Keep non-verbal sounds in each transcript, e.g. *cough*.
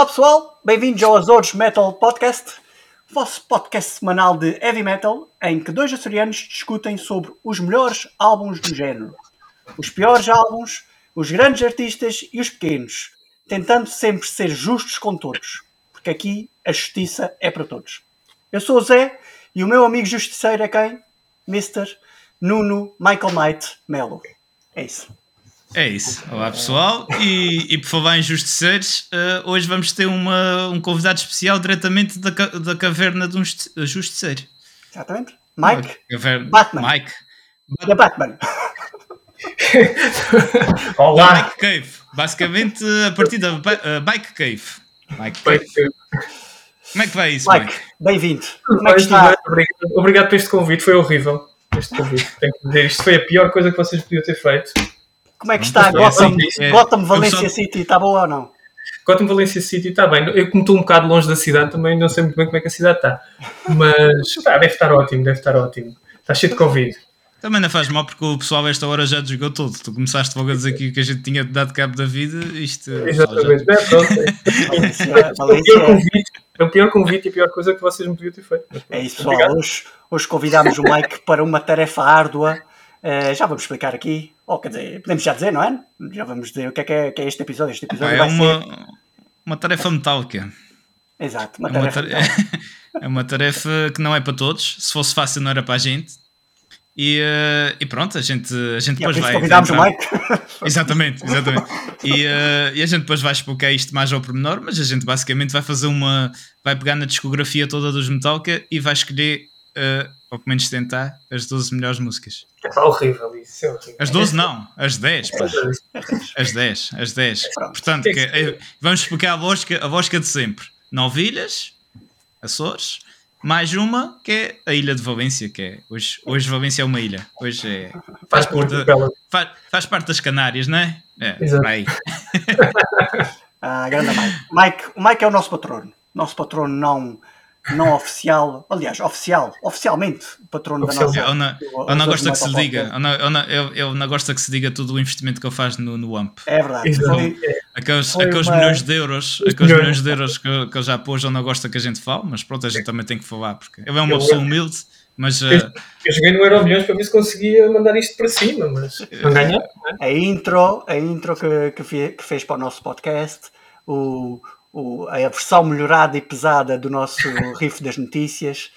Olá pessoal, bem-vindos ao Azores Metal Podcast, vosso podcast semanal de heavy metal, em que dois açorianos discutem sobre os melhores álbuns do género, os piores álbuns, os grandes artistas e os pequenos, tentando sempre ser justos com todos, porque aqui a justiça é para todos. Eu sou o Zé e o meu amigo justiceiro é quem? Mr. Nuno Michael Knight Melo. É isso. É isso. Olá pessoal, e, e por falar em justiceiros, uh, hoje vamos ter uma, um convidado especial diretamente da, da caverna de um justiceiro. Exatamente. Mike? Caverna. Batman. Mike. Da Batman. *laughs* Olá. Bike Cave. Basicamente a partir da uh, Bike Cave. Bike Cave. Como é que vai isso, Mike? Mike? Bem-vindo. Como é que está? Obrigado, obrigado por este convite, foi horrível. Este convite. Tenho que dizer, isto foi a pior coisa que vocês podiam ter feito. Como é que está? Gotham, é, Gotham Valencia City, está boa ou não? Gotham Valencia City está bem. Eu, como estou um bocado longe da cidade, também não sei muito bem como é que a cidade está. Mas tá, deve estar ótimo, deve estar ótimo. Está cheio de Covid. Também não faz mal porque o pessoal a esta hora já desjogou todo. Tu começaste logo a dizer que, que a gente tinha dado cabo da vida. Isto, Exatamente. Já... É, pronto, é. é, o pior convite, é o pior convite e a pior coisa que vocês me podiam ter feito. É isso, pessoal. Hoje, hoje convidámos o Mike para uma tarefa árdua. Uh, já vamos explicar aqui ou quer dizer, podemos já dizer, não é? Já vamos dizer o que é que é, que é este episódio. Este episódio é uma, ser... uma tarefa metálica. Exato, uma tarefa. É uma, tarefa, *laughs* é uma tarefa que não é para todos. Se fosse fácil, não era para a gente. E, uh, e pronto, a gente, a gente depois vai. Convidámos o Mike. *laughs* *laughs* Exatamente, exatamente. E, uh, e a gente depois vai explicar isto mais ao pormenor, mas a gente basicamente vai fazer uma. Vai pegar na discografia toda dos Metallica e vai escolher uh, ou pelo menos tentar, as 12 melhores músicas. É horrível isso, é horrível. As 12 não, as 10, pá. As 10, as 10. Portanto, que, é, vamos explicar a lógica, a lógica de sempre. Novilhas, Açores, mais uma que é a Ilha de Valência, que é hoje, hoje Valência é uma ilha. Hoje é, faz, parte, faz, faz parte das Canárias, não é? É, Exato. *laughs* ah, grande Mike. Mike. O Mike é o nosso patrono. Nosso patrono não não oficial, aliás, oficial, oficialmente, o patrono Oficial. da nossa. Eu não, gosto que se diga, eu não, eu, eu não gosto que se diga todo o investimento que ele faz no, no AMP. É verdade. Foi, aqueles, foi aqueles uma... milhões de euros, aqueles milhões de euros que, que ele já pôs, eu não gosto que a gente fale, mas pronto, a gente também tem que falar, porque ele é uma eu pessoa humilde. Mas, eu, uh... eu joguei no Euro Milhões para ver se conseguia mandar isto para cima, mas não ganhar. É? A intro, a intro que, que, que fez para o nosso podcast, o, o, a versão melhorada e pesada do nosso *laughs* riff das notícias.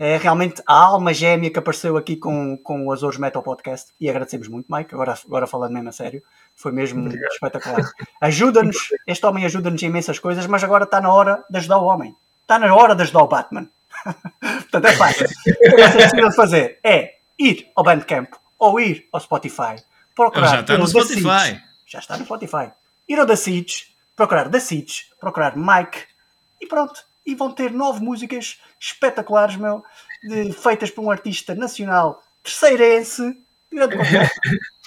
É realmente a alma gêmea que apareceu aqui com, com o Azores Metal Podcast e agradecemos muito, Mike. Agora, agora falando mesmo a sério, foi mesmo Obrigado. espetacular. Ajuda-nos, este homem ajuda-nos em imensas coisas, mas agora está na hora de ajudar o homem. Está na hora de ajudar o Batman. *laughs* Portanto, é fácil. O que vocês precisam fazer é ir ao Bandcamp ou ir ao Spotify, procurar. já está no Spotify. Já está no Spotify. Ir ao The Siege procurar The Siege, procurar Mike e pronto. E vão ter nove músicas espetaculares, meu, de, feitas por um artista nacional terceirense.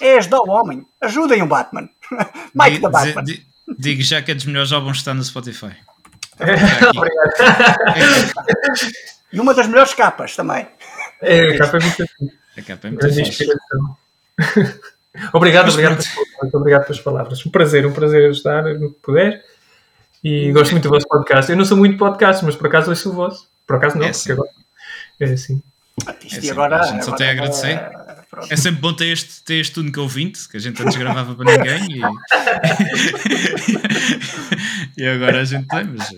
É ajudar o homem. Ajudem o Batman. *laughs* Mike da Batman. Digo já que é dos melhores álbuns que está no Spotify. *laughs* e uma das melhores capas também. É, a capa é muito A capa é muito inspiração. Obrigado, obrigado, muito obrigado pelas palavras. Um prazer, um prazer ajudar no que puder. E gosto muito do vosso podcast. Eu não sou muito podcast, mas por acaso ouço o vosso. Por acaso não, é porque agora é assim. Isto é assim, agora, a gente só tem a agradecer. É, é sempre bom ter este, ter este único ouvinte, que a gente antes gravava para ninguém e, *laughs* e agora a gente tem, mas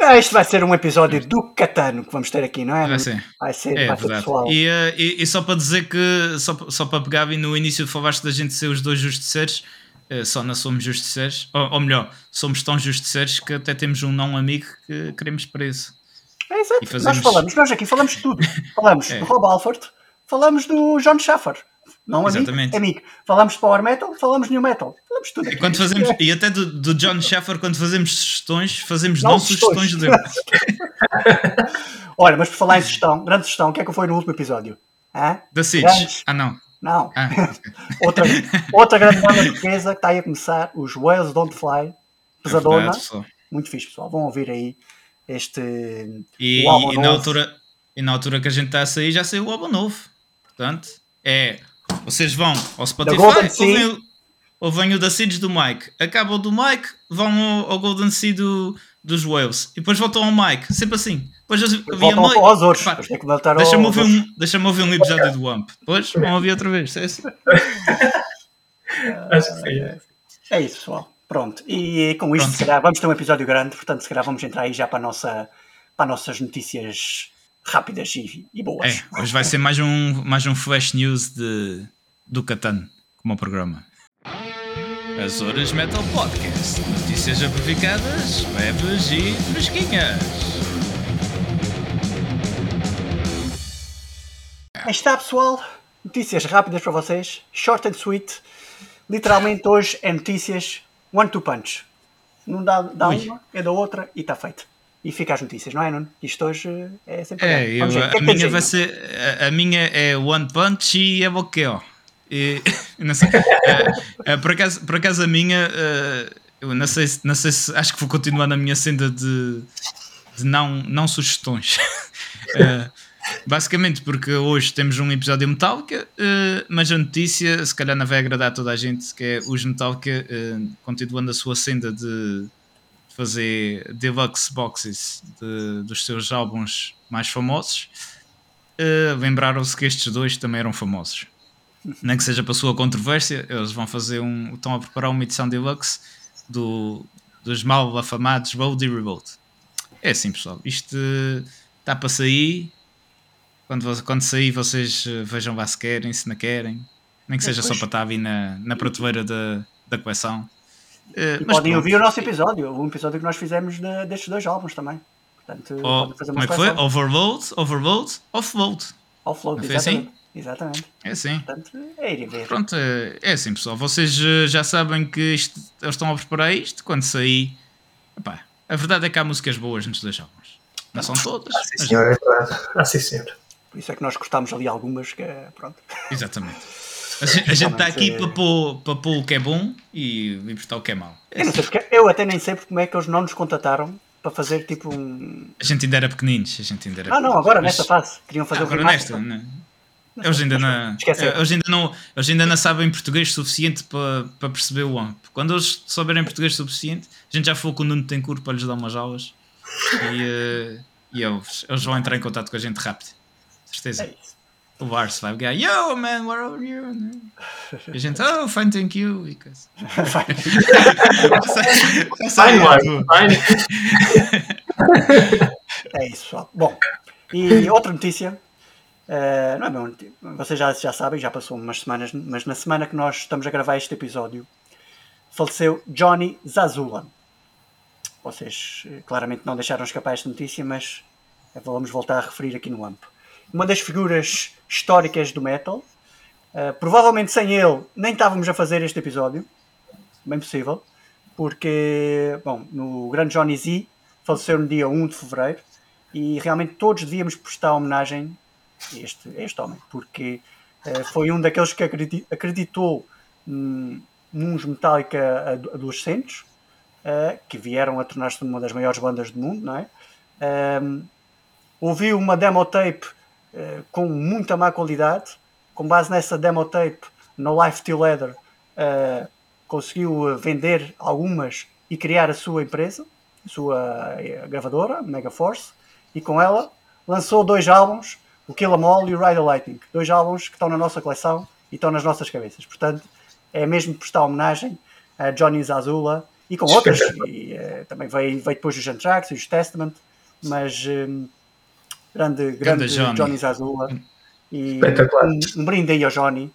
ah, este vai ser um episódio do Catano que vamos ter aqui, não é? Vai ser. Vai ser, é, vai ser pessoal. E, uh, e, e, só para dizer que, só, só para pegar, e no início falaste da gente ser os dois justiceiros, uh, só não somos justiceiros, ou, ou, melhor, somos tão justiceiros que até temos um não amigo que queremos preso. É exato. Fazemos... Nós falamos, nós aqui falamos de tudo. *laughs* Falamos é. do Rob Alford, falamos do John Schaffer. Não Exatamente. amigo, amigo. Falamos de Power Metal, falamos de New Metal. Falamos tudo. E, quando fazemos, e até do, do John Shaffer, quando fazemos sugestões, fazemos não, não sugestões dele. *laughs* Olha, mas por falar em sugestão, grande sugestão, o que é que foi no último episódio? Hã? Da Siege. Ah, não. Não. Ah, *laughs* outra, outra grande banda portuguesa que está aí a começar, os Whales Don't Fly. Pesadona. É verdade, Muito fixe, pessoal. Vão ouvir aí este. E, e na, altura, e na altura que a gente está a sair, já saiu o álbum novo. Portanto, é vocês vão ao Spotify, ouvem, ou vem o da Seeds do Mike. Acaba o do Mike, vão ao, ao Golden Seed do, dos Wales. E depois voltam ao Mike. Sempre assim. Depois havia meio. Aos outros. Deixa-me ouvir, um, deixa ouvir um episódio do Wamp. Depois *laughs* vão ouvir outra vez. É assim. *laughs* Acho que sim. É. é isso, pessoal. Pronto. E com isto, se calhar, vamos ter um episódio grande. Portanto, se calhar vamos entrar aí já para, a nossa, para as nossas notícias rápidas e, e boas. É, hoje vai ser mais um, mais um flash news de, do Catan, como o programa. Azores Metal Podcast. Notícias amplificadas, leves e fresquinhas. Aí está, pessoal. Notícias rápidas para vocês. Short and sweet. Literalmente hoje é notícias one two punch. Não dá, dá uma, é da outra e está feito. E fica as notícias, não é, Nuno? Isto hoje é sempre. É, eu, a, a, minha vai ser, a, a, minha é one punch e é boqueo. E, *laughs* não sei, uh, uh, por, acaso, por acaso a minha, uh, eu não sei, não sei se acho que vou continuar na minha senda de, de não, não sugestões. *laughs* basicamente porque hoje temos um episódio Metallica, mas a notícia, se calhar não vai agradar a toda a gente, que é os Metallica continuando a sua senda de fazer deluxe boxes de, dos seus álbuns mais famosos. Lembraram-se que estes dois também eram famosos nem que seja para a sua controvérsia, eles vão fazer um. estão a preparar uma edição deluxe do, dos mal afamados Road Revolt. É assim, pessoal. Isto está para sair. Quando, quando sair, vocês eh, vejam lá se querem, se não querem. Nem que seja só para estar ali na, na prateleira da, da coleção. Uh, podem ouvir o nosso episódio, o episódio que nós fizemos de, destes dois álbuns também. Portanto, oh, como é que foi? Overload, Overload, Offload. Offload, exatamente. Assim? Exatamente. É assim. Portanto, é ir ver. Pronto, é, é assim, pessoal. Vocês eh, já sabem que isto, eles estão a preparar isto. Quando sair, epá, a verdade é que há músicas boas nos dois álbuns. Não são todas. Ah, sim, senhor. Mas... Ah, sim, senhor. Por isso é que nós cortámos ali algumas que é, pronto. Exatamente. *laughs* A gente, a gente está aqui para pôr, para pôr o que é bom e libertar o que é mau. É eu, não sei porque, eu até nem sei como é que eles não nos contataram para fazer tipo um. A gente ainda era pequeninos. A gente ainda era ah, não, agora mas... nesta fase. Queriam fazer ah, agora nesta, né? Eles ainda, não, eles, ainda não, eles ainda não sabem português suficiente para, para perceber o AMP. Quando eles souberem português suficiente, a gente já falou com o Nuno Tencourt para lhes dar umas aulas e, uh, e eles, eles vão entrar em contato com a gente rápido. Certeza. É o Vars vai ligar, Yo man, where are you? E a gente, oh, fine, thank you. E *laughs* *laughs* *laughs* é isso, pessoal. Bom, e outra notícia Uh, não é bom, vocês já, já sabem, já passou umas semanas, mas na semana que nós estamos a gravar este episódio, faleceu Johnny Zazula. Vocês uh, claramente não deixaram escapar esta notícia, mas uh, vamos voltar a referir aqui no AMP. Uma das figuras históricas do metal. provavelmente sem ele nem estávamos a fazer este episódio, bem possível, porque bom, no grande Johnny Z faleceu no dia 1 de fevereiro e realmente todos devíamos prestar homenagem este, este homem, porque uh, foi um daqueles que acreditou hum, nos Metallica adolescentes, uh, que vieram a tornar-se uma das maiores bandas do mundo, não é? Um, ouviu uma demo tape uh, com muita má qualidade, com base nessa demo tape, no Life Till Leather, uh, conseguiu vender algumas e criar a sua empresa, a sua gravadora, Megaforce, e com ela lançou dois álbuns o Kill 'Em All e o Ride the Lightning, dois álbuns que estão na nossa coleção e estão nas nossas cabeças. Portanto, é mesmo prestar homenagem a Johnny Zazula e com outras. *laughs* E, uh, também veio, veio depois os Anthrax e os Testament, mas um, grande, grande, Johnny. Johnny Zazula. E um, um, brinde aí ao Johnny.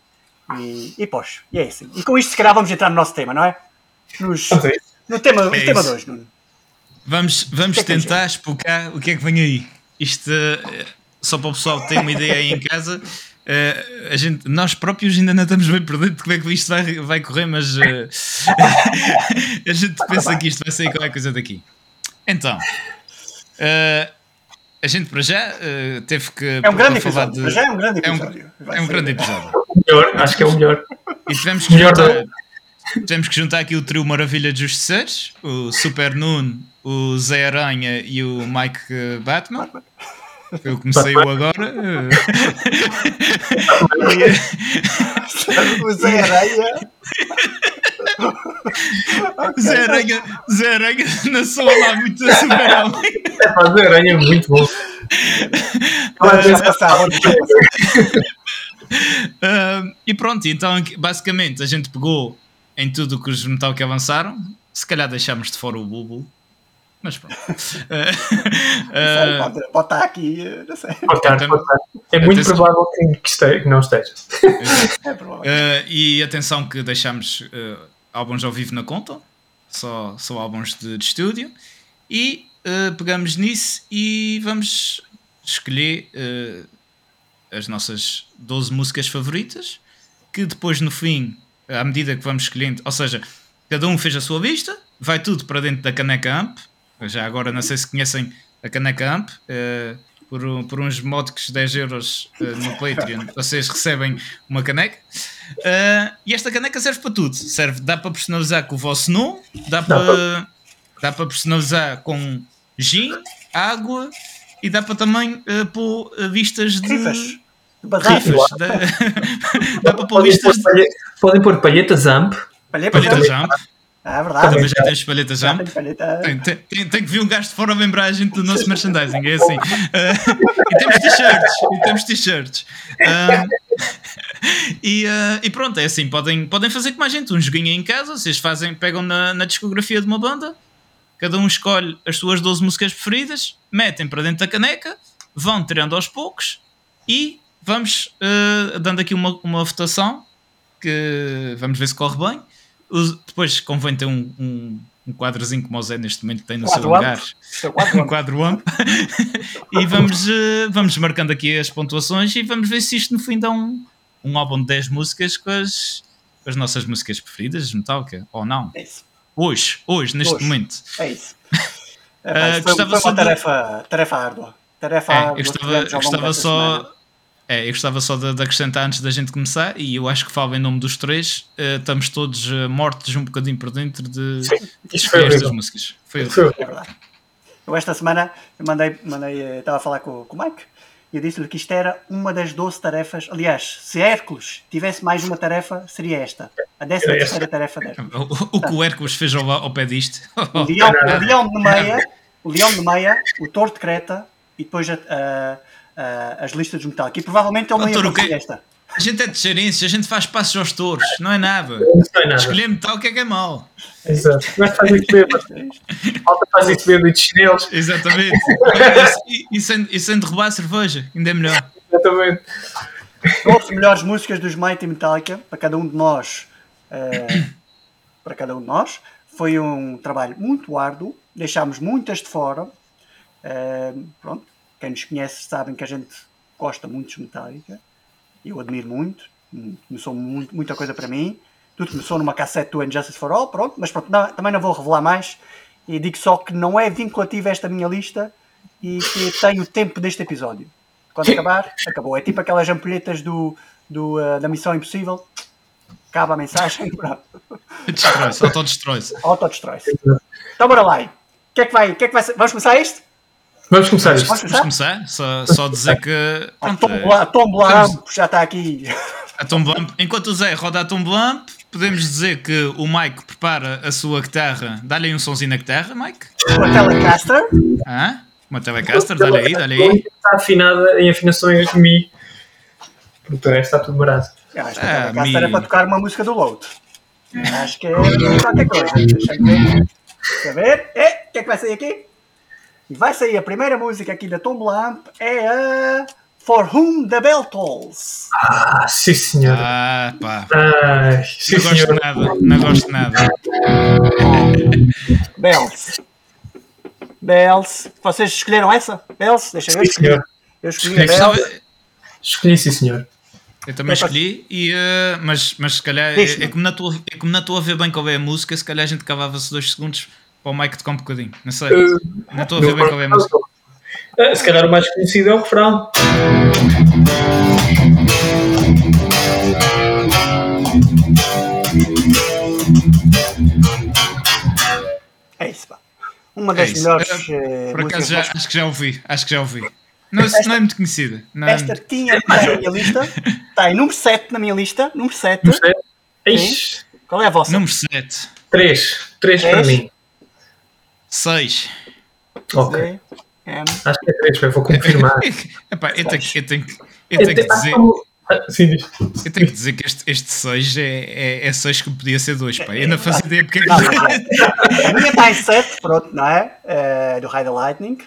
E, e pois, e é assim. E com isto, se calhar, vamos entrar no nosso tema, não é? Nos, no tema 2, é tema dois, Nuno. Vamos, vamos é tentar explicar o que é que vem aí. Isto. Uh, só para o pessoal ter uma ideia aí em casa, uh, a gente, nós próprios ainda não estamos bem por dentro de como é que isto vai, vai correr, mas uh, *laughs* a gente pensa que isto vai sair qualquer coisa daqui. Então, uh, a gente para já teve que. É um grande episódio. De... Para já é um grande episódio. É um, é um grande episódio. *laughs* O melhor, acho que é o melhor. E tivemos que, juntar, tivemos que juntar aqui o trio Maravilha de Justiceiros, o Super Noon, o Zé Aranha e o Mike Batman. Batman. Eu comecei o agora. o Zé Aranha. Zé Aranha, Zé Aranha nasceu lá muito super-homem. É, Zé Aranha é muito bom. uh, e pronto, então basicamente a gente pegou em tudo que os Metallica avançaram. Se calhar deixámos de fora o Bubu. Mas pronto. *laughs* uh, pode, pode estar aqui, não sei. Pode estar, pode estar. É muito atenção. provável que, esteja, que não esteja. é provável. Uh, e atenção que deixámos uh, álbuns ao vivo na conta, só, só álbuns de, de estúdio. E uh, pegamos nisso e vamos escolher uh, as nossas 12 músicas favoritas, que depois no fim, à medida que vamos escolhendo, ou seja, cada um fez a sua lista, vai tudo para dentro da caneca AMP. Já agora não sei se conhecem a caneca AMP. Uh, por, por, uns módicos 10 euros uh, no Patreon, *laughs* vocês recebem uma caneca. Uh, e esta caneca serve para tudo. Serve, dá para personalizar com o vosso nome, dá para, dá para personalizar com gin, água e dá para também uh, pôr vistas de. Rifas. Rifas. *laughs* dá para pôr vistas de. Podem pôr palhetas AMP. Palhetas AMP. Ah, é verdade. Também já tens palheta já? Tem, tem, tem, tem, que vir um gajo de fora lembrar a gente do nosso merchandising, é assim. Uh, e temos t-shirts, e temos t-shirts. Uh, *laughs* e, uh, e pronto, é assim, podem, podem fazer com mais gente, um joguinho em casa, vocês fazem, pegam na, na discografia de uma banda, cada um escolhe as suas 12 músicas preferidas, metem para dentro da caneca, vão tirando aos poucos e vamos dando aqui uma, uma votação que vamos ver se corre bem depois convém ter um, um, um quadrozinho como o Zé neste momento tem no seu lugar. um *laughs* quadro AMP. e vamos, uh, vamos marcando aqui as pontuações e vamos ver se isto no fim dá um, um álbum de 10 músicas com as, com as nossas músicas preferidas, Metallica, ou não. É isso. Hoje, hoje, neste hoje. momento. É isso. *laughs* É, uh, foi, foi uma tarefa, de... tarefa árdua. Tarefa é, árdua eu gostava, eu gostava só. É, eu gostava só de, de, acrescentar antes da gente começar, e eu acho que falo em nome dos três, uh, estamos todos uh, mortos um bocadinho por dentro de, foi estas músicas. Foi, foi. É verdade. Eu esta semana eu mandei, mandei, eh, estava a falar com, com o Mike e eu disse-lhe que isto era uma das 12 tarefas. Aliás, se Hércules tivesse mais uma tarefa, seria esta. A 13 terceira tarefa desta. *laughs* O, o, que o Hércules fez ao, ao pé disto. O *laughs* leão, o leão de meia, o leão de meia, o touro de Creta e depois a, a uh, as listas de metal. E provavelmente ele não ia conseguir esta. A gente é de xerinço, a gente faz passos aos touros, não é nada. Não é nada. Escolher metal, o que é que é mal? Exato. Mas faz isso mesmo. Falta faz isso mesmo de chinelos. Exatamente. e, e, sem, e sem derrubar a cerveja, ainda é melhor. Exatamente. Houve melhores músicas dos Mighty Metallica para cada um de nós. Uh, para cada um de nós. Foi um trabalho muito árduo. Deixámos muitas de fora. Uh, pronto, quem nos conhece sabem que a gente gosta muito de Metallica. Eu admiro muito. Começou muito, muita coisa para mim. Tudo começou numa cassete do Injustice for All, pronto, mas pronto, não, também não vou revelar mais. E digo só que não é vinculativa esta minha lista e que tenho o tempo deste episódio. Quando acabar, acabou. É tipo aquelas ampulhetas do, do, uh, da Missão Impossível. Acaba a mensagem. *laughs* Destrói-se, autodestrói-se. Autodestrói-se. Então bora lá. O que é que vai, que é que vai? Vamos começar isto? Vamos começar isto. Vamos começar? Só, só dizer que. Pronto, a Tom Blamp já está aqui. *laughs* A Tom Blamp. Enquanto o Zé roda a Tom Blamp, podemos dizer que o Mike prepara a sua guitarra. Dá-lhe aí um somzinho na guitarra, Mike. Uma Telecaster. Ah, uma Telecaster, dá-lhe aí, dá-lhe aí. Está afinada em afinações Mi. Portanto, está tudo barato. Ah, esta ah, Telecaster Mi... é para tocar uma música do Load. Acho que é *laughs* qualquer coisa. Deixa eu ver. Quer ver? É, o que é que vai sair aqui? E vai sair a primeira música aqui da Tom Lamp, é a For Whom the Bell Tolls. Ah, sim senhor. Ah, pá. Ah, sim, não senhor. gosto nada, não gosto nada. Bells. Bells. Vocês escolheram essa? Bells? Deixa eu ver. Sim, senhor. Eu escolhi Bells. Escolhi, sim senhor. Eu também escolhi, e, uh, mas, mas se calhar é, é, como não estou, é como não estou a ver bem qual é a música, se calhar a gente cavava-se dois segundos para o Mike tocar um bocadinho. Não sei. Uh, não estou a ver bem qual é a música. Uh, se calhar o mais conhecido é o refrão. É isso, pá. Uma das é melhores. Uh, por acaso já, acho que já ouvi. Acho que já ouvi. Não, esta, não é muito conhecida. Não é esta é... tinha na minha lista. Está em número 7 na minha lista. Número 7. Número 7. Qual é a vossa? Número 7. 3. 3 para mim. 6. Ok. Acho que é 3, mas vou confirmar. *laughs* Epá, eu tenho, eu tenho, eu tenho que dizer. Ah, sim, diz. Eu tenho que dizer que este, este 6 é, é, 6 que podia ser 2, pá. Eu não faço ideia porque. Não, é. a minha está em 7, pronto, não é? Uh, do High the Lightning.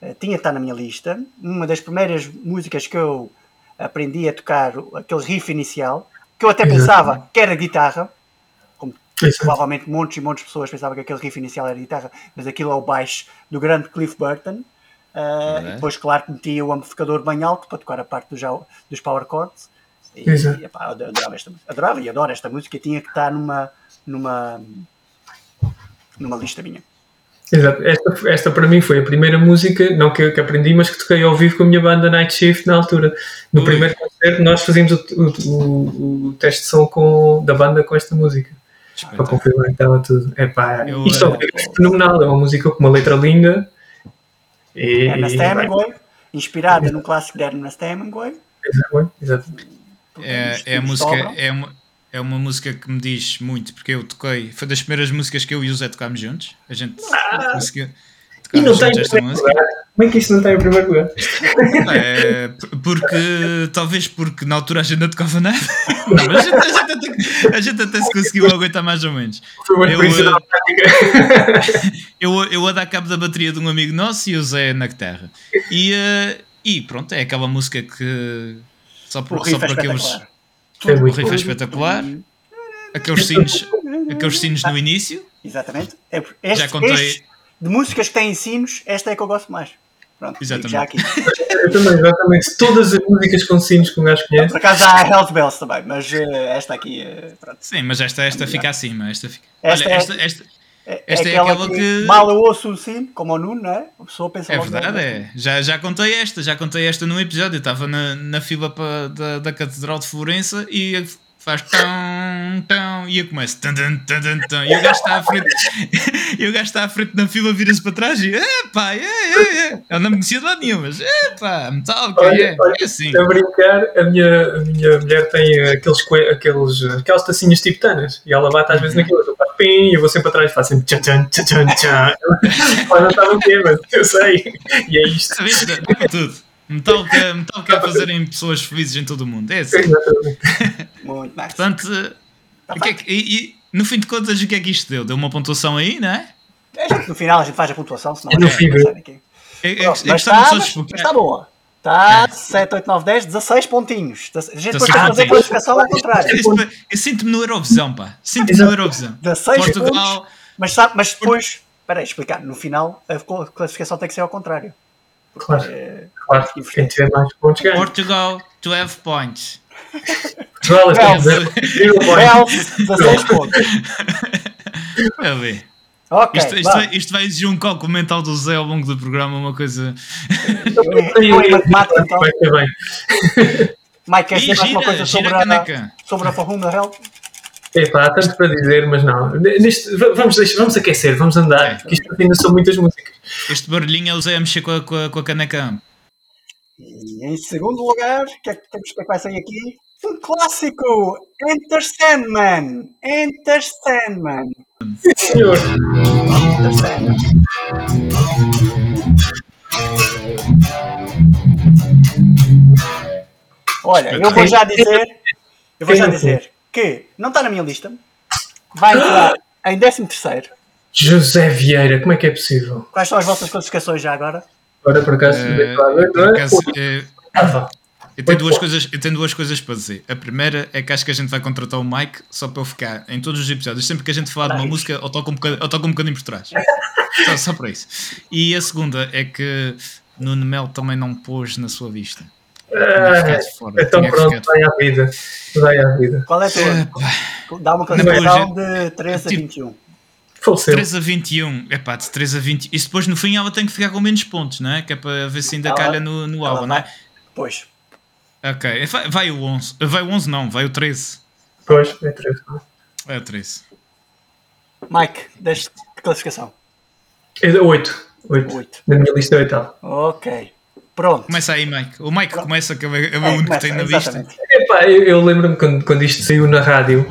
Uh, tinha de estar na minha lista. Uma das primeiras músicas que eu aprendi a tocar, aquele riff inicial, que eu até pensava que era guitarra, provavelmente montes e montes de pessoas pensavam que aquele riff inicial era guitarra, mas aquilo é o baixo do grande Cliff Burton. Uh, é? Depois, claro, metia o amplificador bem alto para tocar a parte dos, dos power chords. E, e epá, adorava, esta, adorava e adoro esta música. Tinha que estar numa, numa, numa lista minha. Exato. Esta, esta para mim foi a primeira música, não que, que aprendi, mas que toquei ao vivo com a minha banda Night Shift na altura. No Ui. primeiro concerto, nós fazíamos o, o, o, o, teste de som com, da banda com esta música. Para confirmar que estava tudo. Epá, Eu, isto é, é fenomenal, é uma música com uma letra linda e, Ernest Hemingway, inspirada no clássico de Ernest Hemingway. Exato. É, é, a música, é, uma, é uma música que me diz muito, porque eu toquei, foi das primeiras músicas que eu e o Zé tocámos juntos. A gente ah, conseguiu. E não tem esta música. Lugar. Como é que isso não tem em primeiro lugar? É, porque talvez porque na altura a gente não tocava nada. Não, a gente, a, gente até, a gente, até, se conseguiu aguentar mais ou menos. Foi uma eu, *laughs* eu, eu a dar cabo da bateria de um amigo nosso e o Zé na guitarra. E, uh, e pronto, é aquela música que só por, só por é aqueles. É o riff é espetacular. Aqueles sinos, aqueles sinos no início. Exatamente. É, este, Já contei. Este, de músicas que têm sinos, esta é que eu gosto mais. Pronto, exatamente. Já aqui. eu também, exatamente. Todas as músicas com sinos que um gajo conhece. Por acaso há Health Bells também, mas uh, esta aqui. Uh, pronto. Sim, mas esta, esta fica acima. Esta, fica... Esta Olha, é, esta, esta, é, esta é, é aquela, que, que. Mal eu ouço um sino, como o Nuno, não é? A pessoa pensa É verdade, é. Já, já contei esta, já contei esta num episódio. Eu estava na, na fila para, da, da Catedral de Florença e faz tão, tão, e eu começo tan, tan, tan, tan, e o gajo está à frente, *laughs* e o gajo está à frente da fila, vira-se para trás e epá, é, é, é. Eu não me conhecia de lado nenhum, mas epá, metal, que é, é assim. A brincar, a minha, a minha mulher tem aqueles, aqueles, aquelas tacinhas tibetanas e ela bate às vezes uhum. naquilo, eu faço pim, e eu vou sempre atrás e faço sempre tchan, tchan, tchan, tchan, tchan. *laughs* Não estava o quê, mas eu sei, e é isto. Tudo. Metal quer, metal quer fazerem pessoas felizes em todo o mundo. É assim. Muito mais. Portanto, tá que é que, e, e, no fim de contas, o que é que isto deu? Deu uma pontuação aí, não é? é no final a gente faz a pontuação, senão. É no fim, é, é, mas está, mas está boa. Está é. 7, 8, 9, 10, 16 pontinhos. A gente depois tem que fazer a classificação ao contrário. Eu sinto-me no Eurovisão, pá. Sinto-me no Eurovisão. 16 Portugal. Pontos, mas, sabe, mas depois, espera aí, explicar. No final, a classificação tem que ser ao contrário. Claro. É, claro. Quem tiver mais pontos ganha. Portugal, 12 points. Portugal, é 0 points. 16 pontos. Vai *laughs* ver. Okay, isto, isto, vai, isto, vai, exigir um cálculo mental do Zé ao longo do programa, uma coisa. Matemática, então. Vai ser bem. Mike, queres dizer alguma coisa sobre a, sobre a Fahuma Health? Epá, há tanto para dizer, mas não. Neste, vamos, deixar, vamos aquecer, vamos andar, é. que isto ainda são muitas músicas. Este barulhinho é o Zé a mexer com a, com a, com a caneca. E em segundo lugar, o que é que temos que vai sair aqui? Um clássico! Enter Sandman! Enter Sandman! Sim, senhor! Enter Sandman! Olha, eu vou já dizer. Eu vou já dizer que não está na minha lista, vai entrar em 13 terceiro. José Vieira, como é que é possível? Quais são as vossas classificações já agora? Agora por acaso, por acaso uh, ah, eu tenho, duas coisas, eu tenho duas coisas para dizer. A primeira é que acho que a gente vai contratar o Mike só para eu ficar em todos os episódios. Sempre que a gente falar de uma música, eu toco um bocadinho, eu toco um bocadinho por trás. *laughs* só, só para isso. E a segunda é que Nuno Mel também não pôs na sua vista. Ah, então pronto, vai à vida. Vai à vida. Qual é a tua? Dá uma classificação de 13 a 21. Faleceu. 3 a 21, é pá, de 3 a 20. Isso depois no fim ela tem que ficar com menos pontos, não é? Que é para ver se ainda ela, calha no, no álbum, não é? Pois. Ok, vai, vai, o 11. Vai o 11 não, vai o 13. Pois, é 13. É o 13. Mike, deste classificação? É 8. 8. 8. Na minha lista é 8. Ok. Pronto. Começa aí, Mike. O Mike Pronto. começa, que é o é, único que tem na vista. Epá, eu, eu lembro-me quando, quando isto saiu na rádio,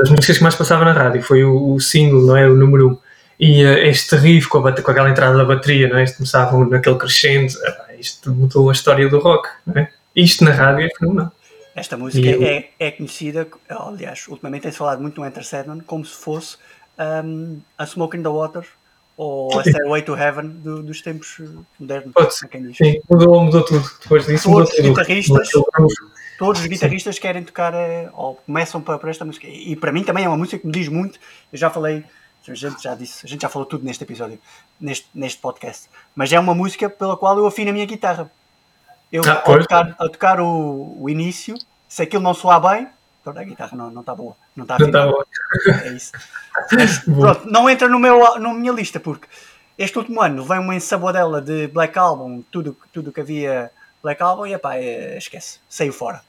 as músicas que mais passava na rádio foi o, o single, não é? O número 1. Um. E uh, este riff com, a, com aquela entrada da bateria, não é? Isto começava naquele crescendo, epá, isto mudou a história do rock, não é? Isto na rádio é fenomenal. Esta música é, é conhecida, aliás, ultimamente tem-se falado muito no Enter Sandman, como se fosse um, a Smoke in the Water ou a Stairway to Heaven do, dos tempos modernos. Pode ser. Sim, mudou, mudou tudo. Depois disso, todos os guitarristas, todos os guitarristas querem tocar eh, ou começam para, para esta música. E, e, para mim também é uma música que me diz muito. Eu já falei, a gente já disse, a gente já falou tudo neste episódio, neste, neste podcast. Mas é uma música pela qual eu afino a minha guitarra. Eu, ah, ao, tocar, ao tocar o, o início, se aquilo não soar bem, toda a guitarra não está boa. Não está não tá boa. É isso. Mas, *laughs* pronto, não entra no meu, na minha lista, porque este último ano vem uma ensaboadela de Black Album, tudo, tudo que havia Black Album, e epá, é, esquece, saiu fora.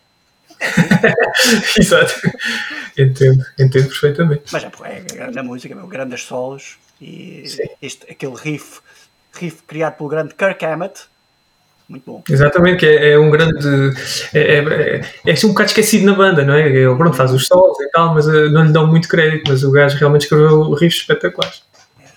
*laughs* Exato. Entendo, entendo perfeitamente. Mas é, é grande música, meu, grandes solos e este, aquele riff, riff criado pelo grande Kirk Hammett, muito bom. Exatamente, que é, é um grande. É, é, é, é assim um bocado esquecido na banda, não é? Ele pronto, faz os solos e tal, mas uh, não lhe dão muito crédito. Mas o gajo realmente escreveu riffs espetaculares.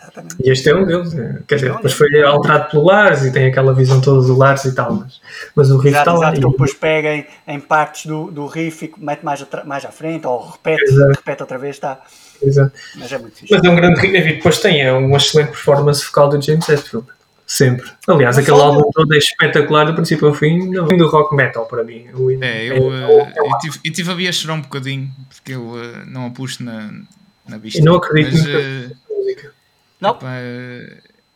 Exatamente. E este é um deles. É, quer dizer, depois foi alterado pelo Lars e tem aquela visão toda do Lars e tal, mas, mas o riff está lá. Exato, depois pega em, em, partes do, do riff e mete mais, mais à frente ou repete, repete outra vez, está. Exato. Mas é muito fixe. Mas é um grande riff. E depois tem é uma excelente performance vocal do James Hetfield. Sempre. Aliás, aquele álbum todo é espetacular do princípio ao fim, do rock metal para mim. É, eu, é, uh, eu, tive, eu tive a vir a chorar um bocadinho porque eu uh, não a pus na, na vista. Eu não acredito mas, uh, música. Não. Opa,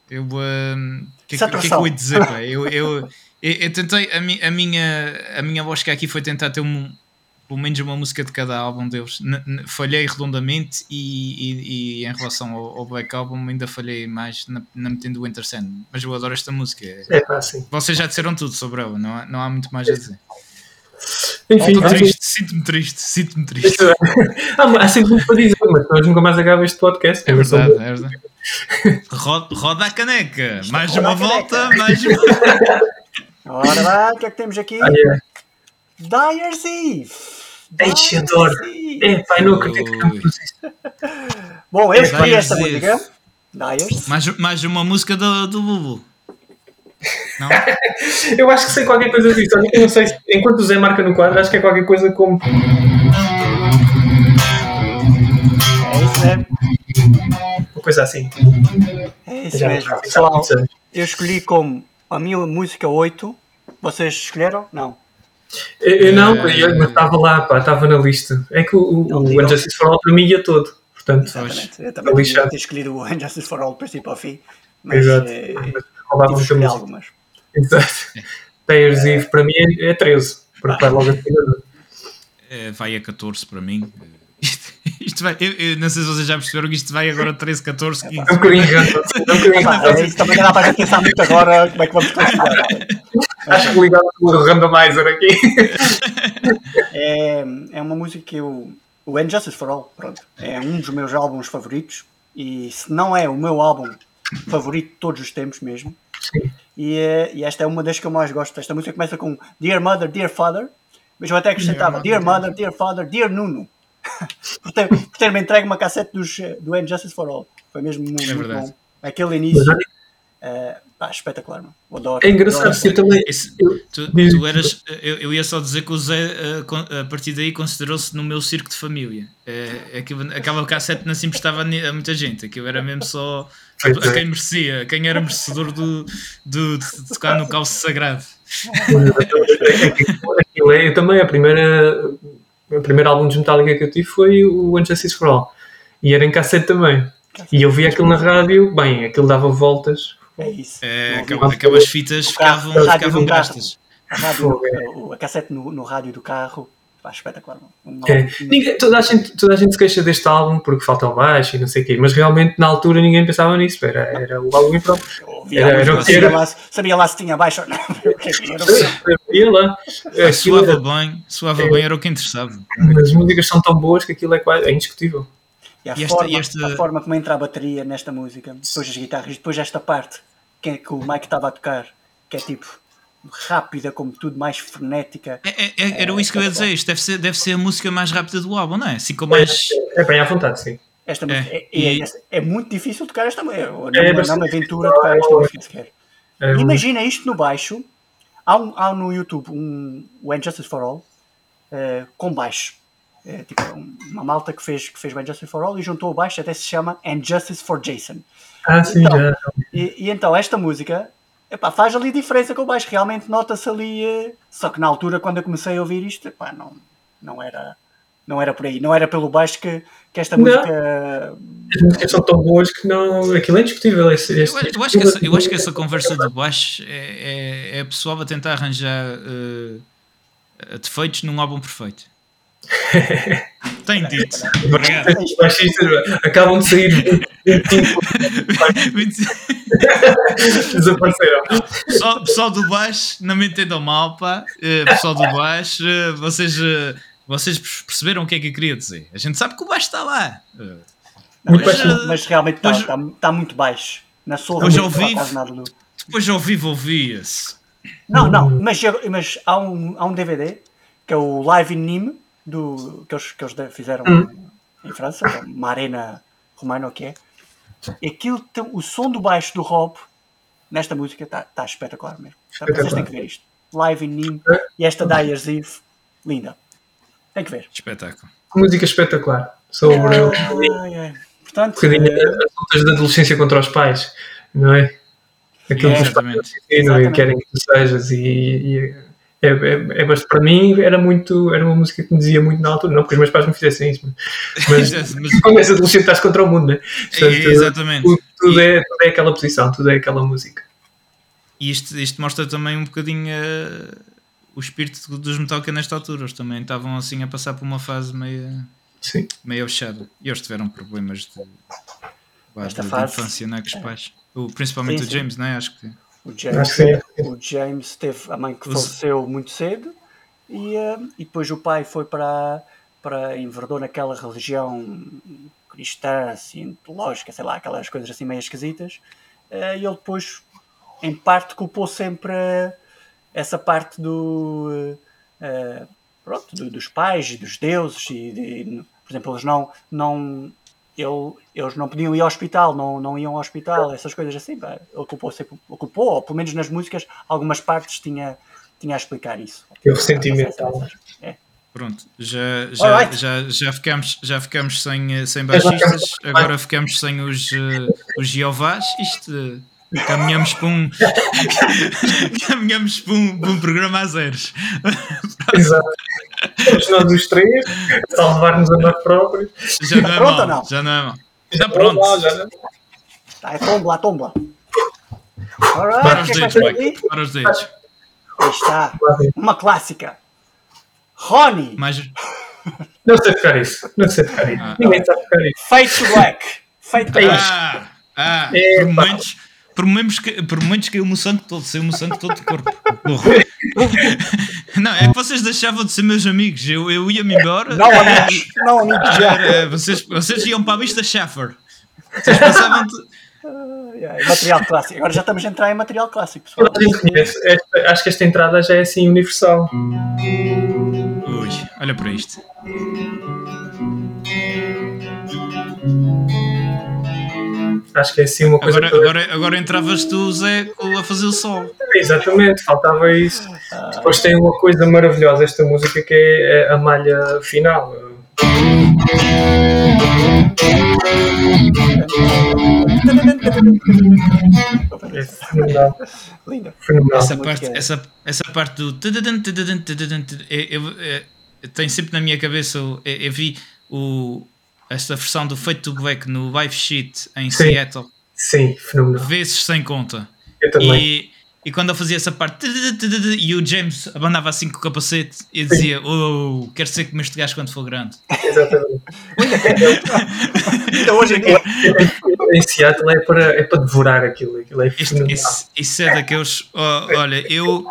eu. O uh, que, que, que é que eu ia dizer? Eu, eu, eu, eu, tentei. A, mi, a, minha, a minha voz que aqui foi tentar ter um, pelo menos uma música de cada álbum deles. falhei redondamente e, e, e em relação ao, ao, Black Album ainda falhei mais na, na metendo o Enter Sand. Mas eu adoro esta música. É fácil. Vocês já disseram tudo sobre ela, não há, não há muito mais a dizer. Enfim, triste, sinto-me triste, sinto-me triste. *laughs* há sempre muito para dizer, mas nós nunca mais acaba este podcast. É verdade, é verdade. Roda, roda a caneca, mais uma volta, mais uma. *laughs* Ora lá, o que é que temos aqui? Ah, yeah. Dyer's Eve! Eixe, adoro! É, pai, não acredito que não. Bom, eu escolhi esta música. Dyers. Mais, mais uma música do, do Bubu. Não? *laughs* eu acho que sei qualquer coisa disso. Eu não sei, enquanto o Zé marca no quadro, acho que é qualquer coisa como. É isso mesmo. Uma coisa assim. É isso Já mesmo. Pessoal, eu escolhi como a minha música 8. Vocês escolheram? Não. Eu, não, eu, mas estava lá, pá, estava na lista. É que o, o, o Injustice for All para mim ia todo. Portanto, Exatamente. Eu também podia ter escolhido o Injustice for All do princípio ao fim. Mas, Exato. É, mas tive algumas. Exato. *laughs* Payers é. Eve para mim é, é 13. Porque vai logo a é, Vai a 14 para mim. *laughs* Isto vai, eu, eu, não sei se vocês já perceberam que isto vai agora 13, 14, 15. É um bocadinho *laughs* é também dá para pensar muito agora como é que vamos considerar. Acho que ligado com o randomizer aqui. *laughs* É, é uma música que eu. O Injustice for All, pronto, é um dos meus álbuns favoritos. E se não é o meu álbum favorito de todos os tempos mesmo. E, e, esta é uma das que eu mais gosto. Esta música começa com Dear Mother, Dear Father. Mas eu até acrescentava Dear Mother, Dear Father, Dear Nuno. *laughs* por, ter, por ter me entregue uma cassete dos, do Injustice for All. Foi mesmo muito, é muito bom. Aquele início. Uh, pá, espetacular, mano. Adoro, é engraçado, adoro eu também. eu, tu, tu, eras, eu, eu, ia só dizer que o Zé, uh, a partir daí, considerou-se no meu circo de família. Uh, aquilo, aquela cassete não se emprestava a muita gente. Aquilo era mesmo só a, a quem merecia, quem era merecedor do, do, de tocar no calço sagrado. Aquilo é, eu também, a primeira o primeiro álbum de Metallica que eu tive foi o Injustice for All. E era em cassete também. E eu vi aquilo na rádio, bem, aquilo dava voltas. É isso. É, aquelas, fitas ficavam, ficavam gastas. A, rádio, a cassete no, no rádio do carro Pá, espetacular. é. ninguém, toda, a gente, toda a gente se queixa deste álbum porque falta o baixo e não sei o quê, mas realmente na altura ninguém pensava nisso. Era, era o álbum e pronto. Era, era, sabia, lá, sabia lá se tinha baixo ou não. *laughs* Sabia lá. Suava bem, suava é, bem, era o que interessava. As músicas são tão boas que aquilo é, quase, é indiscutível. E, a, e forma, esta... a forma como entra a bateria nesta música, depois as guitarras, depois esta parte que, é que o Mike estava a tocar, que é tipo rápida, como tudo, mais frenética. É, é, é era isso que eu ia dizer. Isto deve ser, deve ser a música mais rápida do álbum, não é? Assim como mais. É bem à vontade, sim. Esta música, é, e... é, muito difícil tocar esta música. Não, é, não, uma aventura tocar esta música sequer. Imagina isto no baixo. Há, um, há no YouTube um, o Injustice for All uh, com baixo. É, tipo, uma malta que fez, que fez o Injustice for All e juntou o baixo, até se chama Injustice for Jason. Ah, sim, então, já. E, e, então esta música epá, faz ali diferença com o baixo, realmente nota-se ali. Uh, só que na altura, quando eu comecei a ouvir isto, epá, não, não, era, não era por aí, não era pelo baixo que, que esta não. música. As músicas são tão boas que não. Aquilo é indiscutível. Este, este, eu, eu, acho que essa, eu acho que essa conversa do baixo é, é, é pessoal a tentar arranjar uh, defeitos num álbum perfeito. *laughs* Tem dito. acabam de sair 25. Desapareceram. Pessoal, pessoal do baixo, não me entendam mal, pá. Uh, pessoal do baixo, uh, vocês, uh, vocês perceberam o que é que eu queria dizer. A gente sabe que o baixo está lá. Não, mas, mas, realmente está, está, está, muito baixo. Na sua depois ao vivo, depois ao vivo ouvia-se. Não, não, mas, mas há, um, há um DVD que é o Live in Nîmes do, que, eles, que eles fizeram hum. em França, uma arena romana, o que é. Aquilo tem, o som do baixo do Rob nesta música está tá espetacular mesmo. Tá, vocês têm que ver isto. Live in Nim é. e esta Dyer's Eve, linda. Tem que ver. Espetáculo. Música espetacular. Sobre ai, ai. Portanto, um bocadinho é... as lutas da adolescência contra os pais, não é? Aquilo é, que os pais e querem que tu sejas e, e é, é, é, mas para mim era muito era uma música que me dizia muito na altura, não porque os meus pais me fizessem isso, mas, mas quando és adolescente estás contra o mundo, né? Portanto, Exatamente. Tudo, tudo e, é, tudo é aquela posição, tudo é aquela música. E isto, isto mostra também um bocadinho uh, o espírito dos Metallica nesta altura. Eles também estavam assim a passar por uma fase meio, Sim. meio fechada. E eles tiveram problemas de, de, de infância né, com os pais. O, principalmente sim, sim. o James, não é? Acho que o James, o James teve a mãe que faleceu muito cedo e, uh, e depois o pai foi para, para enverdou naquela religião cristã, cientológica, sei lá, aquelas coisas assim meio esquisitas. Uh, e ele depois, em parte, culpou sempre uh, essa parte do. pronto, do, dos pais e dos deuses. E, de, por exemplo, eles não, não ele, eles não podiam ir ao hospital, não, não iam ao hospital, essas coisas assim. Pá, ocupou, ocupou, ou pelo menos nas músicas, algumas partes tinha, tinha a explicar isso. Eu sentimental. É. Pronto, já, já, right. já, já, ficamos, já ficamos sem, sem baixistas, agora ficamos sem os, uh, os Jeovás. Isto caminhamos para um *laughs* caminhamos para um, para um programa a zeros. *laughs* Exato. Somos nós os três, a salvar-nos a nós próprios. Já não é pronto mal, não? Já não é mal. Está pronto. Lá, já não... Tá, é tomba, tomba. Right, para os dedos, Mike. Para os dedos. Aí está. Uma clássica. Rony. Mas... Não sei tocar isso. Não sei tocar isso. Ah, Ninguém sabe tocar isso. Fade to Black. Fade to Black. Ah, ah. É, por momentos por momentos, que, por momentos caiu-me o sangue todo, saiu-me o sangue todo do corpo. *laughs* não, é que vocês deixavam de ser meus amigos. Eu, eu ia-me embora. Não, amigos. Não, amigos já. Vocês, vocês iam para a vista Schaffer. Vocês pensavam. Uh, material clássico. Agora já estamos a entrar em material clássico, pessoal. Esta, acho que esta entrada já é assim universal. Ui, olha para isto. Acho que é assim uma coisa. Agora, agora, agora entravas tu, Zé, a fazer o sol. Exatamente, faltava isso. Ah. Depois tem uma coisa maravilhosa esta música que é a malha final. É fenomenal. fenomenal. Essa parte, essa, essa parte do. Eu, eu, eu, tenho sempre na minha cabeça. Eu, eu vi o esta versão do Fate to Black no Live Sheet em sim, Seattle. Sim, fenomenal. Vezes sem conta. Eu também. E, e quando eu fazia essa parte e o James abanava assim com o capacete e dizia: Oh, quero ser como este gajo quando for grande. *laughs* Exatamente. então hoje aqui em Seattle é para, é para devorar aquilo. aquilo é Isto, isso, isso, é daqueles. Oh, olha, eu.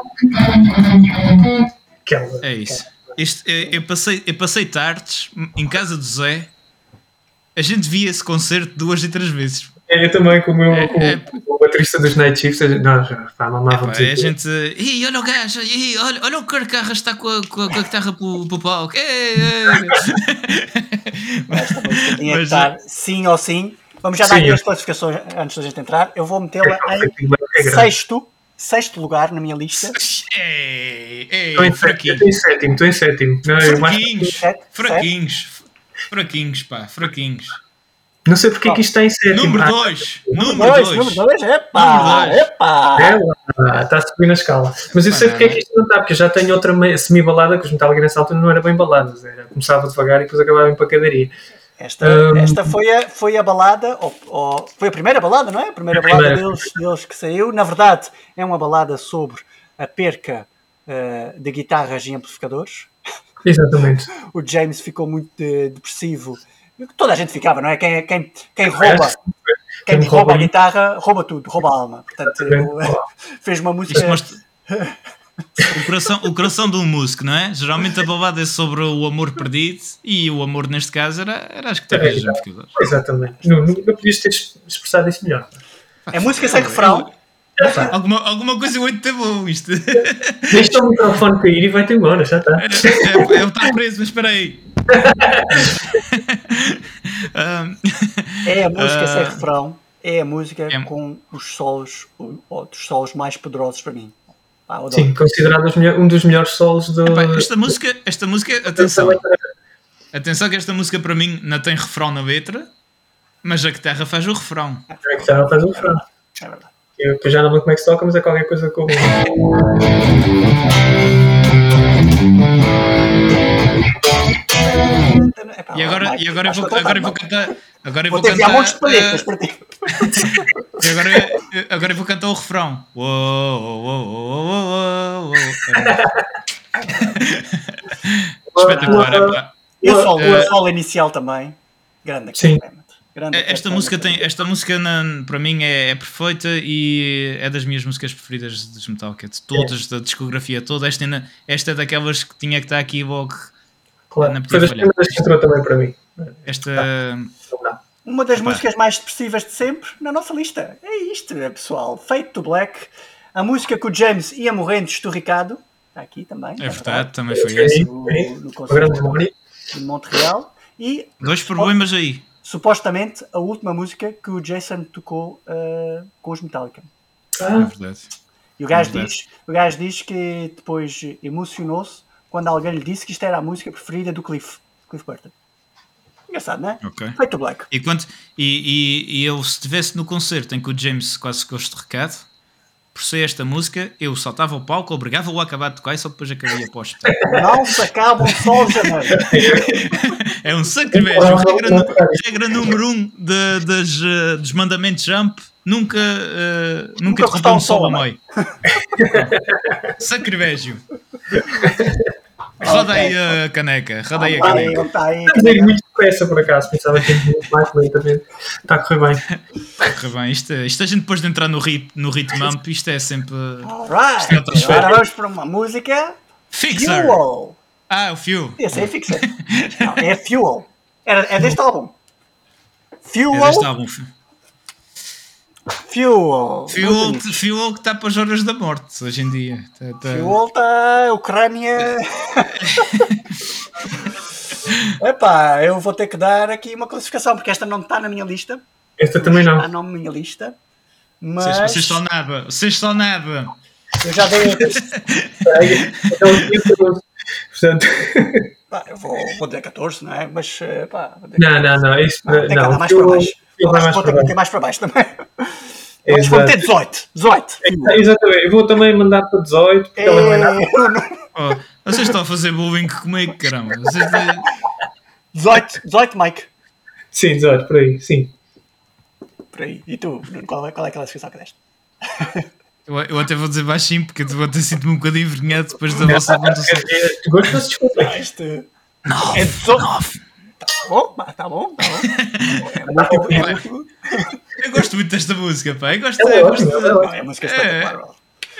É isso. Isto, eu, eu, passei, eu passei tardes em casa do Zé a gente via esse concerto duas e três vezes. É, eu também, com o meu, é, com, é, com o baterista dos Night Shifts, nós pá, mamávamos. É, a gente. Ih, olha o gajo, ih, olha, olha o cara que está com a, com a, com a guitarra para o palco. Esta música tinha que estar sim ou sim. Vamos já dar aqui as classificações antes da gente entrar. Eu vou metê-la em sexto, sexto lugar na minha lista. Estou em sétimo, estou em sétimo. Não, fraquinhos, fraquinhos, fraquinhos, pá, fraquinhos. Não sei porque oh. que isto está em sétimo. Número 2. Número 2. Número 2. Epá. Epá. É, está a subir na escala. Mas eu sei porque é que isto não está, porque eu já tenho outra semi-balada que os Metallica nessa altura não era bem baladas. Era, começava devagar e depois acabava em pacadaria. Esta, um, esta foi, a, foi a balada, ou, ou, foi a primeira balada, não é? A primeira balada primeira. Deles, deles que saiu. Na verdade, é uma balada sobre a perca uh, de guitarras e amplificadores. Exatamente. o James ficou muito de, depressivo toda a gente ficava, não é? Quem, quem, quem rouba, *laughs* quem rouba a guitarra, rouba tudo, rouba a alma. Portanto, fez uma música. *laughs* O coração, o coração de um músico, não é? Geralmente a balada é sobre o amor perdido e o amor, neste caso, era, era as guitarras é, Exatamente. Não, não, não podias ter expressado isso melhor. É música sem refrão. Alguma, alguma coisa muito ter bom isto. Deixa o microfone cair e vai-te embora, já está. É, é, é, está preso, mas espera aí. *laughs* é a música uh, sem refrão, é a música é... com os solos, os solos mais poderosos para mim. Ah, Sim, considerado um dos melhores solos do. Epá, esta música, esta música, atenção. Atenção que esta música para mim não tem refrão na letra, mas a guitarra faz o refrão. A guitarra faz o refrão. É verdade. Eu, eu já não lembro como é que se toca, mas é qualquer coisa com. E agora, e agora, eu vou, agora eu vou cantar. Agora eu vou, vou cantar. Uh, *laughs* e agora, agora eu vou cantar o refrão. Uou, uou, uou, uou. Espetacular. E o solo, solo inicial também. Grande. Sim. Grande esta música tem esta música na, para mim é, é, perfeita e é das minhas músicas preferidas dos Metallica de todas é. da discografia toda esta, esta é daquelas que tinha que estar aqui logo Claro, foi das primeiras que entrou também para mim. Esta. Uma das músicas mais depressivas de sempre na nossa lista. É isto, pessoal. Fate to Black. A música que o James ia morrendo esturricado. Está aqui também. É verdade, verdade. também foi esse. No, no concerto de Montreal. E, Dois problemas aí. Supostamente a última música que o Jason tocou uh, com os Metallica. Ah. É verdade. E o gajo, é diz, o gajo diz que depois emocionou-se quando alguém lhe disse que isto era a música preferida do Cliff, Cliff Burton. Engraçado, não é? Okay. Feito Black. E, quando, e, e, e eu, se estivesse no concerto em que o James quase gosto de recado, por ser esta música, eu saltava o palco, obrigava-o a acabar de tocar e só depois acabei a pós. Não se acabam só os *laughs* é um sacrilégio. Regra, regra número um de, das, uh, dos mandamentos Jump nunca, uh, nunca, nunca interrompeu um sol a meio. *laughs* Sacrilégio. Roda aí a caneca, roda aí a caneca. Está aí, Estamos a ir muito depressa por acaso, pensava que mais lentamente. Está a correr bem. Está a correr bem. Isto, isto a gente depois de entrar no, rit, no ritmo amp, isto é sempre. Alright, é agora vamos para uma música. Fixer! Fuel! Ah, o Fuel. Esse é Fixer. Não, é Fuel. É, é deste álbum. Fuel. É deste álbum. Fuel. Fuel, fuel que está para as horas da morte hoje em dia. Tá, tá... Fuel está. Ucrânia. *laughs* *laughs* Epá, eu vou ter que dar aqui uma classificação, porque esta não está na minha lista. Esta também não. Está na minha lista. Mas... Vocês, vocês são nada, vocês são nada. Eu já dei. *laughs* Portanto. Pá, eu vou, vou dar 14, não é? Mas. Pá, não, não, não. Isso, ah, não, mais para baixo. Eu acho que vou ter que meter mais para baixo também. Mas vou meter 18. 18. É, exatamente. Eu vou também mandar para 18. Porque é... ela não é nada. Vocês estão a fazer bullying comigo, caramba. Vocês... 18, 18, Mike. Sim, 18, por aí, sim. Por aí. E tu, qual é, qual é aquela descrição que deste? Eu, eu até vou dizer baixinho porque eu vou ter sido um bocadinho envergonhado depois da vossa pontuação. Tu gostas de desculpa? Este... 9. É 9. Tá bom, tá bom, *laughs* tá bom. eu gosto muito desta música, pá. Eu gosto, eu, eu gosto, é, a música é,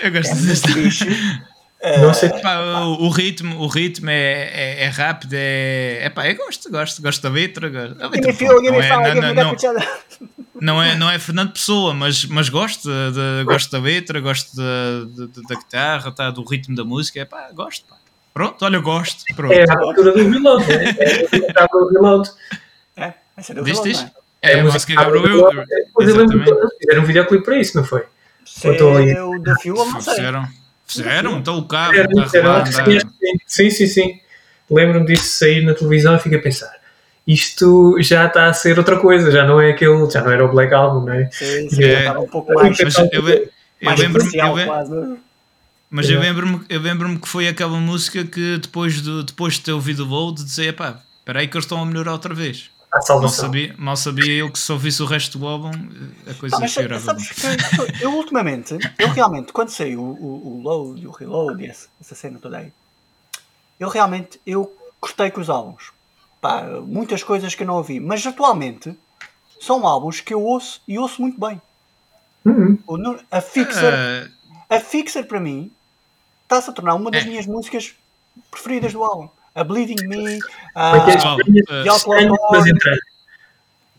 eu gosto é desta. *laughs* Não sei. Pá, o, o, ritmo, o ritmo é, é, é rápido, é, é pá, eu gosto, gosto, gosto da letra. A letra não, é, não, não, não é, não é Fernando Pessoa, mas, mas gosto, de, gosto da letra, gosto da, da, da guitarra, tá, do ritmo da música. É pá, gosto. Pá. Pronto, olha, gosto. Pronto. É a cultura do Reload, né? é a do Reload. É, do Reload. Viste? É, é a música da Gabriel. Eu que fizeram um videoclipe para isso, não foi? Eu da Fuel, não sei. Fizeram, fizeram, então o carro está Sim, sim, sim. Lembro-me disso sair na televisão e fico a pensar isto já está a ser outra coisa, já não é aquele, já não era o Black Album, não é? Sim, sim, é, um pouco mais. Mas eu, eu, eu lembro-me. Mas eu lembro-me eu lembro que foi aquela música que depois de, depois de ter ouvido o Load dizia, pá, espera aí que eles estão a melhorar outra vez. Mal sabia, mal sabia eu que se ouvisse o resto do álbum a coisa ah, cheirava Eu ultimamente, eu realmente, quando saiu o, o, o Load e o Reload e essa, essa cena toda aí, eu realmente eu gostei com os álbuns pá, muitas coisas que eu não ouvi, mas atualmente são álbuns que eu ouço e ouço muito bem. Uhum. A Fixer, uh... a Fixer para mim está-se a tornar uma das é. minhas músicas preferidas do álbum. A Bleeding Me, a The Outlaw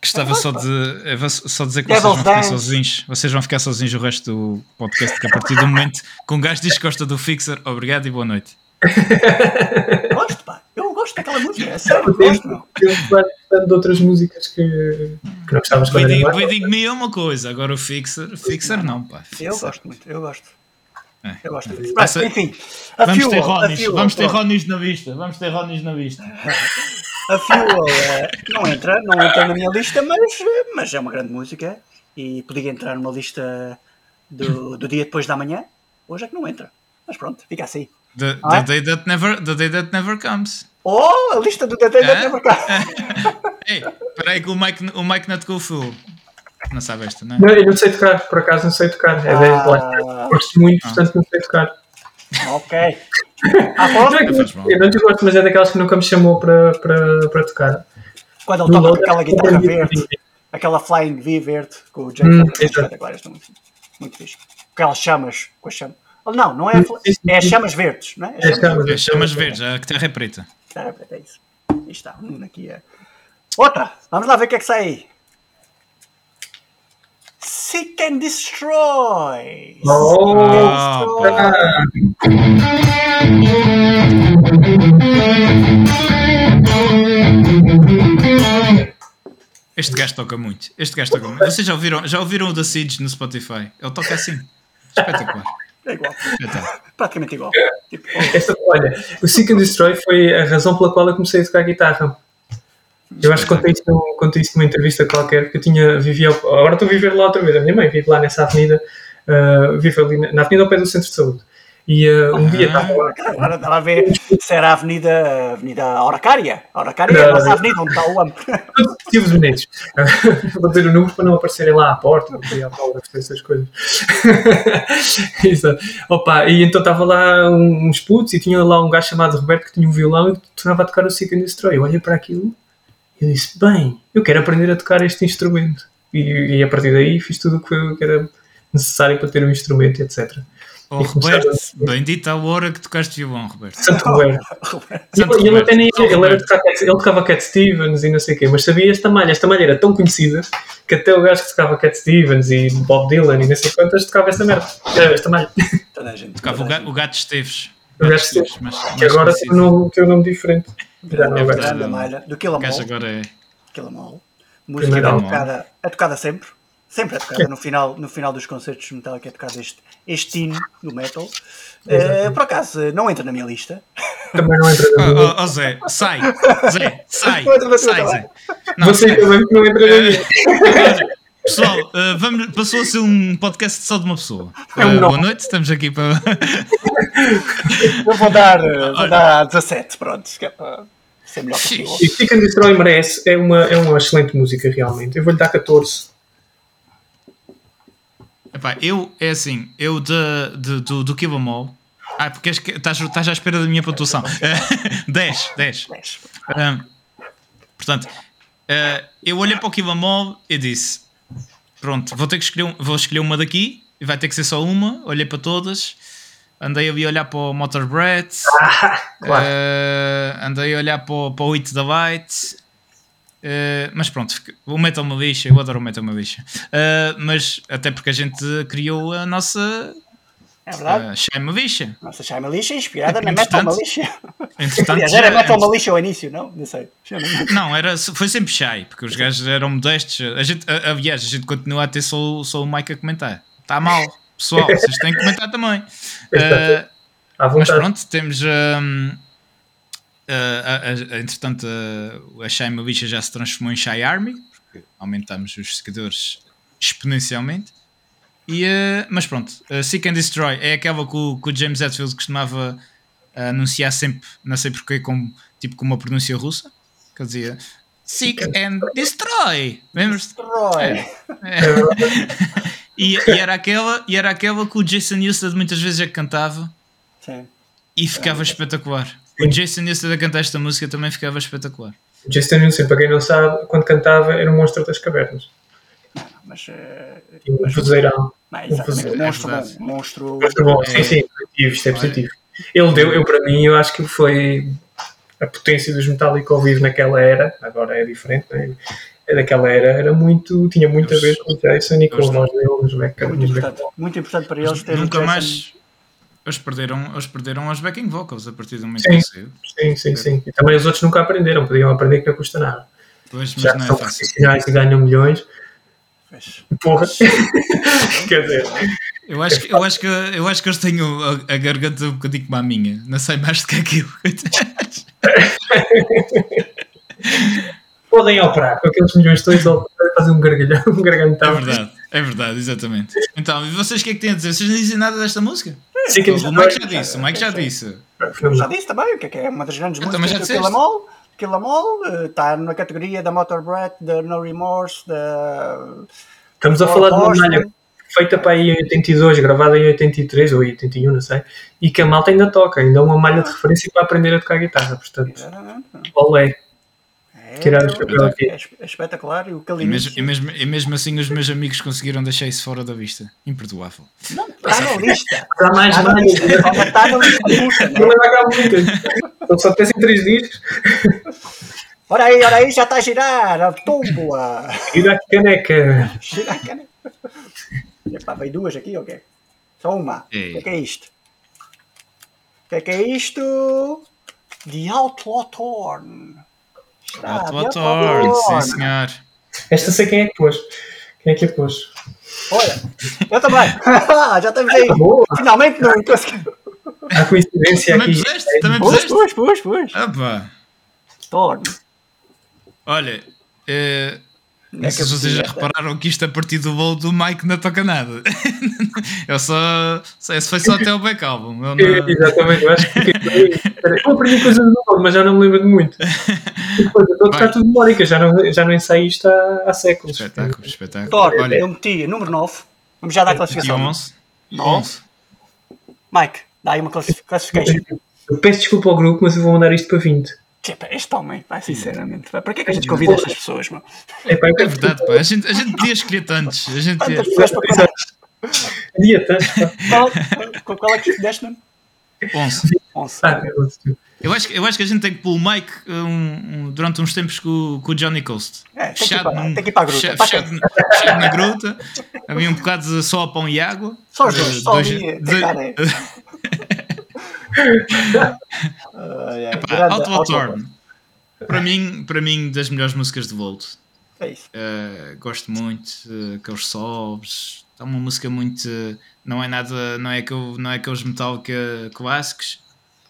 Gostava só de, só dizer que vocês vão ficar sozinhos. Vocês vão ficar sozinhos o resto do podcast, que a partir do momento que um gajo diz que gosta do Fixer, obrigado e boa noite. Gosto, pá. Eu gosto daquela música. É sério, gosto. Eu gosto de outras músicas que, que não gostavas de Bleeding, Bleeding Me é uma coisa, agora o Fixer, Fixer não, pá. Fixer. Eu gosto muito, eu gosto. É. Eu gosto muito. Mas, enfim, a vamos, Fuel, ter Ronis, Fuel, vamos ter Ronis na vista. Vamos ter Ronis na vista. *laughs* A Fuel uh, não entra, não entra na minha lista, mas, mas é uma grande música e podia entrar numa lista do, do dia depois da manhã. Hoje é que não entra. Mas pronto, fica assim. The, ah? the, day that never, the day that never comes. Oh, a lista do The Day That Never Comes. *laughs* Ei, peraí que o Mike, o Mike not go full. Não sabe esta, não é? Não, eu não sei tocar, por acaso não sei tocar. É ah. Gosto muito, ah. portanto não sei tocar. Ok. *laughs* Ah, é eu não te gosto, mas é daquelas que nunca me chamou para, para, para tocar. Quando ele toca aquela guitarra verde, aquela Flying V verde com o Jack hum, agora, muito, muito fixe. Aquelas chamas com as chamas. Não, não é, é chamas verdes, não é? É chamas, é chamas verdes, a terra é preta. É preta, é isso. Aí está, um aqui é. Outra! Vamos lá ver o que é que sai aí. Seek and Destroy! Oh! Este gajo toca muito. Este gajo toca muito. Vocês já ouviram, já ouviram o da Seeds no Spotify? Ele toca assim. Espetacular. É igual. Praticamente igual. Tipo, Esta, olha, o Seek and Destroy foi a razão pela qual eu comecei a tocar guitarra. Eu acho que contei isso, contei numa entrevista qualquer, porque eu tinha, vivia, agora estou a viver lá outra vez, a minha mãe vive lá nessa avenida, uh, vive ali na, na avenida ao pé do centro de saúde. E uh, um dia estava lá. Agora estava a ver se era a Avenida, avenida Oracária. Oracária é a nossa avenida onde está o AMP. Motivos bonitos. *laughs* Vou dizer o número para não aparecerem lá à porta, não podia essas coisas. *laughs* Exato. Opa, e então estava lá uns putos e tinha lá um gajo chamado Roberto que tinha um violão e tornava a tocar o Seek and Destroy. Eu olhei para aquilo e disse: Bem, eu quero aprender a tocar este instrumento. E, e a partir daí fiz tudo o que era necessário para ter um instrumento, etc. Oh, Roberto, a... bendita a hora que tocaste violão, Roberto. Santo *laughs* Roberto. Santo ele, nem, ele, era tocar, ele tocava Cat Stevens e não sei o quê, mas sabia esta malha. Esta malha era tão conhecida que até o gajo que tocava Cat Stevens e Bob Dylan e não sei quantas tocava esta merda. Esta malha. Tocava o gato, o gato Esteves. O gato Esteves, mas, que agora tem um, tem um nome diferente. Não é malha. Do Killamall. agora é... Killamall. Música é tocada, é tocada sempre Sempre é tocada no final, no final dos concertos de Metallica é tocado este, este hino do metal. Uh, por acaso, não entra na minha lista. Também não entra na minha *laughs* lista. Oh, oh, Zé, sai! Zé, sai! sai, Zé. Não, Você sai. também não entra na minha lista. *laughs* Pessoal, uh, vamos, passou a ser um podcast só de uma pessoa. Uh, boa noite, estamos aqui para. *laughs* Eu vou dar, vou dar 17, pronto, que é para ser melhor possível. E and Destroy merece, é uma, é uma excelente música, realmente. Eu vou-lhe dar 14. Epá, eu, é assim, eu de, de, do, do Kill Em All. Ah, porque estás, estás à espera da minha pontuação. 10, 10. Um, portanto, uh, eu olhei para o Kill Em All e disse: Pronto, vou ter que escolher, vou escolher uma daqui e vai ter que ser só uma. Olhei para todas. Andei ali a olhar para o Motor. *laughs* Ah, claro. uh, andei a olhar para, o, para o It the Light. Uh, mas pronto, o Metal Militia, eu adoro o Metal Militia. Uh, mas até porque a gente criou a nossa. É verdade. Uh, Shai Militia. Nossa Shai Militia inspirada na Metal Militia. Entretanto, *laughs* Aliás, era Metal Militia ao início, não? Não sei. *laughs* Não, era, foi sempre Shai, porque os gajos eram modestos. A gente, aliás, a gente continua a ter só, só o Mike a comentar. Está mal, pessoal, vocês têm que comentar também. Uh, mas pronto, temos. Um, Uh, entretanto, uh, a Shy Militia já se transformou em Shy Army, porque aumentamos os seguidores exponencialmente. E, uh, mas pronto, uh, Seek and Destroy é aquela que o, que o James Hetfield costumava anunciar sempre, não sei porquê, com, tipo com uma pronúncia russa, que ele dizia Seek and Destroy. Lembras? Destroy. É. É. *laughs* e, e, era aquela, e era aquela que o Jason Newsted muitas vezes é que cantava Sim. e ficava é. espetacular. O Jason Newsted a cantar esta música também ficava espetacular. O Jason Newsted, para quem não sabe, quando cantava era um monstro das cavernas. Mas. Uh, um vozeirão. Um monstro bom. Monstro, monstro bom. É, sim, sim, positivo, isto é positivo. Ele deu, eu para mim, eu acho que foi a potência dos Metallica ao vivo naquela era, agora é diferente, né? naquela era era muito, tinha muito a ver com o Jason e com os nós deles, muito, importante, muito importante para eles terem nunca mais eles perderam, eles perderam as backing vocals a partir do momento sim, que saiu. Sim, sim, sim. E também os outros nunca aprenderam, podiam aprender que não custa nada. Pois, mas Já não é são profissionais e ganham milhões. Porra. *laughs* Quer dizer. Eu acho, que, eu, acho que, eu acho que eles têm a, a garganta um bocadinho como a minha. Não sei mais do que aquilo. *laughs* Podem operar com aqueles milhões todos fazer um gargalhão, um gargantão. É verdade, é verdade, exatamente. Então, e vocês o que é que têm a dizer? Vocês não dizem nada desta música? Sim, que o Mike já disse, o Mike já disse. Já disse também, o que é que é uma das grandes músicas do Kill Em All. Kill Em All está na categoria da Motor Breath, da No Remorse, da... Estamos a falar de uma malha feita para aí em 82, gravada em 83 ou 81, não sei, e que a malta ainda toca, ainda é uma malha de referência para aprender a tocar guitarra, portanto, olé. É, tirar o chapéu aqui. É, é espetacular. E, o e, mesmo, e, mesmo, e mesmo assim os meus amigos conseguiram deixar isso fora da vista. Imperdoável. Não, está *laughs* na lista. Está mais está mais. Está na lista. Não pagar muitas. Só tem três discos. Ora aí, ora aí, já está a girar. A tumba. Gira a caneca. Gira a caneca. Epá, veio duas aqui ou okay? quê? Só uma. O que é, que é isto? O que é que é isto? The Outlaw Torn. Outlaw sim senhor. Esta sei quem é que pôs. Quem é que a pôs? Olha, eu também. *laughs* Já estamos aí. Boa. Finalmente não consegui. Há coincidência também aqui. Puseste, também puseste? Pus, pus, pus. Opa. Torno. Olha, eh, não sei se vocês já repararam que isto a partir do voo do Mike não toca nada. *laughs* eu só. Esse foi só até o back album. Eu não... *laughs* Exatamente, eu acho que. eu aprendi coisas novas, mas já não me lembro de muito. *laughs* Depois, eu estou a tocar tudo memórica, já não, já não ensaio isto há, há séculos. Espetáculo, espetáculo. Thor, Olha, eu meti número 9. Vamos já dar a classificação. 11. 11. Mike, dá aí uma classificação. Eu peço desculpa ao grupo, mas eu vou mandar isto para 20. Este homem, pá, sinceramente. Pá, para que é que a gente convida estas pessoas, mano? É, pá, é verdade, pá. A gente, a gente podia escolher tantos. A gente podia. Podia tantos. Qual, qual é que deste, mano? 11. 11. Ah, eu, acho, eu acho que a gente tem que pôr o Mike um, um, durante uns tempos com, com o Johnny Coast. É, tem, fechado que ir para, tem que ir para a gruta. Fechado, fechado, fechado na gruta. Havia um bocado de só pão e água. Só os dois. Só dois, *laughs* de, de, uh, Torn. Para mim, para mim, das melhores músicas de Volt. É isso. Uh, gosto muito, uh, aqueles sobs. É uma música muito. não é nada. Não é, que, não é aqueles Metallica clássicos.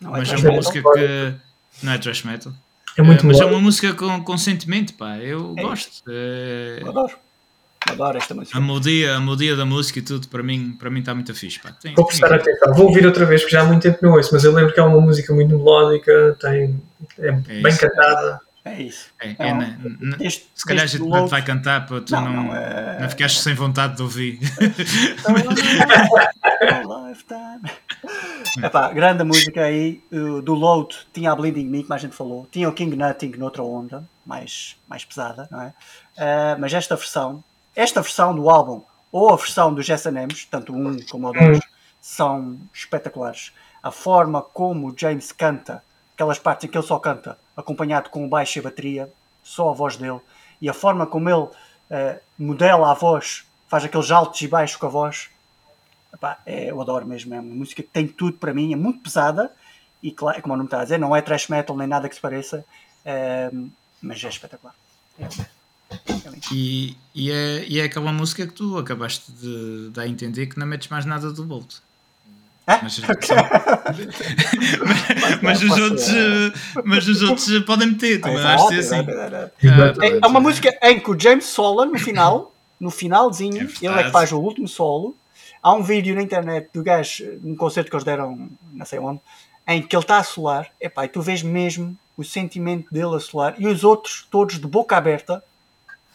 Não é mas é, uma música que. Não é thrash metal. É muito uh, mas é uma música com, com sentimento, pá. Eu é gosto. Uh, adoro. Adoro esta música. A melodia, a melodia da música e tudo, para mim, para mim está muito fixe. Pá. Tem, Vou prestar atenção. Vou ouvir outra vez, porque já há muito tempo não ouço, mas eu lembro que é uma música muito melódica, tem, é, é bem cantada. É isso. É, é, na, na, este, se calhar a gente não vai cantar para tu não, não, não, é... não ficares sem vontade de ouvir. *laughs* Epá, grande música aí do Load tinha a Bleeding Me, como a gente falou, tinha o King Nutting noutra onda, mais, mais pesada, não é? Uh, mas esta versão esta versão do álbum ou a versão dos S&M's, tanto o 1 como o 2, são espetaculares. A forma como o James canta, aquelas partes em que ele só canta, acompanhado com o baixo e a bateria, só a voz dele e a forma como ele uh, modela a voz, faz aqueles altos e baixos com a voz. Epá, é, eu adoro mesmo, é uma música que tem tudo para mim, é muito pesada e claro, como o nome está a dizer, não é trash metal nem nada que se pareça, uh, mas é espetacular. É. E, e, é, e é aquela música que tu acabaste de dar a entender que não metes mais nada do Bolt. Mas, mas, mas, os outros, *laughs* mas os outros podem meter, também é, assim. É, é uma música em que o James Solan, no final, no finalzinho, é ele é que faz o último solo. Há um vídeo na internet do gajo, num concerto que eles deram, não sei onde, em que ele está a solar, epá, e tu vês mesmo o sentimento dele a solar, e os outros todos de boca aberta,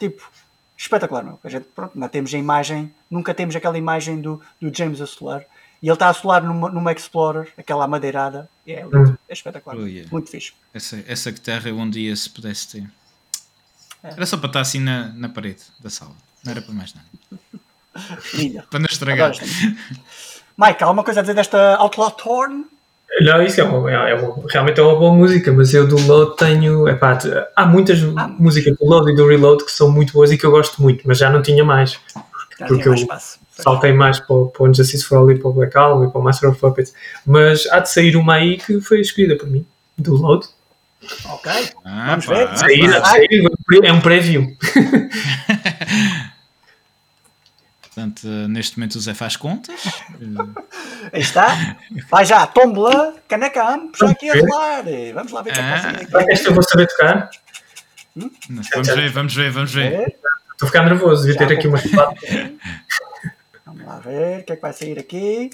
tipo, espetacular, meu. A gente, pronto, não temos a imagem, nunca temos aquela imagem do, do James a solar. E ele está a solar numa, numa Explorer, aquela madeirada. É, hum. é espetacular. Oh, yeah. Muito fixe. Essa, essa guitarra um dia se pudesse ter. É. Era só para estar assim na, na parede da sala. Não era para mais nada. *laughs* para não estragar. Mike, há alguma coisa a dizer desta Outlaw Torn? Não, isso é, uma, é uma, realmente é uma boa música, mas eu do Load tenho. Epá, há muitas ah. músicas do Load e do Reload que são muito boas e que eu gosto muito, mas já não tinha mais. Já porque eu espaço. saltei mais para, para o Justice for All e para o Black Album e para o Master of Puppets. Mas há de sair uma aí que foi escolhida por mim, do Load. Ok, ah, vamos ver. Sair, sair, é um preview. *laughs* Portanto, neste momento o Zé faz contas. Aí está. Vai já, tombola, caneca puxa aqui a rolar. Vamos lá ver o que é que vai sair aqui. Esta eu vou saber tocar. Hum? Vamos ver, vamos ver, vamos ver. Estou a ficar nervoso, devia ter aqui umas Vamos lá ver o que é que vai sair aqui.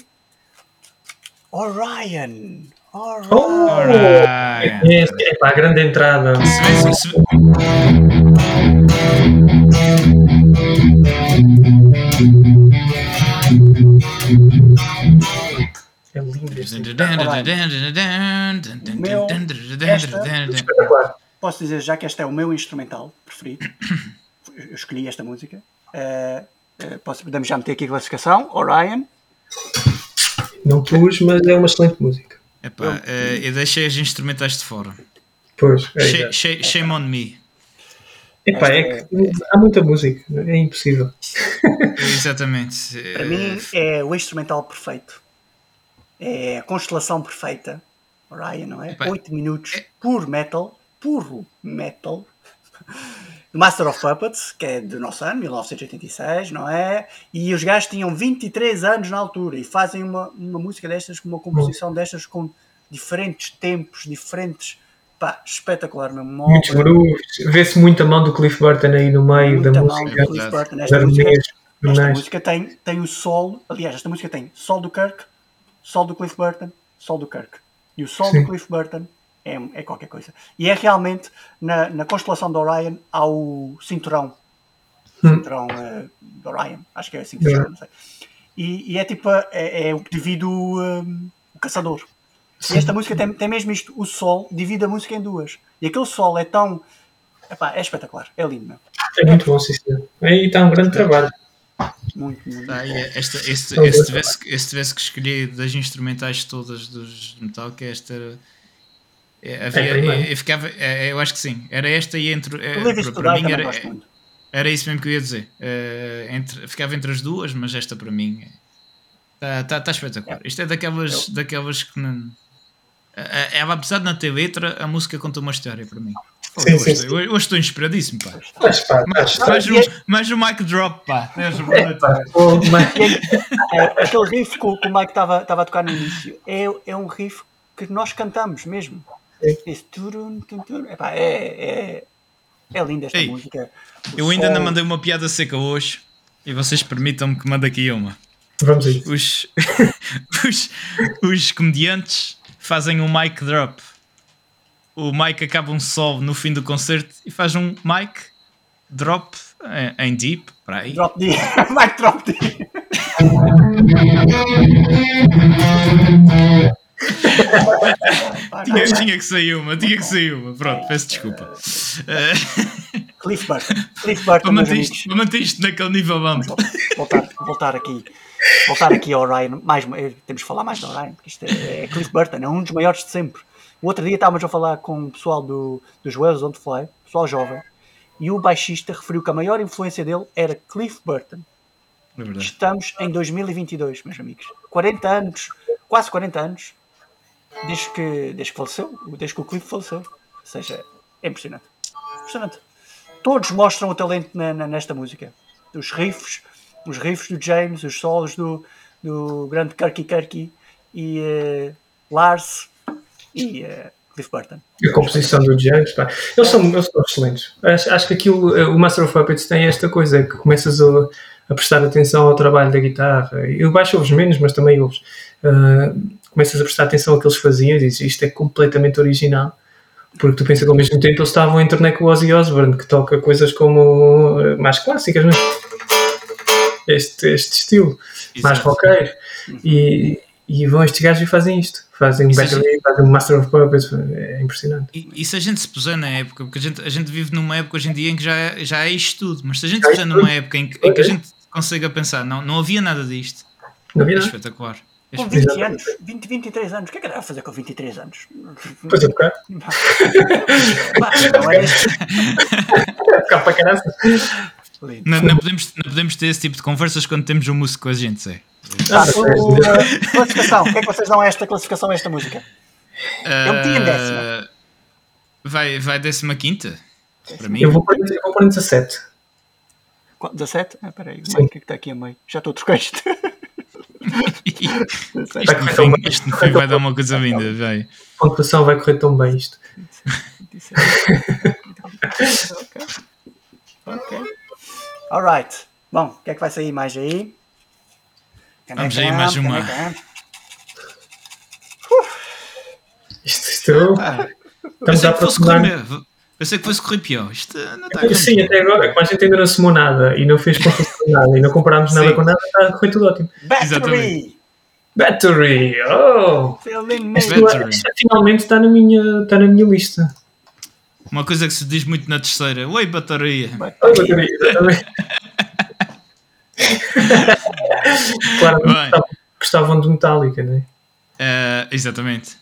Orion. Orion. Oh, Orion. É, é, para a grande entrada. Se, se, se... É lindo este Posso dizer já que este é o meu instrumental preferido. Eu escolhi esta música. Uh, uh, posso, podemos já meter aqui a classificação. Orion. Não pus, mas é uma excelente música. Epá, uh, eu deixei as instrumentais de fora. Pois, é, shame, shame on me. Epá, é que há muita música, é impossível. *laughs* Exatamente. Para mim é o instrumental perfeito. É a constelação perfeita. Orion, não é? Epá, 8 minutos, é... puro metal, puro metal. Do Master of Puppets, que é do nosso ano, 1986, não é? E os gajos tinham 23 anos na altura e fazem uma, uma música destas, uma composição destas com diferentes tempos, diferentes Pá, espetacular mesmo. Muitos grooves. Vê-se muita mão do Cliff Burton aí no meio muita da música. Do Cliff Burton. Esta, música, esta música tem, tem o solo. Aliás, esta música tem sol do Kirk, sol do Cliff Burton, sol do Kirk. E o sol Sim. do Cliff Burton é, é qualquer coisa. E é realmente, na, na constelação de Orion, há o cinturão. Hum. Cinturão uh, de Orion. Acho que é assim que se chama, não sei. E, e é tipo, é, é o que divide o, um, o caçador. E esta música tem, tem mesmo isto, o sol divide a música em duas. E aquele sol é tão. Epá, é espetacular, é lindo. Meu. É muito bom, sim, senhor. Aí está um grande trabalho. Muito, muito. Ah, esta, este, este, tivesse, este tivesse que escolher das instrumentais todas dos metal, que esta era. É, havia, é, eu, ficava, é, eu acho que sim. Era esta e entre. É, para, para mim era, era isso mesmo que eu ia dizer. Uh, entre, ficava entre as duas, mas esta para mim está tá, tá espetacular. Isto é daquelas, daquelas que não ela, apesar de não ter letra, a música conta uma história para mim. Sim, hoje, sim, Hoje, estou inspiradíssimo, pá. Mas, pá mais, mais, um, mais um mic drop, pá. É, pá é, aquele riff que o, que o Mike estava a tocar no início é, é um riff que nós cantamos mesmo. Esse turum, turum, epá, é, é, é linda esta Ei, música. O eu ainda não mandei uma piada seca hoje e vocês permitam-me que mande aqui uma. Vamos aí. Os, *laughs* os, os comediantes fazem um mic drop. O Mike acaba um solo no fim do concerto e faz um mic drop em, deep, para aí. Drop D. *laughs* mic drop D. *laughs* tinha, tinha, que sair uma, tinha que sair uma. Pronto, peço desculpa. Cliff Burton. Cliff Burton. Para manter, isto, para manter isto naquele nível, vamos. Voltar, voltar aqui voltar aqui ao Ryan, mais, temos que falar mais do Ryan, porque isto é, é Cliff Burton, é um dos maiores de sempre. O outro dia estávamos a falar com o pessoal do, dos Wales on Fly, pessoal jovem, e o baixista referiu que a maior influência dele era Cliff Burton. É Estamos em 2022, meus amigos. 40 anos, quase 40 anos, desde que, desde que faleceu, desde que o Cliff faleceu. Ou seja, é impressionante. Impressionante. Todos mostram o talento na, na, nesta música. Os riffs, os riffs do James, os solos do, do grande Kirky Kirky e uh, Lars e uh, Cliff Burton. A composição do James, pá. Eles são, eles são excelentes. Acho, acho que aquilo, eh, o Master of Puppets tem esta coisa que começas a, a prestar atenção ao trabalho da guitarra. Eu baixo ouves menos, mas também ouves. Uh, começas a prestar atenção ao que eles faziam e dizes isto é completamente original. Porque tu pensas que ao mesmo tempo eles estavam a internet com o Ozzy Osbourne, que toca coisas como mais clássicas, mas este, este estilo, Exato. mais roqueiro. E, e vão estes gajos e fazem isto. Fazem um Battery, gente... fazem um Master of Puppets, é impressionante. E, e, se a gente se puser na época, porque a gente, a gente vive numa época hoje em dia em que já, é, já é isto tudo, mas se a gente se puser numa época em que, em que a gente consiga pensar, não, não havia nada disto, não havia é nada. espetacular. É com 20 anos, 20, 23 anos, o que é que dá a fazer com 23 anos? Pois é, tocar. Não *laughs* é. *laughs* Tocar para caralho. Não, não, podemos, não podemos ter esse tipo de conversas quando temos um músico com a gente, sei. Ah, o, uh, classificação, o que é que vocês dão a esta classificação, a esta música? Eu meti em décima. Vai, vai décima quinta? Para mim. Eu vou pôr, eu vou pôr em 17. 17? Ah, peraí, o que é que está aqui a meio? Já estou a trocar isto. *laughs* isto, no fim, isto no fim vai dar uma coisa linda, vai. A pontuação vai correr tão bem isto. *laughs* ok. Ok. Alright. Bom, o que é que vai sair mais aí? Vamos aí mais uma. Isto, isto ah, estamos a aproximar. Pensei que fosse correr pior. Isto não está Sim, até agora, como a gente ainda não assumou nada e não fez nada e não comparámos nada com nada, está a correr tudo ótimo. Battery! Battery! Oh! Isto, isto, finalmente está na, minha, está na minha lista. Uma coisa que se diz muito na terceira. Oi, bateria! Oi, bateria, exatamente. *laughs* claro, gostavam de Metallica, não é? Uh, exatamente.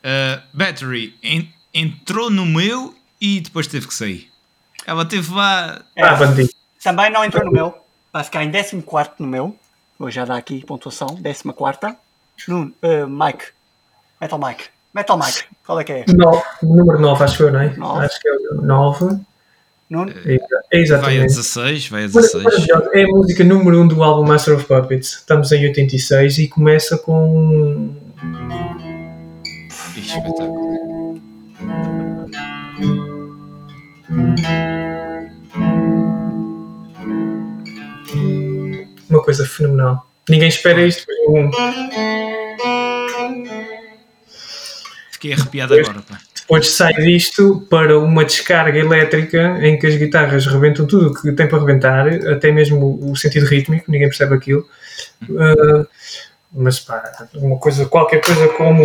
Uh, Battery en entrou no meu e depois teve que sair. Ela teve lá. Ah, bandido. Também não entrou no meu. Vai ficar em 14 no meu. Vou já dar aqui pontuação. 14. No, uh, Mike. Metal Mike. Metal Mike. Qual é que é? No, número 9, acho que eu, não é? 9. Acho que é o 9. Nuno? É, exatamente. Vai a 16, vai a 16. É a música número 1 um do álbum Master of Puppets. Estamos em 86 e começa com. Ixi, espetáculo. Uma coisa fenomenal. Ninguém espera isto. Fiquei arrepiado agora, pá depois sai disto para uma descarga elétrica em que as guitarras rebentam tudo o que tem para rebentar, até mesmo o sentido rítmico, ninguém percebe aquilo. Uh, mas pá, uma coisa, qualquer coisa como.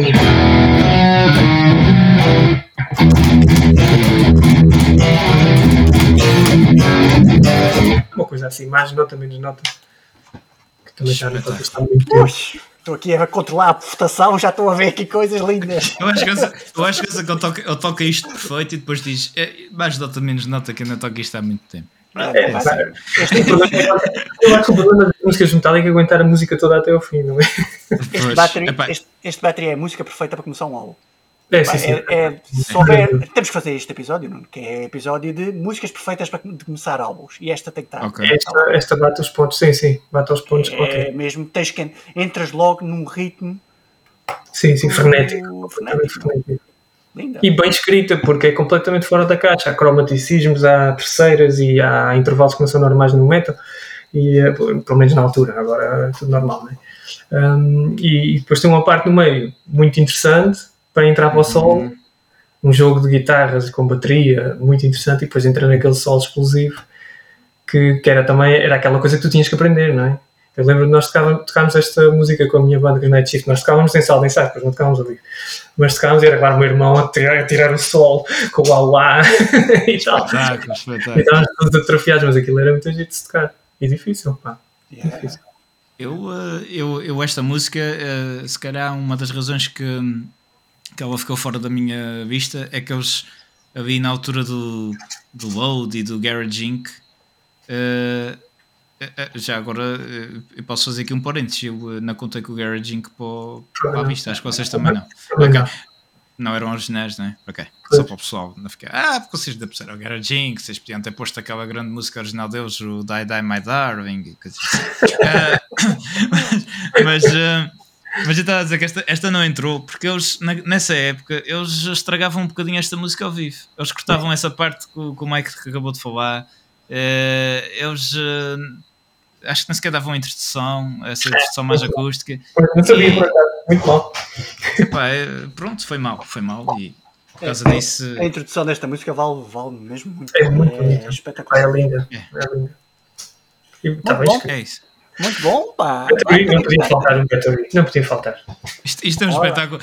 Uma coisa assim, mais nota, menos nota. Que também está a muito tempo. Estou aqui a controlar a votação, já estou a ver aqui coisas lindas. Eu acho que eu acho que, ele, toca, ele toca isto perfeito e depois diz é, mais nota, menos nota, que ainda toca isto há muito tempo. É, é, este problema, eu acho que o problema das músicas metálicas é aguentar a música toda até ao fim, não é? Este battery, este, este battery é a música perfeita para começar um álbum. É, sim, sim. É, é, temos que fazer este episódio, não? que é episódio de músicas perfeitas para começar álbuns. E esta tem que estar. Okay. Esta, esta bate os pontos, sim, sim. Bate os pontos. É, okay. mesmo, tens que entras logo num ritmo. Sim, sim, frenético. frenético. frenético. E bem escrita, porque é completamente fora da caixa. Há cromaticismos, há terceiras e há intervalos que não são normais no metal. E, eh, pelo menos na altura, agora é tudo normal, não é? Um, e, e depois tem uma parte no meio muito interessante para entrar para o solo, uhum. um jogo de guitarras com bateria muito interessante e depois entra naquele solo explosivo que, que, era também era aquela coisa que tu tinhas que aprender, não é? Eu lembro de nós tocávamos, tocávamos esta música com a minha banda Grenade Shift, nós tocávamos em sala, em saco, depois não tocávamos ali. Mas tocávamos e era claro o meu irmão a tirar, a tirar o sol com o auá *laughs* e tal. Espetáculo, espetáculo. E estávamos todos atrofiados, mas aquilo era muito jeito de tocar. E difícil, pá. Yeah. Difícil. Eu, eh, eu, eu, esta música, eh, se calhar, uma das razões que, que ela ficou fora da minha vista é que eles ali na altura do, do Load e do Garage Inc. Uh, já agora eu posso fazer aqui um parênteses. Eu não contei com o Garage Inc. para, para a vista, acho que vocês também não. Okay. Não eram originais, não é? Ok. Só para o pessoal não ficar. Ah, porque vocês ainda puseram o Garage Inc. Vocês podiam ter posto aquela grande música original deles, o Die Die My Darling. *laughs* uh, *laughs* mas. Uh, mas eu estava a dizer que esta, esta não entrou porque eles, na, nessa época, eles estragavam um bocadinho esta música ao vivo. Eles cortavam essa parte que, que o Mike acabou de falar. Uh, eles uh, acho que nem sequer davam introdução, essa introdução mais acústica. Não sabia, e, muito mal. Epá, é, pronto, foi mal, foi mal e por causa é, disso. A introdução desta música vale, vale mesmo muito. É muito é, espetacular. É linda. É, é linda. E, tá bom. É isso. Muito bom, pá. Não podia faltar um Battery. Não podia faltar. Isto, isto é um Ora. espetáculo.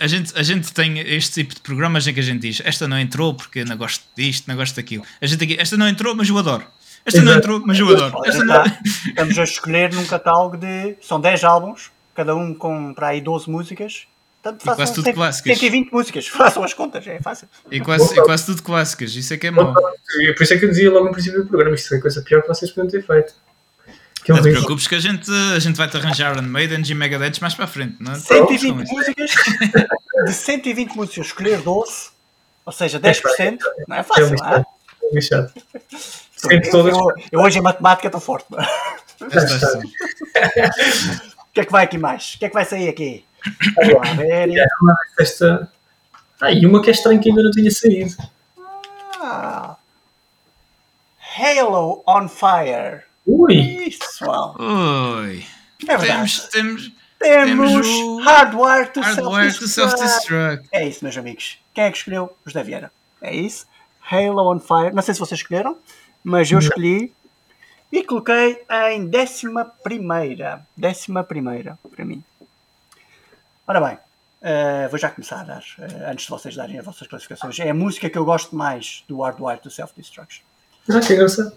A gente, a gente tem este tipo de programas em que a gente diz: Esta não entrou porque não gosto disto, não gosto daquilo. A gente aqui, esta não entrou, mas eu adoro. Esta Exato. não entrou, mas eu adoro. Esta não... Estamos a escolher num catálogo de. São 10 álbuns, cada um com para aí 12 músicas. Portanto, e quase tudo clássicas. 120 músicas, *laughs* façam as contas, é fácil. E quase, e quase tudo clássicas, isso é que é mau. Por isso é que eu dizia logo no princípio do programa: isto foi a coisa pior que vocês podiam ter feito. Que não te preocupes que a gente, a gente vai te arranjar Iron Maiden e Megadeth mais para a frente. Não é? 120 músicas, *laughs* de 120 músicas, escolher 12, ou seja, 10%, não é fácil, é não é? Lixado. Eu, eu, eu, hoje em matemática estou forte. *laughs* o que é que vai aqui mais? O que é que vai sair aqui? Vamos lá ver. Esta... Ah, e uma que é estranha que ainda não tinha saído. Ah. Halo on Fire. Ui! Isso, Ui! É verdade. Temos, temos, temos Hardware to Self-Destruct. Self é isso, meus amigos. Quem é que escolheu? José Vieira. É isso. Halo on Fire. Não sei se vocês escolheram, mas eu escolhi e coloquei em décima primeira. Décima primeira para mim. Ora bem, uh, vou já começar a dar, uh, antes de vocês darem as vossas classificações. É a música que eu gosto mais do Hardwire to Self-Destruction. Ah, que engraçado.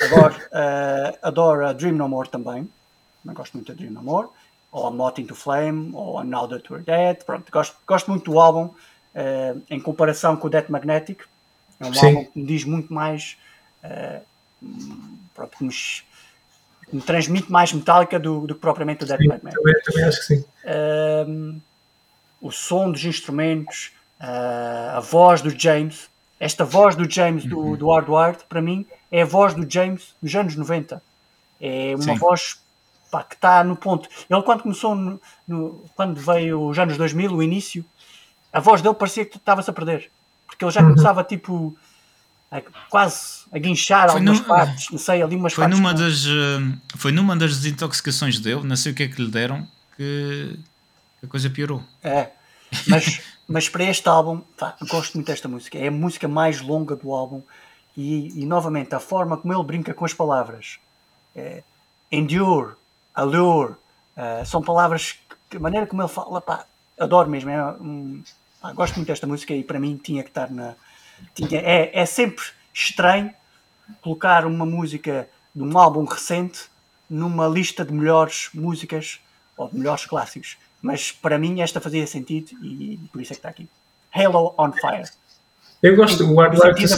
Agora, uh, adoro a Dream No More também. Não gosto muito da Dream No More. Ou a Not Into Flame, ou a Now That We're Dead. Pronto, gosto, gosto muito do álbum. Uh, em comparação com o Death Magnetic. É um Sim. álbum que me diz muito mais. Uh, pronto, que, me, que me, transmite mais metálica do, do que propriamente o Death sim, Magnetic. Também, também acho que sim. o som dos instrumentos, a voz do James esta voz do James do, uhum. do Hardwired, para mim, é a voz do James dos anos 90. É uma Sim. voz pá, que está no ponto. Ele, quando começou, no, no, quando veio os anos 2000, o início, a voz dele parecia que estava-se a perder. Porque ele já uhum. começava tipo. A, quase a guinchar foi algumas partes, não sei, ali umas foi partes. Numa das, uh, foi numa das desintoxicações dele, não sei o que é que lhe deram, que a coisa piorou. É, mas *laughs* mas para este álbum, pá, gosto muito desta música. É a música mais longa do álbum e, e novamente a forma como ele brinca com as palavras. É, endure, allure, uh, são palavras que a maneira como ele fala, pá, adoro mesmo. É, um, pá, gosto muito desta música e para mim tinha que estar na. Tinha, é, é sempre estranho colocar uma música de um álbum recente numa lista de melhores músicas ou de melhores clássicos. Mas para mim esta fazia sentido e por isso é que está aqui. Halo on Fire. Eu gosto do Wild Life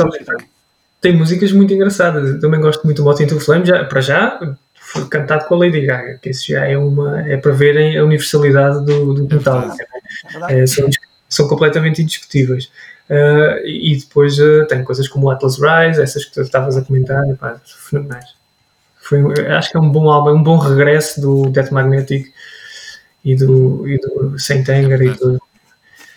Tem músicas muito engraçadas. Eu também gosto muito do Moth into Flame. Já, para já, foi cantado com a Lady Gaga, que isso já é uma. é para verem a universalidade do, do metal. É, é, são, são completamente indiscutíveis. Uh, e depois uh, tem coisas como Atlas Rise, essas que tu estavas a comentar, pá, fenomenais. Foi, acho que é um bom álbum, um bom regresso do Death Magnetic e do, e do Saint Anger e do,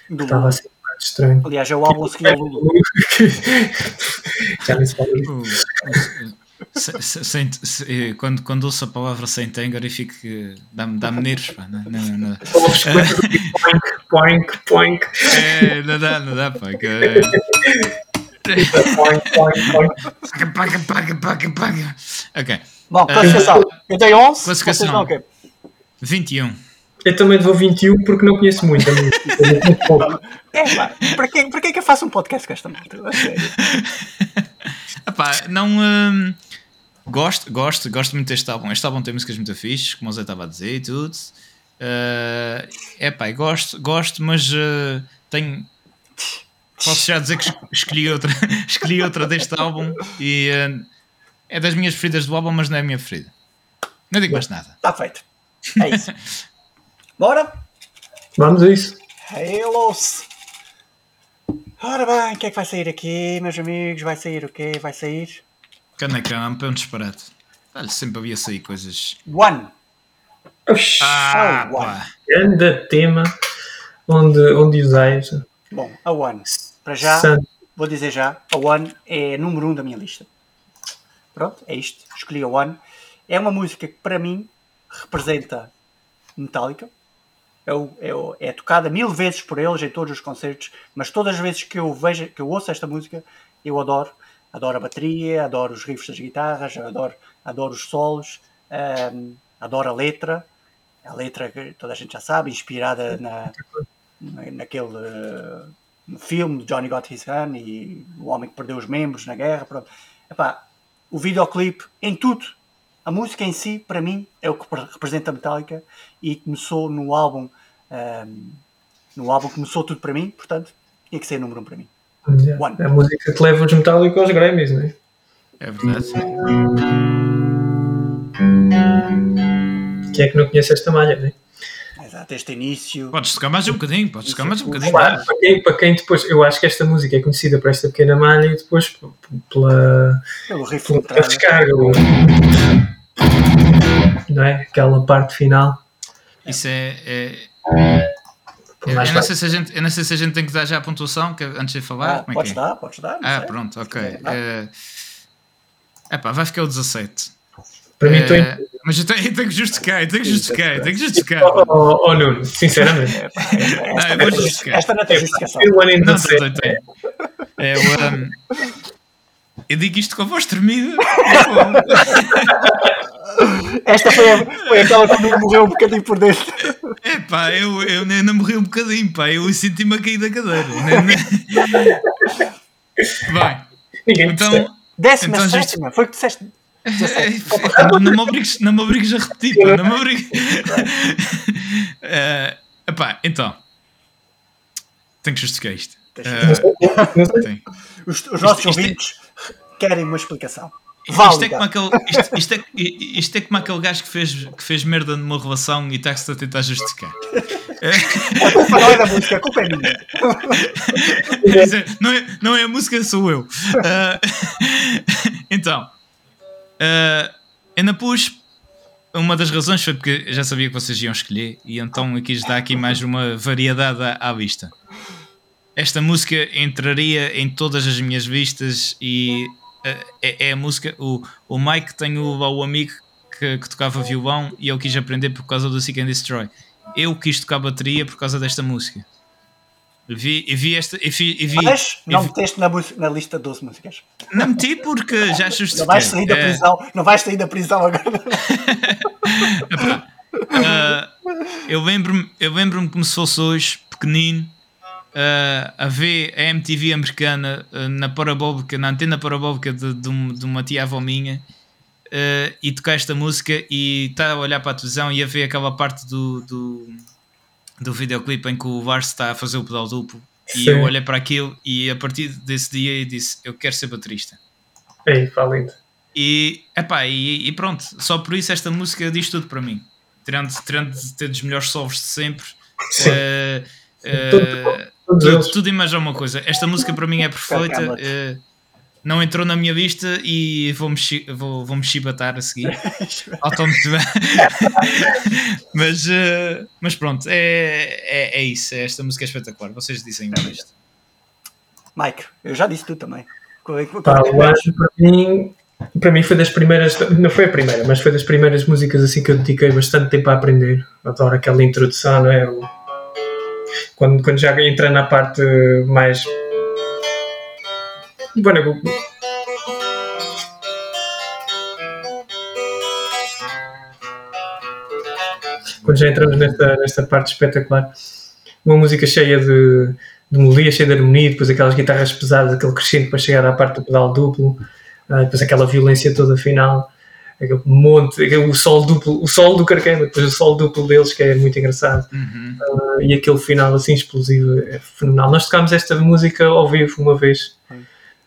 do estava assim muito estranho. Aliás, é o álbum a seguir ao Lulu. *laughs* Já nem se fala quando, quando ouço a palavra sem anger e fico dá-me dá nervos pá, não, não, não. poink, poink, é, não dá, não dá pá, que, é... poink, poink, poink. paga, paga, paga, paga ok bom, classificação uh, eu tenho 11 classificação okay. 21 eu também vou 21 porque não conheço muito. é, pá, para quem, para quem é que eu faço um podcast com esta malta? Epá, não. Hum, gosto, gosto, gosto muito deste álbum. Este álbum tem músicas muito fixes, como o Zé estava a dizer e tudo. Uh, epá, gosto, gosto, mas uh, tenho. Posso já dizer que escolhi outra, *laughs* escolhi outra deste álbum e uh, é das minhas preferidas do álbum, mas não é a minha preferida. Não digo mais nada. Está feito. É isso. *laughs* Bora? Vamos a isso. Halos! Ora bem, o que é que vai sair aqui, meus amigos? Vai sair o quê? Vai sair? Canacamp é um disparate. Olha, sempre havia sair coisas. One! Oxi. Ah, oh. Grande tema onde, onde usais. Bom, a One. Para já, Santo. vou dizer já, a One é número um da minha lista. Pronto, é isto. Escolhi a One. É uma música que para mim representa Metallica. Eu, é tocada mil vezes por eles em todos os concertos, mas todas as vezes que eu vejo, que eu ouço esta música, eu adoro. Adoro a bateria, adoro os riffs das guitarras, adoro, adoro os solos, um, adoro a letra. A letra que toda a gente já sabe, inspirada na, naquele uh, filme de Johnny Got His Gun e o homem que perdeu os membros na guerra. Pronto. Epá, o videoclipe, em tudo, a música em si, para mim, é o que representa a Metallica e começou no álbum, um, no álbum começou tudo para mim, portanto, tinha que ser número um para mim. Yeah. É a música que leva os Metallica aos Grammys, não é? É verdade. Quem é que não conhece esta malha, não é? Exato, este início. Podes tocar mais um bocadinho, podes tocar mais um bocadinho. Claro, para quem, para quem depois, eu acho que esta música é conhecida por esta pequena malha e depois pela, pelo riff pela descarga não é? Aquela parte final. Isso é. é... Eu, eu, não sei se a gente, eu não sei se a gente tem que dar já a pontuação que, antes de falar. Ah, Como é podes que é? dar, podes dar. Ah, sei. pronto, ok. É, epá, vai ficar o 17. Para mim, estou é, Mas eu tenho, eu tenho que justificar, eu tenho que justificar, eu tenho que justificar. Oh, oh, oh Nuno, sinceramente. não, eu vou justificar. Esta não tem justificação. Não, tem, tem. É, um, eu digo isto com a voz tremida. *laughs* Esta foi, a, foi aquela que morreu um bocadinho por dentro. É pá, eu, eu ainda morri um bocadinho, pá. Eu senti-me a cair da cadeira. Vai. *laughs* Então, décima então, sétima, foi o que disseste. Não, não, me obrigues, não me obrigues a repetir, pá, não me obrigues. *laughs* uh, epá, então, tenho que justificar isto. Uh, os, os nossos isto, ouvintes isto é... querem uma explicação. Isto é, como aquele, isto, isto, é, isto é como aquele gajo que fez, que fez merda numa relação e está-se a tentar justificar. A culpa não é da música, a culpa é minha. não, é, não é a música, sou eu. Uh, *laughs* então, uh, ainda pus. Uma das razões foi porque já sabia que vocês iam escolher, e então aqui quis dar aqui mais uma variedade à, à vista. Esta música entraria em todas as minhas vistas e é, é, a música. O, o Mike tem o, o amigo que, que, tocava violão e eu quis aprender por causa do Seek and Destroy. Eu quis tocar bateria por causa desta música. Vi, vi esta. Vi, vi, Mas não vi, meteste na, na lista de 12 músicas. Não meti porque já justifiquei. Não vais sair da é. prisão, uh, não vais sair da prisão agora. *laughs* uh, eu lembro-me lembro como se fosse hoje, pequenino, uh, a ver a MTV americana uh, na parabólica, na antena parabólica de, de, de uma tia-avó minha uh, e tocar esta música e estar a olhar para a televisão e a ver aquela parte do, do, do videoclipe em que o Vars está a fazer o pedal duplo Sim. e eu olhei para aquilo e a partir desse dia eu disse eu quero ser baterista. Ei, valendo. E, epá, e, e pronto, só por isso esta música diz tudo para mim. Tirando, tirando de ter dos melhores solos de sempre. Uh, uh, tudo, tudo e mais alguma coisa. Esta música para mim é perfeita. Uh, não entrou na minha lista e vou-me vou, vou chibatar a seguir. *laughs* *laughs* mas, uh, mas pronto, é, é, é isso. É esta música é espetacular. Vocês dizem isto. Mike, eu já disse tu também. Pá, eu acho para mim, para mim foi das primeiras, não foi a primeira, mas foi das primeiras músicas assim que eu dediquei bastante tempo a aprender. Adoro aquela introdução, não é? O, quando, quando já entra na parte mais. Bueno, quando já entramos nesta, nesta parte espetacular, uma música cheia de, de melodia, cheia de harmonia, depois aquelas guitarras pesadas, aquele crescente para chegar à parte do pedal duplo, uh, depois aquela violência toda final. Aquele monte, aquele, o sol duplo, o sol do Carquema, depois o sol duplo deles, que é muito engraçado. Uhum. Uh, e aquele final assim explosivo é fenomenal. Nós tocámos esta música ao vivo uma vez.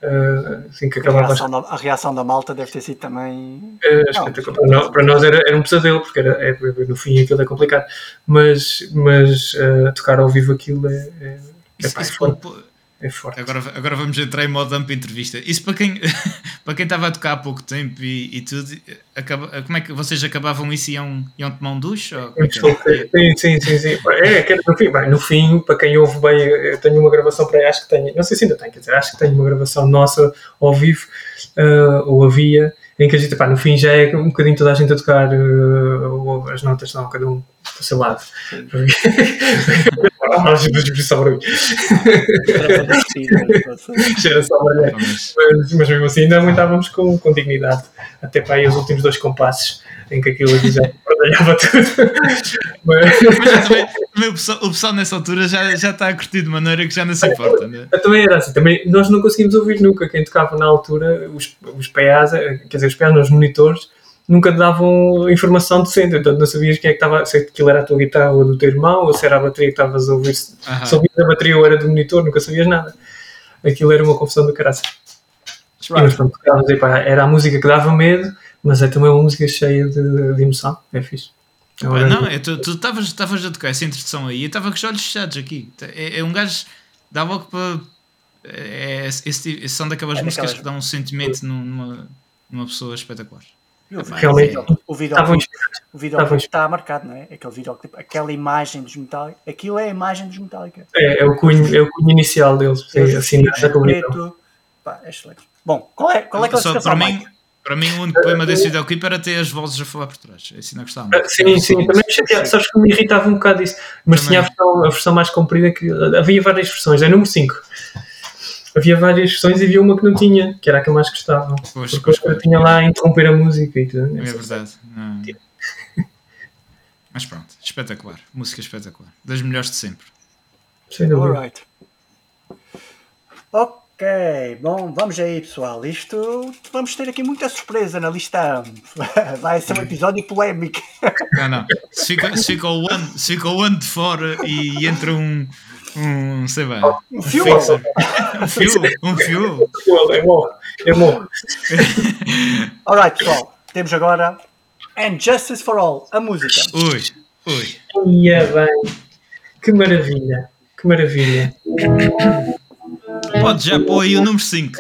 Uh, assim que acabava. A reação, da, a reação, da, malta deve ter sido também. É, para, nós, para nós era, era um pesadelo, porque era, é, no fim aquilo é complicado. Mas, mas uh, tocar ao vivo aquilo é. é, isso, é, isso é forte. Agora, agora vamos entrar em modo ampla entrevista. Isso para quem, *laughs* para quem estava a tocar há pouco tempo e, e tudo, acaba, como é que vocês acabavam isso e iam, iam tomar um duche? Ou, é sim, sim, sim, sim. É, que no fim, bem, no fim, para quem ouve bem, eu tenho uma gravação para aí, acho que tenho, não sei se ainda tenho, quer dizer, acho que tenho uma gravação nossa ao vivo, uh, ou havia, em que a gente, pá, no fim já é um bocadinho toda a gente a tocar, uh, as notas estão cada um do seu lado. *laughs* margem para mim. Era só mas, mas mesmo assim ainda aumentávamos com, com dignidade. Até para aí os últimos dois compassos em que aquilo já *laughs* perdalhava tudo. mas, mas também, também o, pessoal, o, pessoal, nessa altura já, já está a curtir de maneira que já não se importa. Né? Também era assim, também, nós não conseguimos ouvir nunca quem tocava na altura, os, os PAs, quer dizer, os PAs nos monitores nunca te davam informação decente, então não sabias quem é que estava, se aquilo era a tua guitarra ou do teu irmão, ou se era a bateria que estavas a ouvir, se, uhum. se ouvias a bateria ou era do monitor, nunca sabias nada. Aquilo era uma confusão do caraças. Right. Pronto, era a música que dava medo, mas é também uma música cheia de, de emoção, é fixe. Agora, não, é, tu estavas a tocar essa introdução aí, eu estava com os olhos fechados aqui. É, é um gajo, dá logo para. É, esse, são daquelas é músicas daquelas... que dão um sentimento numa, numa pessoa espetacular. Realmente, o videoclipe, videoclipe está marcado, não é? Aquele videoclipe, aquela imagem dos Metallica, aquilo é a imagem dos Metallica. É, é o cunho, é o cunho inicial deles, sim, assim, é preto, pá, é excelente. Bom, qual é, qual é a classificação, para mim, para mim, o único problema desse videoclipe era ter as vozes a falar por trás. Assim não gostava. Ah, sim, sim, também me chateava. Sabes que me irritava um bocado isso. Mas também. tinha a versão, a versão mais comprida que. Havia várias versões, é número 5 havia várias versões e havia uma que não tinha, que era a que eu mais gostava. Pois, porque pois, eu tinha lá a interromper a música e tudo. É verdade. Mas pronto, espetacular. Música espetacular. Das melhores de sempre. Sem dúvida. Alright. Ok, bom, vamos aí pessoal. Isto vamos ter aqui muita surpresa na lista. *laughs* Vai ser um episódio polémico. Não, não. Se fica, se fica, o, ano, se fica o ano de fora e entra um um, sei lá. Um fio? Um fio? Um fio? É bom, é bom. Alright, pessoal. Temos agora And Justice for All, a música. Ui, ui. Ia bem. Que maravilha. Que maravilha. Pode já pôr aí o número 5.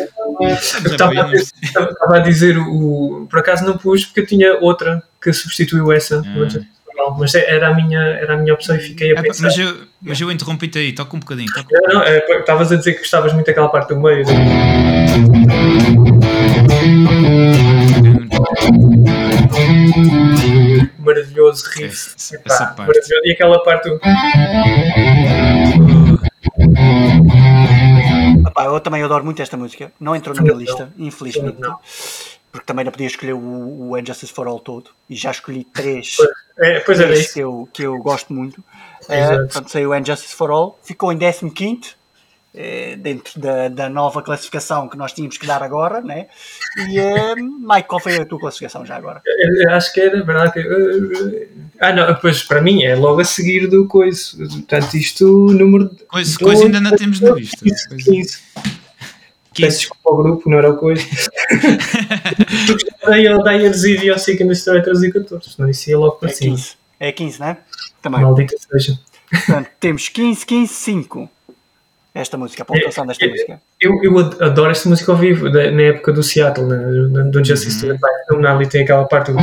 Estava, estava a dizer, o, por acaso não pus porque eu tinha outra que substituiu essa. Ah mas era a minha, era a minha opção e fiquei a pensar. Mas eu, mas eu interrompi-te aí, toca um bocadinho. Toca um Não, é, estavas a dizer que gostavas muito daquela parte do meio. Maravilhoso riff. Essa, Epá, essa parte. Maravilhoso. E aquela parte do. Epá, eu também adoro muito esta música. Não entrou na minha lista, infelizmente. Não porque também não podia escolher o, o Injustice for All todo e já escolhi três, é, pois três que, eu, que eu gosto muito. É, portanto, saiu o Injustice for All, ficou em 15 é, dentro da, da nova classificação que nós tínhamos que dar agora, né? E é, Mike, qual foi a tua classificação já agora? Eu, eu acho que era verdade que. Uh, ah, não, pois para mim é logo a seguir do coisa. Portanto, isto número. Coisa, coisa ainda não temos na vista. 15. 15. Peço desculpa ao grupo, não era o coisa. Daí ele dá a heresia e ao Seeking Destroy 13 e 14, senão isso ia logo para é cima. 15. É 15, não é? Também. Maldita seja. Portanto, temos 15, 15, 5. Esta música, a pontuação desta é, música. Eu, eu adoro esta música ao vivo, da, na época do Seattle, na, do Justice uhum. Fenomenal, e tem aquela parte do.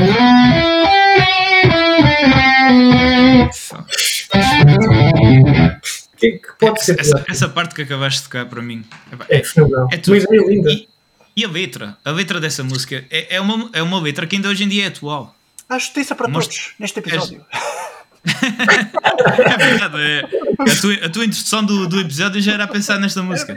Que, que pode ser. Essa, essa, parte que acabaste de tocar para mim é, é fenomenal. É, tudo. é linda. E, e, a letra, a letra dessa música é, é, uma, é uma letra que ainda hoje em dia é atual. Há justiça para Most... todos neste episódio. *laughs* *laughs* é verdade, é. A, tua, a tua introdução do, do episódio já era a pensar nesta música.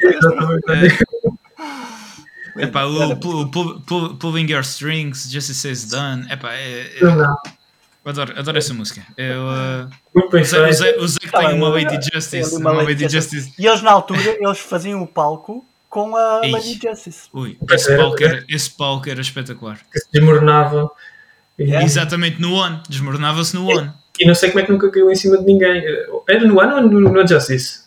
É, epá, o, o, Pulling Your Strings, Just Says Done. Epá, é, é, Adoro, adoro essa música. Eu, uh, Muito bem usei, usei, usei que tem uma Lady Justice. Uma, uma Lady Justice. E eles na altura eles faziam o palco com a Lady Justice. Ui, esse palco, era, esse palco era espetacular. Que se desmoronava. Yeah. Exatamente no One, desmoronava-se no One. E, e, não sei como é que nunca caiu em cima de ninguém. Era no One ou no, no Justice?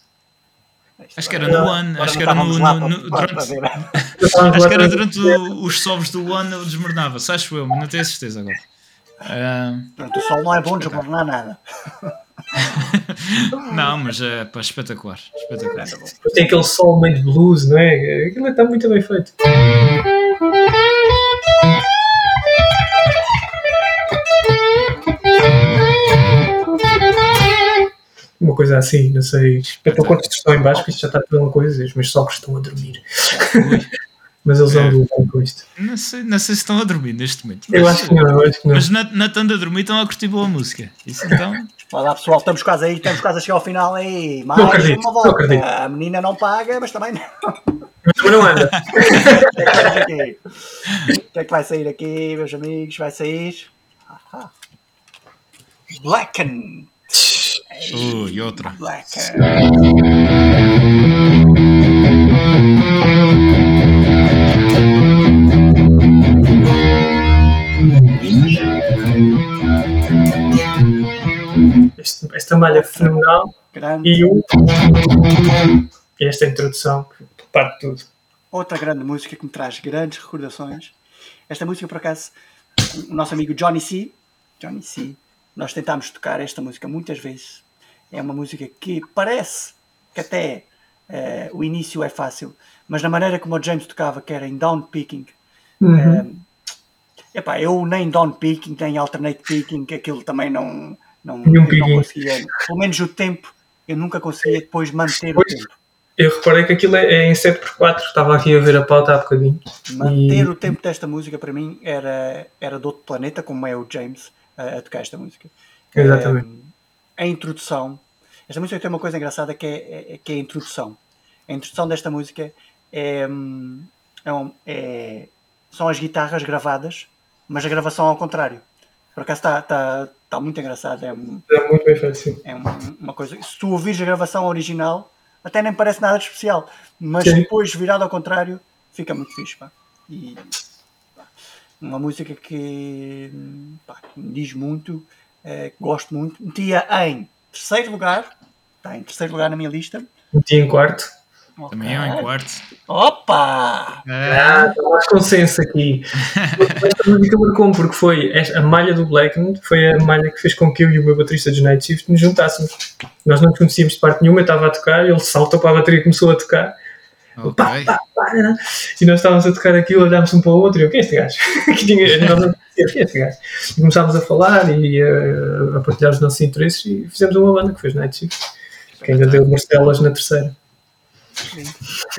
Acho que era no One, acho que era no, no, no durante, *laughs* acho que era durante o, os sovos do One ele desmoronava-se, acho eu, mas não tenho certeza agora. Uh... Pronto, o sol não é bom desmoronar nada. *laughs* não, mas é pá, espetacular. espetacular. Tem aquele sol meio de blues, não é? Aquilo está muito bem feito. Uma coisa assim, não sei. Estou com a distorção em baixo, que isto já está por uma coisa, e os meus sogros estão a dormir. *laughs* Mas eles andam bem com isto. Não sei, não sei se estão a dormir neste momento. Mas, eu acho que não, eu acho que não. Mas na, na tanda a dormir estão a curtir boa música. Isso então. *laughs* Olá pessoal, estamos quase aí, estamos quase a chegar ao final aí. Mais não acredito, uma volta. Não acredito. A menina não paga, mas também não. Mas também não anda. o que é que vai sair aqui, meus amigos? Vai sair. Aha. Blacken. Uh, e outra. Blacken. Este, esta malha fenomenal grande. e o, esta introdução que parte tudo. Outra grande música que me traz grandes recordações. Esta música, por acaso, o nosso amigo Johnny C. Johnny C. Nós tentámos tocar esta música muitas vezes. É uma música que parece que até uh, o início é fácil, mas na maneira como o James tocava, que era em down picking, uhum. uh, epá, eu nem down picking, nem alternate picking, aquilo também não, não, não conseguia, pelo menos o tempo, eu nunca conseguia depois manter pois, o tempo. Eu reparei que aquilo é, é em 7x4, estava aqui a ver a pauta há bocadinho. Manter e... o tempo desta música para mim era, era de outro planeta, como é o James a, a tocar esta música. Exatamente. Um, a introdução, esta música tem uma coisa engraçada que é, é, que é a introdução. A introdução desta música é, hum, é, é, são as guitarras gravadas, mas a gravação ao contrário. Por acaso está, está, está muito engraçado. É, é muito bem feito, sim. É uma, uma, coisa. Se tu ouvires a gravação original, até nem parece nada de especial, mas sim. depois virado ao contrário, fica muito fixe. Pá. E, pá, uma música que, pá, me diz muito, é, gosto muito. Metia em terceiro lugar, está em terceiro lugar na minha lista. Metia em quarto. Okay. Também eu em quarto. Opa! É. Ah, mais consenso aqui. Esta música marcou porque foi a malha do Blackman, foi a malha que fez com que eu e o meu baterista de Night Shift nos juntássemos. Nós não nos conhecíamos de parte nenhuma, eu estava a tocar, ele saltou para a bateria e começou a tocar. Okay. Pá, pá, pá, e nós estávamos a tocar aquilo, olhámos um para o outro e eu, quem é este gajo? *laughs* que tinha, nós não quem é este gajo? E começámos a falar e a, a partilhar os nossos interesses e fizemos uma banda que fez Night Shift, que ainda deu Marcelas na terceira.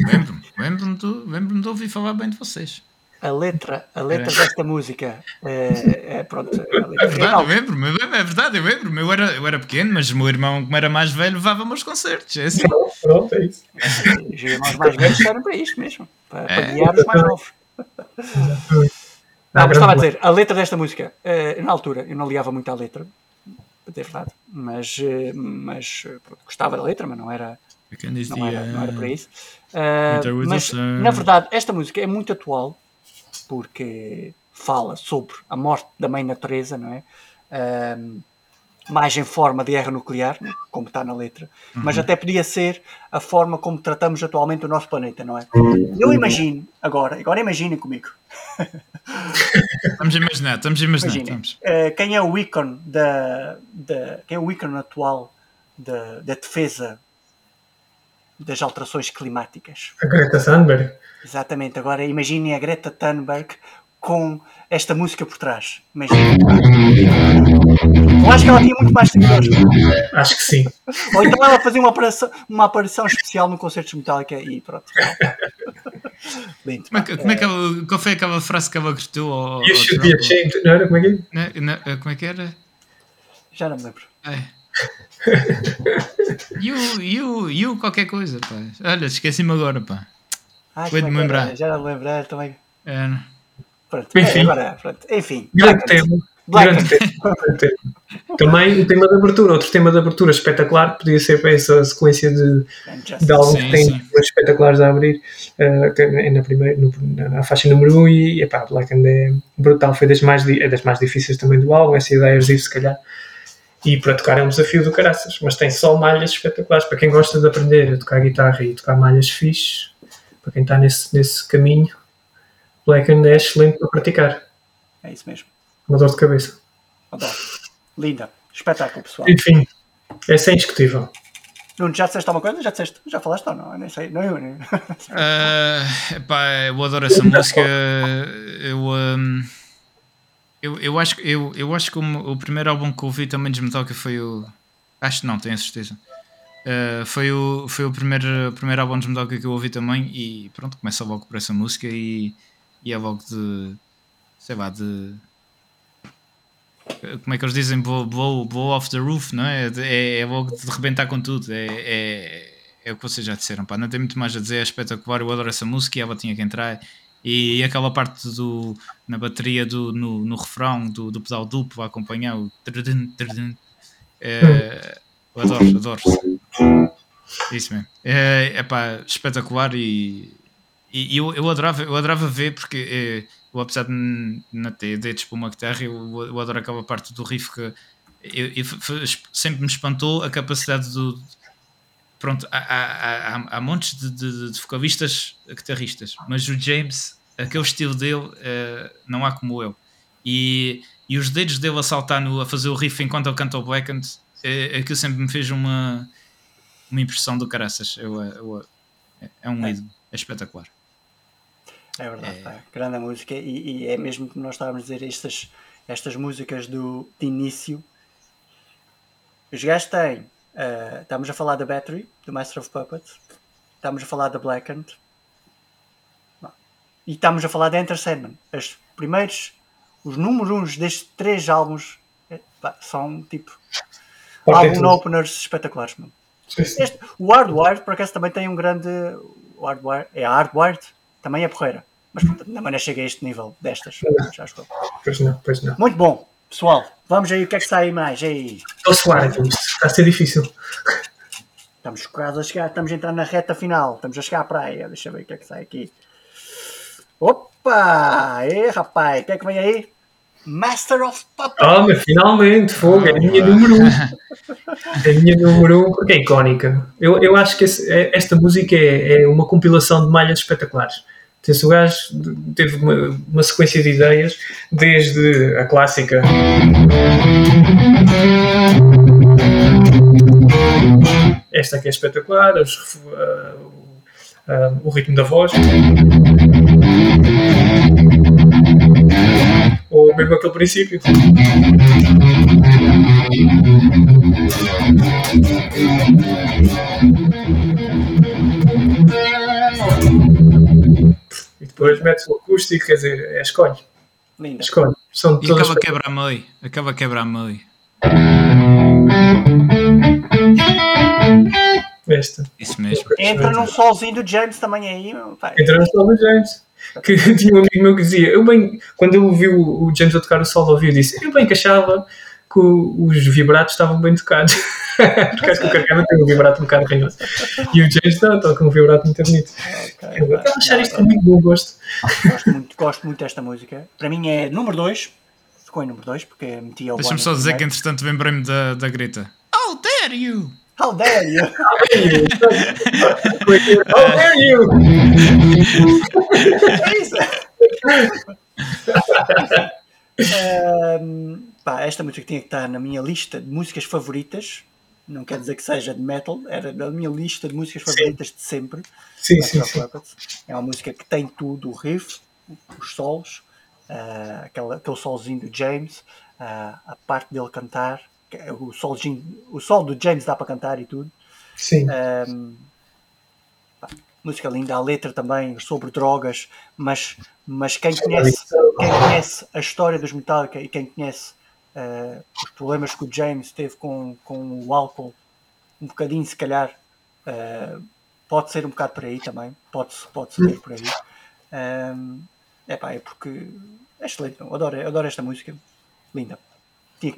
Lembro-me, lembro-me de, lembro de ouvir falar bem de vocês. A letra, a letra é. desta música é, é pronto. É verdade, eu lembro-me, é verdade, eu lembro-me. Eu era, eu era pequeno, mas o meu irmão, como era mais velho, levava-me aos concertos. É assim. Pronto, é isso. Os irmãos mais velhos eram para isto mesmo, para, é. para guiar os mais novos. Não, mas estava a dizer, a letra desta música, eh, na altura, eu não ligava muito à letra, para ter verdade, mas, eh, mas pronto, gostava da letra, mas não era não, era, não era para isso. Uh, mas, na verdade, esta música é muito atual porque fala sobre a morte da mãe natureza, não é? Uh, mais em forma de guerra nuclear, né? como está na letra, uhum. mas até podia ser a forma como tratamos atualmente o nosso planeta, não é? Eu imagino, agora, agora imaginem comigo. *laughs* estamos a imaginar, estamos a imaginar. Estamos. Uh, quem é o ícone da, da, quem é o ícone atual da, da defesa das alterações climáticas. A Greta Thunberg. Exatamente. Agora imaginem a Greta Thunberg com esta música por trás. Imaginem. Eu acho que ela tinha muito mais seguidores. Acho que sim. Ou então ela fazia uma aparição, uma aparição especial no concerto de Metallica e pronto. Lindo. Como é, que, como é que ela, qual foi aquela frase que ela gritou? You should be ashamed. Não era? Como é que é? Não, não, como é que era? Já não me lembro. É. you, you, you, qualquer coisa, pá. Olha, esqueci-me agora, pá. Ah, Foi de me lembrar. Já não lembrar também. É. Pronto, Enfim. agora, pronto. Enfim. Grande tema. Durante tempo. Também o tema de abertura, outro tema de abertura espetacular, podia ser para essa sequência de, de álbuns que tem espetaculares a abrir uh, na, primeira, no, na faixa número 1 um, e epá, Black and é brutal, foi das mais, é das mais difíceis também do álbum, essa ideia exibe se calhar. E para tocar é um desafio do caraças, mas tem só malhas espetaculares. Para quem gosta de aprender a tocar guitarra e tocar malhas fixe, para quem está nesse, nesse caminho, Black and é excelente para praticar. É isso mesmo. Uma dor de cabeça. Adoro. Linda. Espetáculo, pessoal. Enfim, essa é indiscutível. Nuno, já disseste alguma coisa? Já disseste? Já falaste ou não? Eu nem sei. Não, eu, nem... uh, *laughs* epá, eu adoro essa música. Eu, um, eu, eu, acho, eu, eu acho que o, o, primeiro álbum que ouvi também de Metallica foi o. Acho que não, tenho a certeza. Uh, foi o, foi o primeiro, primeiro álbum de Metallica que eu ouvi também. E pronto, começa logo por essa música. E, e é logo de. Sei lá, de como é que eles dizem, blow, blow, blow off the roof, não é? É, é logo de rebentar com tudo. É, é, é o que vocês já disseram, pá. Não tem muito mais a dizer, é espetacular. Eu adoro essa música e ela tinha que entrar. E, aquela parte do, na bateria, do, no, no refrão do, do pedal duplo a acompanhar o. É, eu adoro, adoro. Isso mesmo. É, é pá, espetacular e, e eu, eu, adorava, eu adorava ver porque. É, eu apesar de não ter dedos para uma guitarra, eu, eu adoro aquela parte do riff que eu, eu, sempre me espantou a capacidade do. Pronto, há, há, há, há montes de, de, de, vocalistas guitarristas, mas o James, aquele estilo dele, uh, não há como eu. E, e os dedos dele a saltar no, a fazer o riff enquanto ele canta o Blackened, é, aquilo sempre me fez uma, uma impressão do caraças. Eu, eu, é um é. ídolo, é espetacular. É verdade, é... grande música e, e, é mesmo como nós estávamos a dizer, estas, estas músicas do, de início. Os gajos têm, uh, estamos a falar da Battery, do Master of Puppets, estamos a falar da Blackened e estamos a falar da Enter Sandman. Os primeiros, os números uns destes três álbuns é, pá, são tipo álbum openers espetaculares. Este, o Hardwired, por acaso, também tem um grande. O Hardwired, é a Hardwired também é porreira. Mas ainda não chega a este nível destas. Já estou. Pois não, pois não. Muito bom, pessoal. Vamos aí, o que é que sai mais? Aí. Estou então. Está a ser difícil. Estamos quase a chegar, estamos a entrar na reta final. Estamos a chegar à praia. Deixa eu ver o que é que sai aqui. Opa! E rapaz, o que é que vem aí? Master of Puppets. Ah, mas finalmente, fogo, é a minha número 1. Um. É a minha número 1 um porque é icónica. Eu, eu acho que esse, é, esta música é, é, uma compilação de malhas espetaculares. Esse gajo teve uma, uma sequência de ideias, desde a clássica. Esta que é espetacular, os, uh, uh, o ritmo da voz. Ou mesmo aquele princípio. Depois metes o acústico, quer dizer, é escolhe. Linda. Escolhe. São e acaba a meio. Acaba quebra a meio. Esta. Isso mesmo. Entra num solzinho do James também aí. Pai. Entra no sol do James. Que *laughs* tinha um amigo meu que dizia, eu bem, quando eu ouvi o, James a tocar o solo, ouvi, eu disse, eu bem que achava que os vibratos estavam bem tocados. *laughs* Porque acho que o Carcano tem um vibrato um bocado ranhoso. E o James está, está com um vibrato muito bonito. Okay, eu vou achar isto com muito bom gosto. Gosto muito, gosto muito desta música. Para mim é número 2. Ficou em número 2 porque meti ao Deixa-me só dizer que entretanto lembrei-me da, da grita. How dare you! *laughs* How dare you! How dare you! é isso! um, *laughs* pá, esta música tinha que estar na minha lista de músicas favoritas. Não quer dizer que seja de metal, era na minha lista de músicas favoritas sim. de sempre. Sim, sim, sim. É uma música que tem tudo: o riff, os solos, uh, aquele, aquele solzinho do James, uh, a parte dele cantar o solzinho, o sol do James dá para cantar e tudo. Sim. Um, música linda, a letra também sobre drogas, mas, mas quem, conhece, quem conhece a história dos Metallica e quem conhece uh, os problemas que o James teve com, com o álcool, um bocadinho se calhar, uh, pode ser um bocado por aí também, pode-se pode ser por aí. Um, epá, é porque é excelente, eu adoro, eu adoro esta música. linda.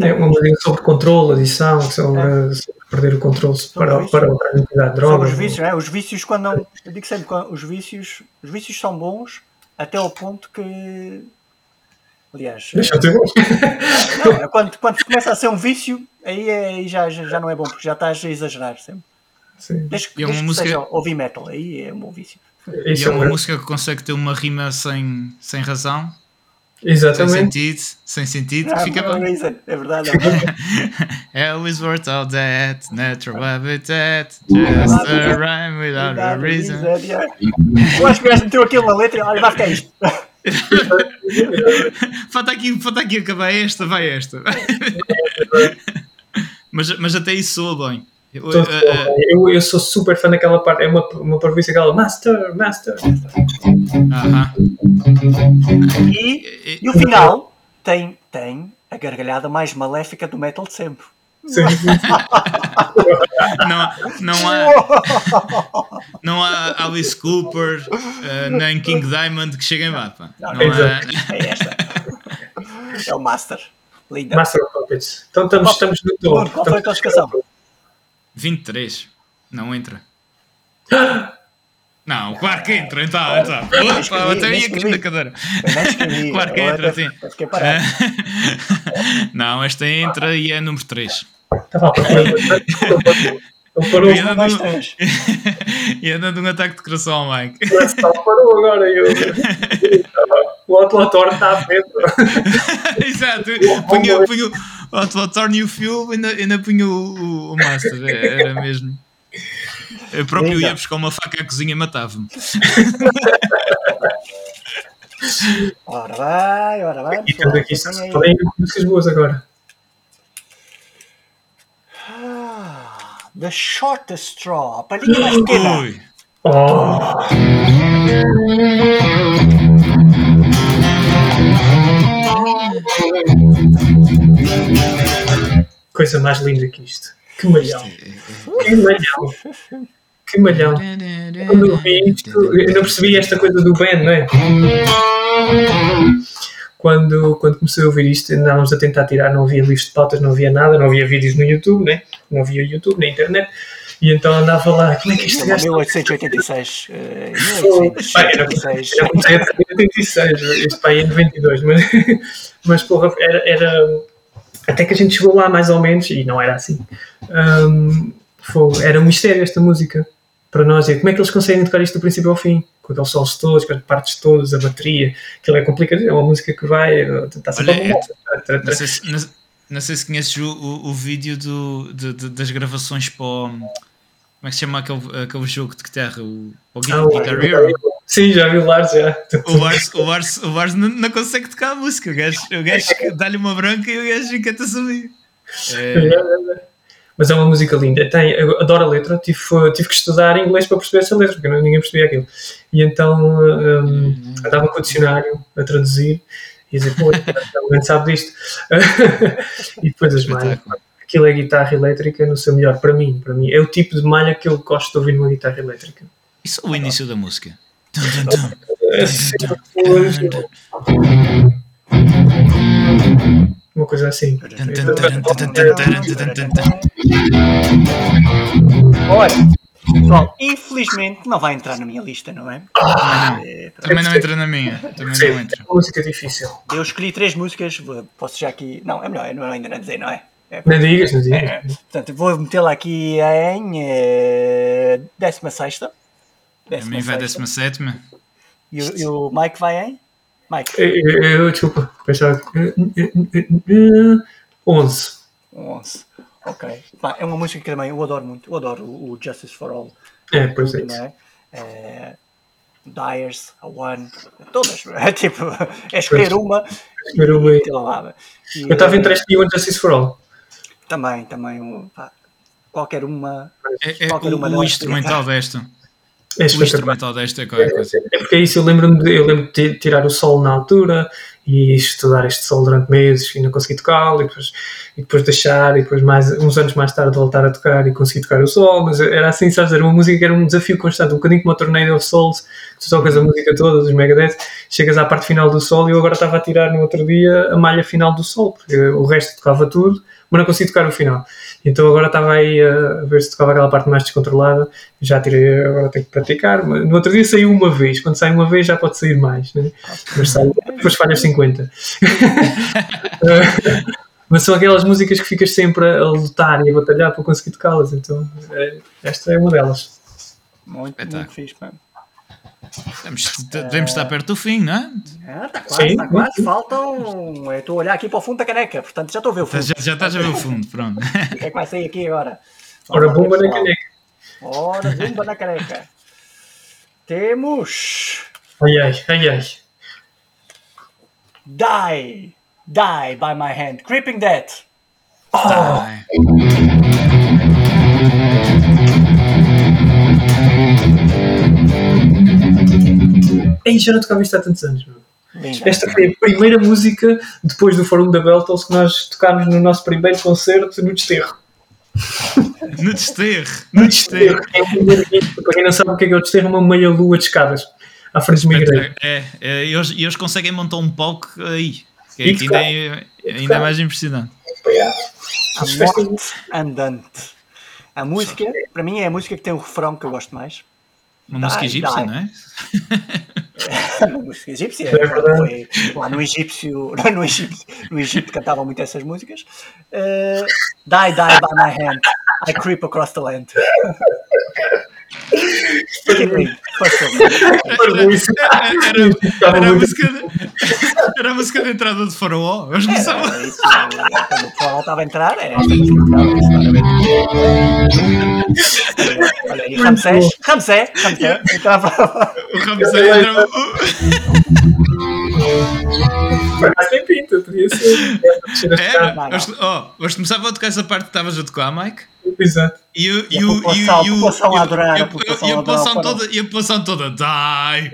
É uma música sobre controle, adição, sobre, é. sobre perder o controle para, para, para a quantidade de drogas. Sobre os vícios, é? Os vícios, quando não. Eu digo sempre os vícios, os vícios são bons até ao ponto que. Aliás. Deixa eu *laughs* não, é quando, quando começa a ser um vício, aí, é, aí já, já não é bom, porque já estás a exagerar sempre. Sim. Desde, e é uma música... seja ouvir metal, aí é um bom vício. E é uma música que consegue ter uma rima sem, sem razão Exatamente. Sem sentido, sem sentido, ah, fica bom. É verdade. *laughs* Hell is worth all that, natural habitat, just a rhyme without a reason. Eu acho que o gajo meteu aquilo na letra e olha, vai ficar isto. *laughs* falta, aqui, falta aqui acabar esta, vai esta. *laughs* mas, mas até isso soa bem. Eu, uh, eu, eu, sou super fã daquela parte, é uma, uma previsão aquela Master, Master. Uh -huh. e, e o final tem, tem a gargalhada mais maléfica do metal de sempre. Não, não há não há Alice Cooper uh, nem King Diamond que cheguem lá pá. Não, não é, é esta é o Master Linda. Master of Puppets então estamos, estamos no topo qual foi a classificação? 23. Não entra. Não, claro que entra, então. então. Opa, até ia aqui na cadeira. Claro que entra, sim. *laughs* Não, esta entra e é número 3. Estava a Parou e anda, num, e anda de um ataque de coração ao Mike. Parou agora. Eu, *laughs* o autolator está dentro. *laughs* Exato. Punha, punha, o autolator e o fuel ainda, ainda punha o, o Master. É, era mesmo. Eu próprio ia buscar uma faca à cozinha e matava-me. *laughs* ora vai, ora vai. E temos aqui músicas boas agora. The Shortest Straw, a palhinha mais pequena. Oh. Coisa mais linda que isto. Que malhão. Que malhão. Que malhão. Quando eu vi isto, eu não percebi esta coisa do band, não é? Quando, quando comecei a ouvir isto, andávamos a tentar tirar, não havia livros de pautas, não havia nada, não havia vídeos no YouTube, né? não havia YouTube, na internet, e então andava lá, como é que isto gajo... 1886. Uh, 1886. Era 1886, este pai é de 22, mas, *laughs* mas porra, era, era. Até que a gente chegou lá mais ou menos, e não era assim. Um, foi, era um mistério esta música para nós. E como é que eles conseguem tocar isto do princípio ao fim? Com aqueles solos todos, com as partes todas, a bateria, aquilo é complicado, é uma música que vai tentar sempre Olha, é, não, sei se, não, não, sei se conheces o, o, o vídeo do, de, de, das gravações para o, como é que se chama aquele, aquele jogo de guitarra? O, o Guitar, ah, Guitar Hero? Sim, já vi o Lars, já. O Lars, o Lars, o Lars não, não consegue tocar a música, o gajo, o gajo *laughs* dá-lhe uma branca e o gajo encanta-se ali. É... é, é, é mas é uma música linda. Tem, eu adoro a letra, tive, tive que estudar inglês para perceber essa letra, porque ninguém percebia aquilo. E então um, andava com o dicionário a traduzir e dizer, pô, alguém *laughs* sabe disto. *laughs* e depois as malhas. Aquilo é guitarra elétrica no seu melhor, para mim, para mim. É o tipo de malha que eu gosto de ouvir numa guitarra elétrica. Isso é o início da música. *laughs* Uma coisa assim. Olha, pessoal, infelizmente não vai entrar na minha lista, não é? Ah, é também não entra na minha. Também Sim, não entra. música difícil. Eu escolhi três músicas, posso já aqui. Não, é melhor, é melhor ainda não dizer, não é? É, não digas, não digas. É, portanto, vou metê-la aqui em é, 16. A mim vai 17. E, e o Mike vai em? Mike. Eu, desculpa, pensava. 11. 11. Ok. é uma música que também eu adoro muito. Eu adoro o Justice for All. É, pois é. é? é Dyers, a One, todas. *laughs* É tipo, é escolher uma. Escolher uma e, e, Eu estava entre este e o Justice for All. Também, também. Pá, qualquer uma. É, é qualquer o, uma o instrumental *laughs* desta. É o instrumental desta é qualquer coisa. É porque é isso, eu lembro-me de, eu lembro de tirar o sol na altura e estudar este sol durante meses e não consegui tocá-lo e depois, e depois deixar e depois mais, uns anos mais tarde voltar a tocar e conseguir tocar o sol, mas era assim, sabes, era uma música que era um desafio constante, um bocadinho como o Tornado of Souls, tu tocas a música toda dos Megadeth chegas à parte final do solo e eu agora estava a tirar no outro dia a malha final do solo, porque o resto tocava tudo, mas não consegui tocar o final. Então agora estava aí a ver se tocava aquela parte mais descontrolada, já tirei, agora tenho que praticar. Mas no outro dia saiu uma vez, quando sai uma vez já pode sair mais, né? mas sai, *laughs* depois falhas 50. *laughs* mas são aquelas músicas que ficas sempre a lutar e a batalhar para conseguir tocá-las, então é, esta é uma delas. Muito, muito fixe, mano. Devemos, devemos estar perto do fim, não é? é tá quase, Sim. tá quase. Faltam. Eu estou a olhar aqui para o fundo da caneca, portanto já estou a ver o fundo. Já, já estás a ver o fundo, pronto. *laughs* O que é que vai sair aqui agora? Ora, bomba na caneca. Ora, bomba na caneca. Temos. Ai ai, ai ai. Die. Die by my hand. Creeping Death. Oh. Die. Ei, já não tocava isto há tantos anos, meu. Esta foi a primeira música depois do Fórum da Beltels que nós tocámos no nosso primeiro concerto no Desterro. No Desterro? No Desterro. É, para quem não sabe o que é, que é o Desterro, é uma meia lua de escadas à frente de uma igreja. É, é, e eles, eles conseguem montar um palco aí. Que, é, ainda, é, ainda é mais impressionante. A morte andante. A música, para mim, é a música que tem o refrão que eu gosto mais. Uma música egípcia, não é? *laughs* egípcia. É foi, *laughs* lá no egípcio, no Egito, no Egito cantavam muito essas músicas. Uh, die, die by my hand. I creep across the land. *laughs* Era, a música de, era a música de entrada de Faraó. Eles começavam. Quando o Faraó estava a entrar, era esta Olha, e Ramsés, Ramsés, Ramsés, entrava. O Ramsés entrava. *laughs* Mas tem pinta, podia ser. Era, mas, oh, mas começava a tocar essa parte que estavas a tocar, Mike. Exato. E, o, e, o, e, a população a adorar. E a população toda, e a população toda, die,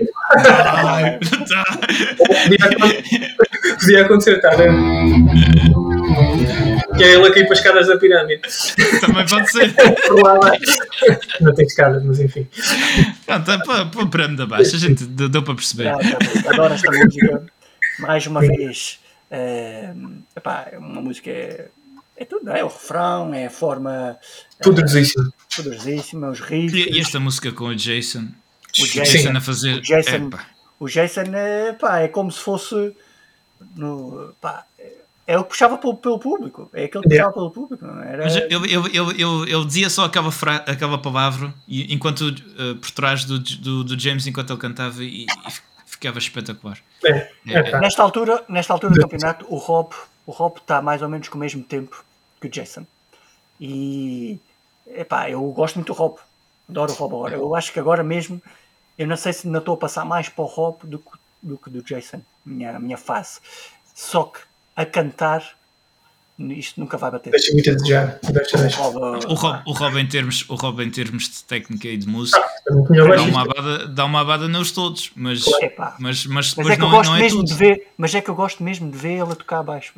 die, die. Podia acontecer, tá? *laughs* Que é ele a cair para as escadas da pirâmide. Também pode ser. Não tem escadas, mas enfim. Pronto, é para, para o pirâmide abaixo, a gente deu para perceber. Adoro esta música. Mais uma vez, é, epá, é uma música. É, é tudo, é o refrão, é a forma. Poderosíssima. É, poderosíssima, os riffs. E esta música com o Jason. O Jason, Jason a fazer. O Jason, o Jason pá, é como se fosse. No, pá, é o que puxava pelo, pelo público. É aquele que puxava yeah. pelo público. Não era... Mas eu, eu, eu, eu, eu dizia só aquela, fra... aquela palavra e, enquanto uh, por trás do, do, do, James enquanto ele cantava e, e ficava espetacular. É, é, é. Nesta altura, nesta altura do campeonato, o Rob o Rob está mais ou menos com o mesmo tempo que o Jason. E epá, eu gosto muito do Rob. Adoro o Rob agora. Eu acho que agora mesmo, eu não sei se ainda estou a passar mais para o Rob do que do, que do Jason, minha, minha face. Só que a cantar isto nunca vai bater. Deixa muito a desejar. O, Rob, o, Rob em termos, o Rob em termos de técnica e de música ah, dá, uma abada, dá uma abada nos todos, mas, mas, mas, mas é que eu gosto não é mesmo de ver, mas é que eu gosto mesmo de ver ele a tocar abaixo.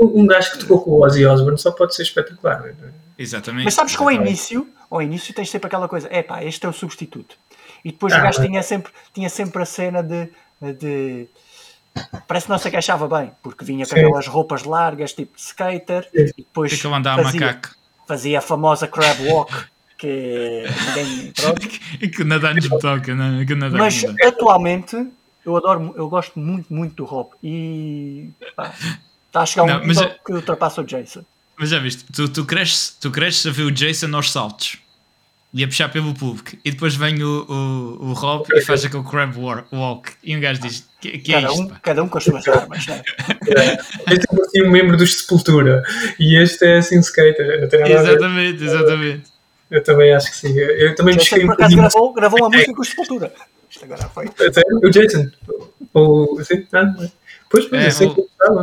Um, um gajo que tocou com o Ozzy Osbourne só pode ser espetacular. É? Exatamente. Mas sabes que ao início, ao início tens sempre aquela coisa, é pá, este é o substituto. E depois ah, o gajo tinha sempre, tinha sempre a cena de, de parece que não se agachava bem, porque vinha com Sim. aquelas roupas largas, tipo skater, Sim. e depois fazia, fazia, a famosa crab walk, que ninguém. *laughs* Pronto. que nada nos toca, não, que nada Mas atualmente eu adoro, eu gosto muito, muito do Rob e pá, está a chegar não, um mas, que ultrapassa o Jason. Mas já viste, tu, tu, cresces, tu cresces a ver o Jason aos saltos e a puxar pelo público. E depois vem o, o, o Rob e faz aquele crab walk. E um gajo diz: que, que cada, é isto, um, cada um com as suas armas, né? Este é assim um membro dos Sepultura e este é assim um skater. Exatamente, exatamente. Eu também acho que sim. Eu também Jason, por acaso, gravou, gravou uma música com os Sepultura. Isto agora foi. O Jason. Ou assim, não, Pois, pois, é, eu sei o, que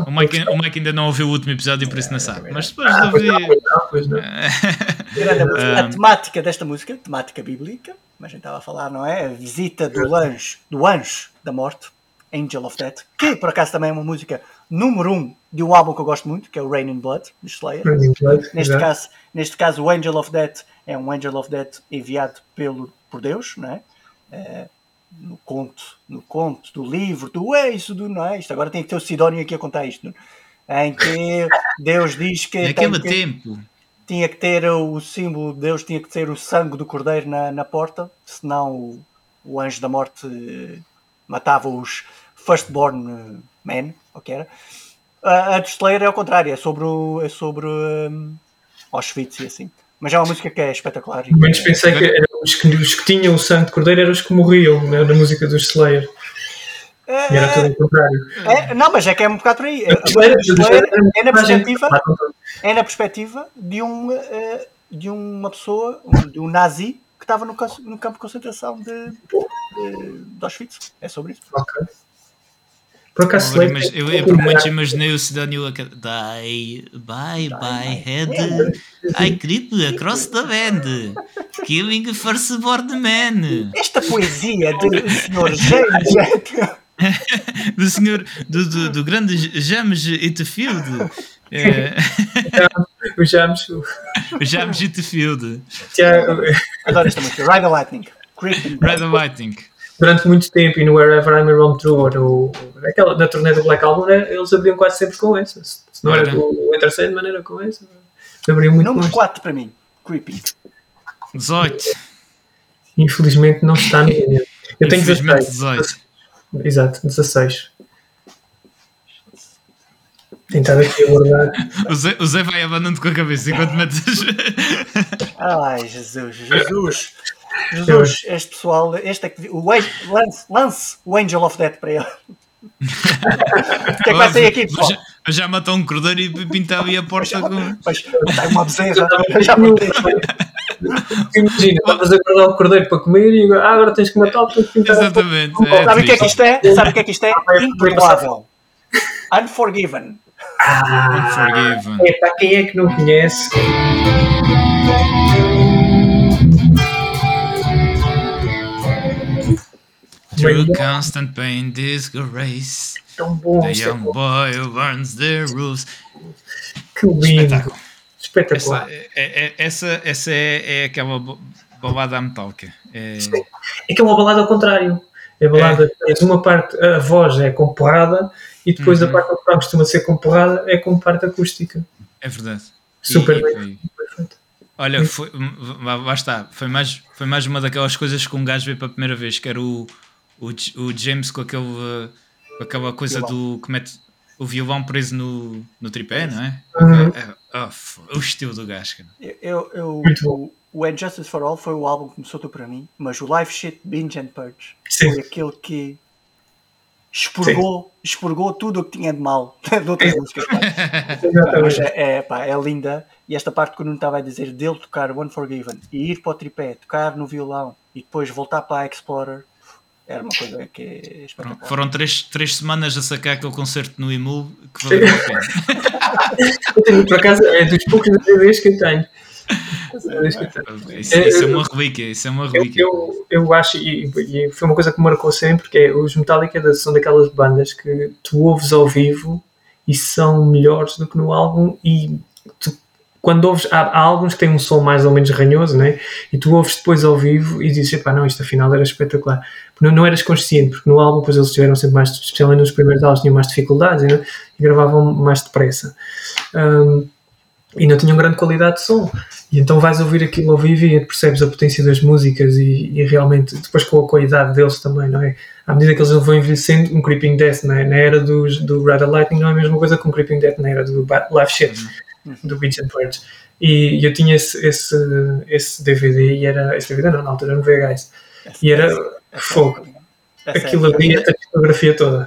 o, Mike, o Mike ainda não ouviu o último episódio e por isso não sabe. Mas depois de ouvir. A temática desta música, temática bíblica, mas a gente estava a falar, não é? A visita do anjo, do anjo da morte, Angel of Death, que por acaso também é uma música número um de um álbum que eu gosto muito, que é o Rain in Blood, do Slayer. Blood, neste, caso, neste caso, o Angel of Death é um Angel of Death enviado pelo, por Deus, não é? Uh, no conto, no conto do livro, do eixo, do não é? Isto agora tem que ter o Sidónio aqui a contar isto, em que Deus diz que. Naquele que, tempo. Tinha que ter o símbolo, Deus tinha que ter o sangue do cordeiro na, na porta, senão o, o anjo da morte matava os firstborn men, o que era. A, a do Slayer é ao contrário, é sobre, o, é sobre um, Auschwitz e assim. Mas é uma música que é espetacular. Menos pensei que eram os que, os que tinham o sangue de cordeiro eram os que morriam né, na música do Slayer. É, e era tudo o contrário. É, não, mas é que é um bocado por aí. Slayer, Slayer é, na perspectiva, é na perspectiva de, um, eh, de uma pessoa, de um nazi, que estava no, no campo de concentração de, de, de Auschwitz. É sobre isso. Ok. Por acaso, eu, eu, eu por momentos imaginei o Cidadão a Die, bye, bye, head. I creep across the band. Killing firstborn man. Esta poesia do Sr. James. *laughs* do senhor, do, do, do grande James Itfield. É... o James. O James Itfield. Adoro esta música. Ride the Lightning. Ride the Lightning durante muito tempo e no Wherever I'm Roam Through ou aquela, na turnê do Black Album né, eles abriam quase sempre com essa. Se não era do o Enter Sandman era com essa. Abriam muito número 4 para mim. Creepy. 18 infelizmente não está no eu tenho 16 18. exato 16 tentar aqui abordar. *laughs* O Zé, o Zé vai abanando com a cabeça enquanto metes. Ai, Jesus, Jesus. Jesus, este pessoal, este é que o lance, lance o Angel of Death para ele. *laughs* o que é que vai sair aqui, pessoal? Já, já matou um cordeiro e pintou ali a porta com. Tem uma bezerra, já Imagina, estavas a guardar o cordeiro para comer e ah, agora tens que matar o Exatamente. É Sabe o que é que isto é? Sabe o que é que isto é? Imperdoável. Unforgiven. Ah, Unforgiven. É para quem é que não conhece. Through constant pain, disgrace. Tão bom. The young boy burns the rules. Que lindo. Espetáculo. Espetacular. Essa, é, é, essa, essa é, é aquela balada metálica. É... é que é uma balada ao contrário. É balada, é. uma parte, a voz é com porrada e depois uhum. a parte que costuma ser com porrada é com parte acústica. É verdade. Super e, bem. Foi... Olha, foi, lá está, foi mais, foi mais uma daquelas coisas que um gajo veio pela primeira vez, que era o, o, o James com, aquele, com aquela coisa do que mete o violão preso no, no tripé, não é? Uhum. é, é oh, o estilo do gajo. Eu, eu, o, o And Justice for All foi o álbum que começou tudo para mim, mas o Live Shit Binge and Purge Sim. foi aquele que expurgou, expurgou tudo o que tinha de mal *laughs* de outras músicas. mas é, é, pá, é linda. E esta parte que o Nuno estava a dizer dele tocar Unforgiven e ir para o tripé, tocar no violão e depois voltar para a Explorer era uma coisa que é espetacular. Foram três, três semanas a sacar aquele concerto no IMU que valeu a pena. eu *laughs* tenho, por acaso, é dos poucos DVDs que eu tenho. Isso, isso, é uma relíquia, isso é uma relíquia. Eu, eu, eu acho, e, e, foi uma coisa que me marcou sempre, que é os Metallica são daquelas bandas que tu ouves ao vivo e são melhores do que no álbum e tu quando ouves, há, há, alguns que têm um som mais ou menos ranhoso, né? E tu ouves depois ao vivo e dizes, pá, não, isto afinal era espetacular. Não, não eras consciente, porque no álbum depois eles tiveram sempre mais, especialmente nos primeiros álbuns, tinham mais dificuldades né? e gravavam mais depressa. Um, e não tinham grande qualidade de som. E então vais ouvir aquilo ao vivo e percebes a potência das músicas e, e realmente, depois com a, com a idade deles também, não é? À medida que eles vão envelhecendo, um Creeping Death na, na era dos, do Rather Lightning não é a mesma coisa que um Creeping Death na era do Live Shit do Beach and Purge. E eu tinha esse, esse, esse DVD e era. Esse DVD não, na altura era no VHS. E era fogo. Aquilo ali, a discografia toda.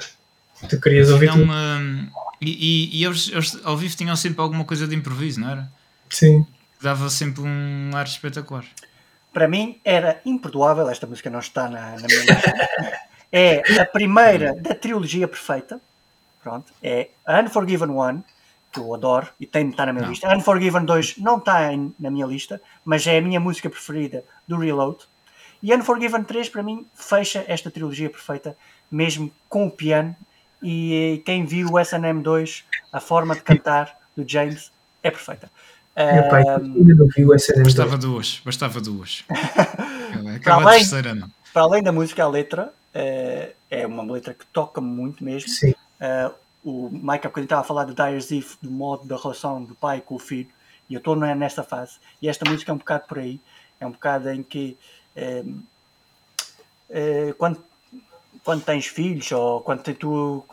Tu querias ouvir tudo. Um, e, e eles, eles ao vivo tinham sempre alguma coisa de improviso, não era? Sim. Dava sempre um ar espetacular. Para mim era imperdoável, esta música não está na, na minha lista. é a primeira da trilogia perfeita. Pronto, é Unforgiven One que eu adoro e tem de estar na minha não. lista. Unforgiven 2 não está na minha lista, mas é a minha música preferida do Reload. E Unforgiven 3 para mim fecha esta trilogia perfeita, mesmo com o piano. E quem viu o SNM2, a forma de cantar do James é perfeita. Meu pai, ainda não vi o SNM2. Bastava duas, bastava duas. *laughs* Aquela além, terceira não. para além da música, a letra uh, é uma letra que toca muito mesmo. Sim. Uh, o Mike há estava a falar de Dyer's If, do modo da relação do pai com o filho, e eu estou nesta fase. E esta música é um bocado por aí. É um bocado em que quando, quando tens filhos ou quando tu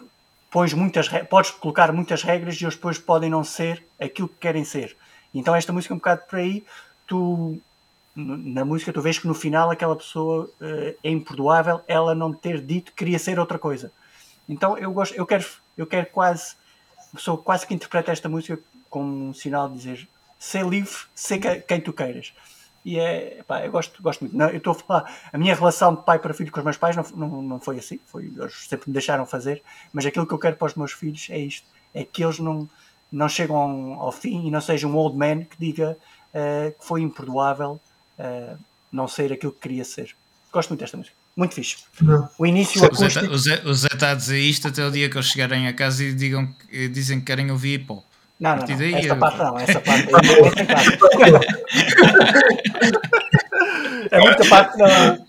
pões muitas podes colocar muitas regras e eles depois podem não ser aquilo que querem ser. Então esta música é um bocado por aí. Tu na música tu vês que no final aquela pessoa uh, é imperdoável ela não ter dito que queria ser outra coisa. Então eu gosto, eu quero, eu quero quase, sou quase que interpreto esta música como um sinal de dizer ser livre, ser quem tu queiras. E é, pá, eu gosto, gosto muito. Não, eu estou a falar, a minha relação de pai para filho com os meus pais não, não, não foi assim, foi, eles sempre me deixaram fazer, mas aquilo que eu quero para os meus filhos é isto: é que eles não, não chegam ao fim e não sejam um old man que diga uh, que foi imperdoável uh, não ser aquilo que queria ser. Gosto muito desta música. Muito fixe. O início acústico... O Zé, o Zé está a dizer isto até o dia que eles chegarem a casa e digam, dizem que querem ouvir hip hop. Não, não, não. esta eu... parte não, esta parte é muita parte não.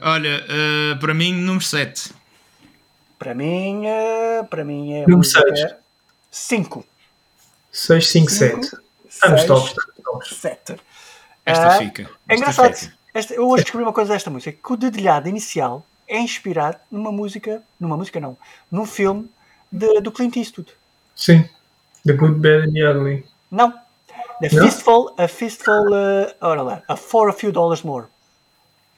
Olha, uh, para mim, número 7. Para mim, uh, para mim é. Número 6. 5. 6, 5, 7. Estamos top. 7. Esta uh, fica. Esta é engraçado. Esta, eu hoje descobri uma coisa desta música: que o dedilhado inicial é inspirado numa música, numa música não, num filme de, do Clint Eastwood. Sim, The Good, Bad and the Ugly. Não, The não? Fistful, a Fistful, uh, ora lá, a For a Few Dollars More.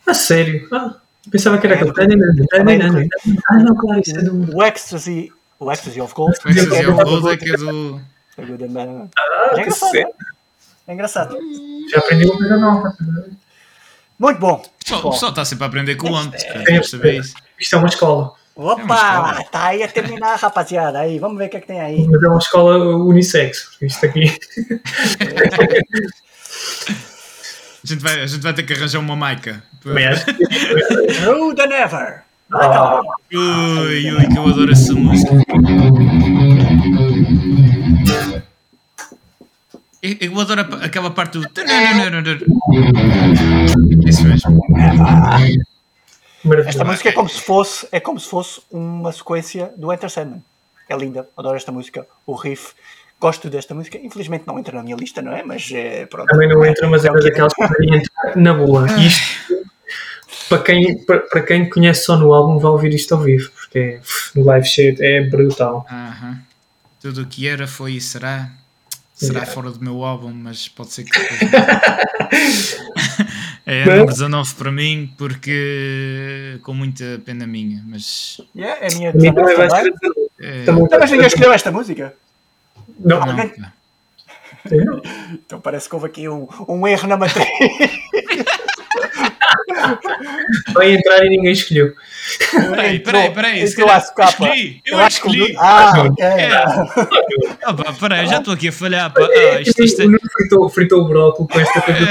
A sério? Ah, pensava que era é, aquele. Ah, não, claro, isso é do. O Ecstasy, o Ecstasy of Gold. O Ecstasy of Gold é que é do. Ah, é engraçado. É engraçado. Já aprendi uma coisa nova. Muito bom. O pessoal está sempre a aprender com o antes. Isto é uma escola. Opa, é tá aí a terminar, rapaziada. Aí, vamos ver o que é que tem aí. Mas é uma escola unissex, isto aqui. a, gente vai, a gente vai ter que arranjar uma maica. True than ever. Ah. Ui, ui, que eu adoro essa música. Eu adoro aquela parte do. *laughs* Isso mesmo. Esta música é como se fosse é como se fosse uma sequência do Enter Sandman. É linda, adoro esta música, o riff. Gosto desta música, infelizmente não entra na minha lista, não é? Mas é, pronto. Também não entra, mas é, é uma daquelas que podem entrar na boa. Isto, para quem, para, para quem conhece só no álbum, vai ouvir isto ao vivo, porque no live shit é brutal. Uh -huh. Tudo o que era, foi e será será yeah. fora do meu álbum, mas pode ser que *laughs* é número 19 para mim, porque com muita pena minha, mas yeah, é a minha 19 também. É... Mas ninguém escolheu esta música. Não, não. não. então parece que houve aqui um, um erro na matriz. Vai entrar e ninguém escolheu. Peraí, peraí, peraí. Se calhar escolhi. Eu, escolhi. Ah, ok. É. Ah, pá, peraí, já estou aqui a falhar. Pá. Ah, isto, isto é... fritou, fritou o brócolis com esta coisa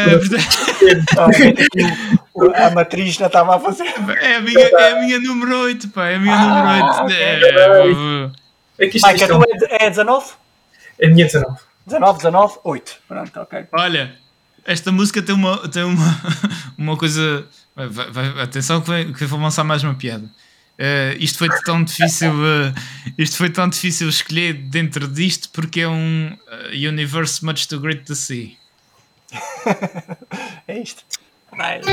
é, A matriz não estava a fazer. É a minha, é a minha número 8, pá. É a minha ah, número 8. Okay. É, é que isto, Mike, isto é, é 19? É a minha 19. 19, 19, 8. Pronto, ok. Olha, esta música tem uma, tem uma, *laughs* uma coisa. Vai, vai, atenção que, vai, que vou lançar mais uma piada. Uh, isto foi tão difícil uh, isto foi tão difícil escolher dentro disto porque é um uh, universe much too great to see. *laughs* É isto. Vai. isso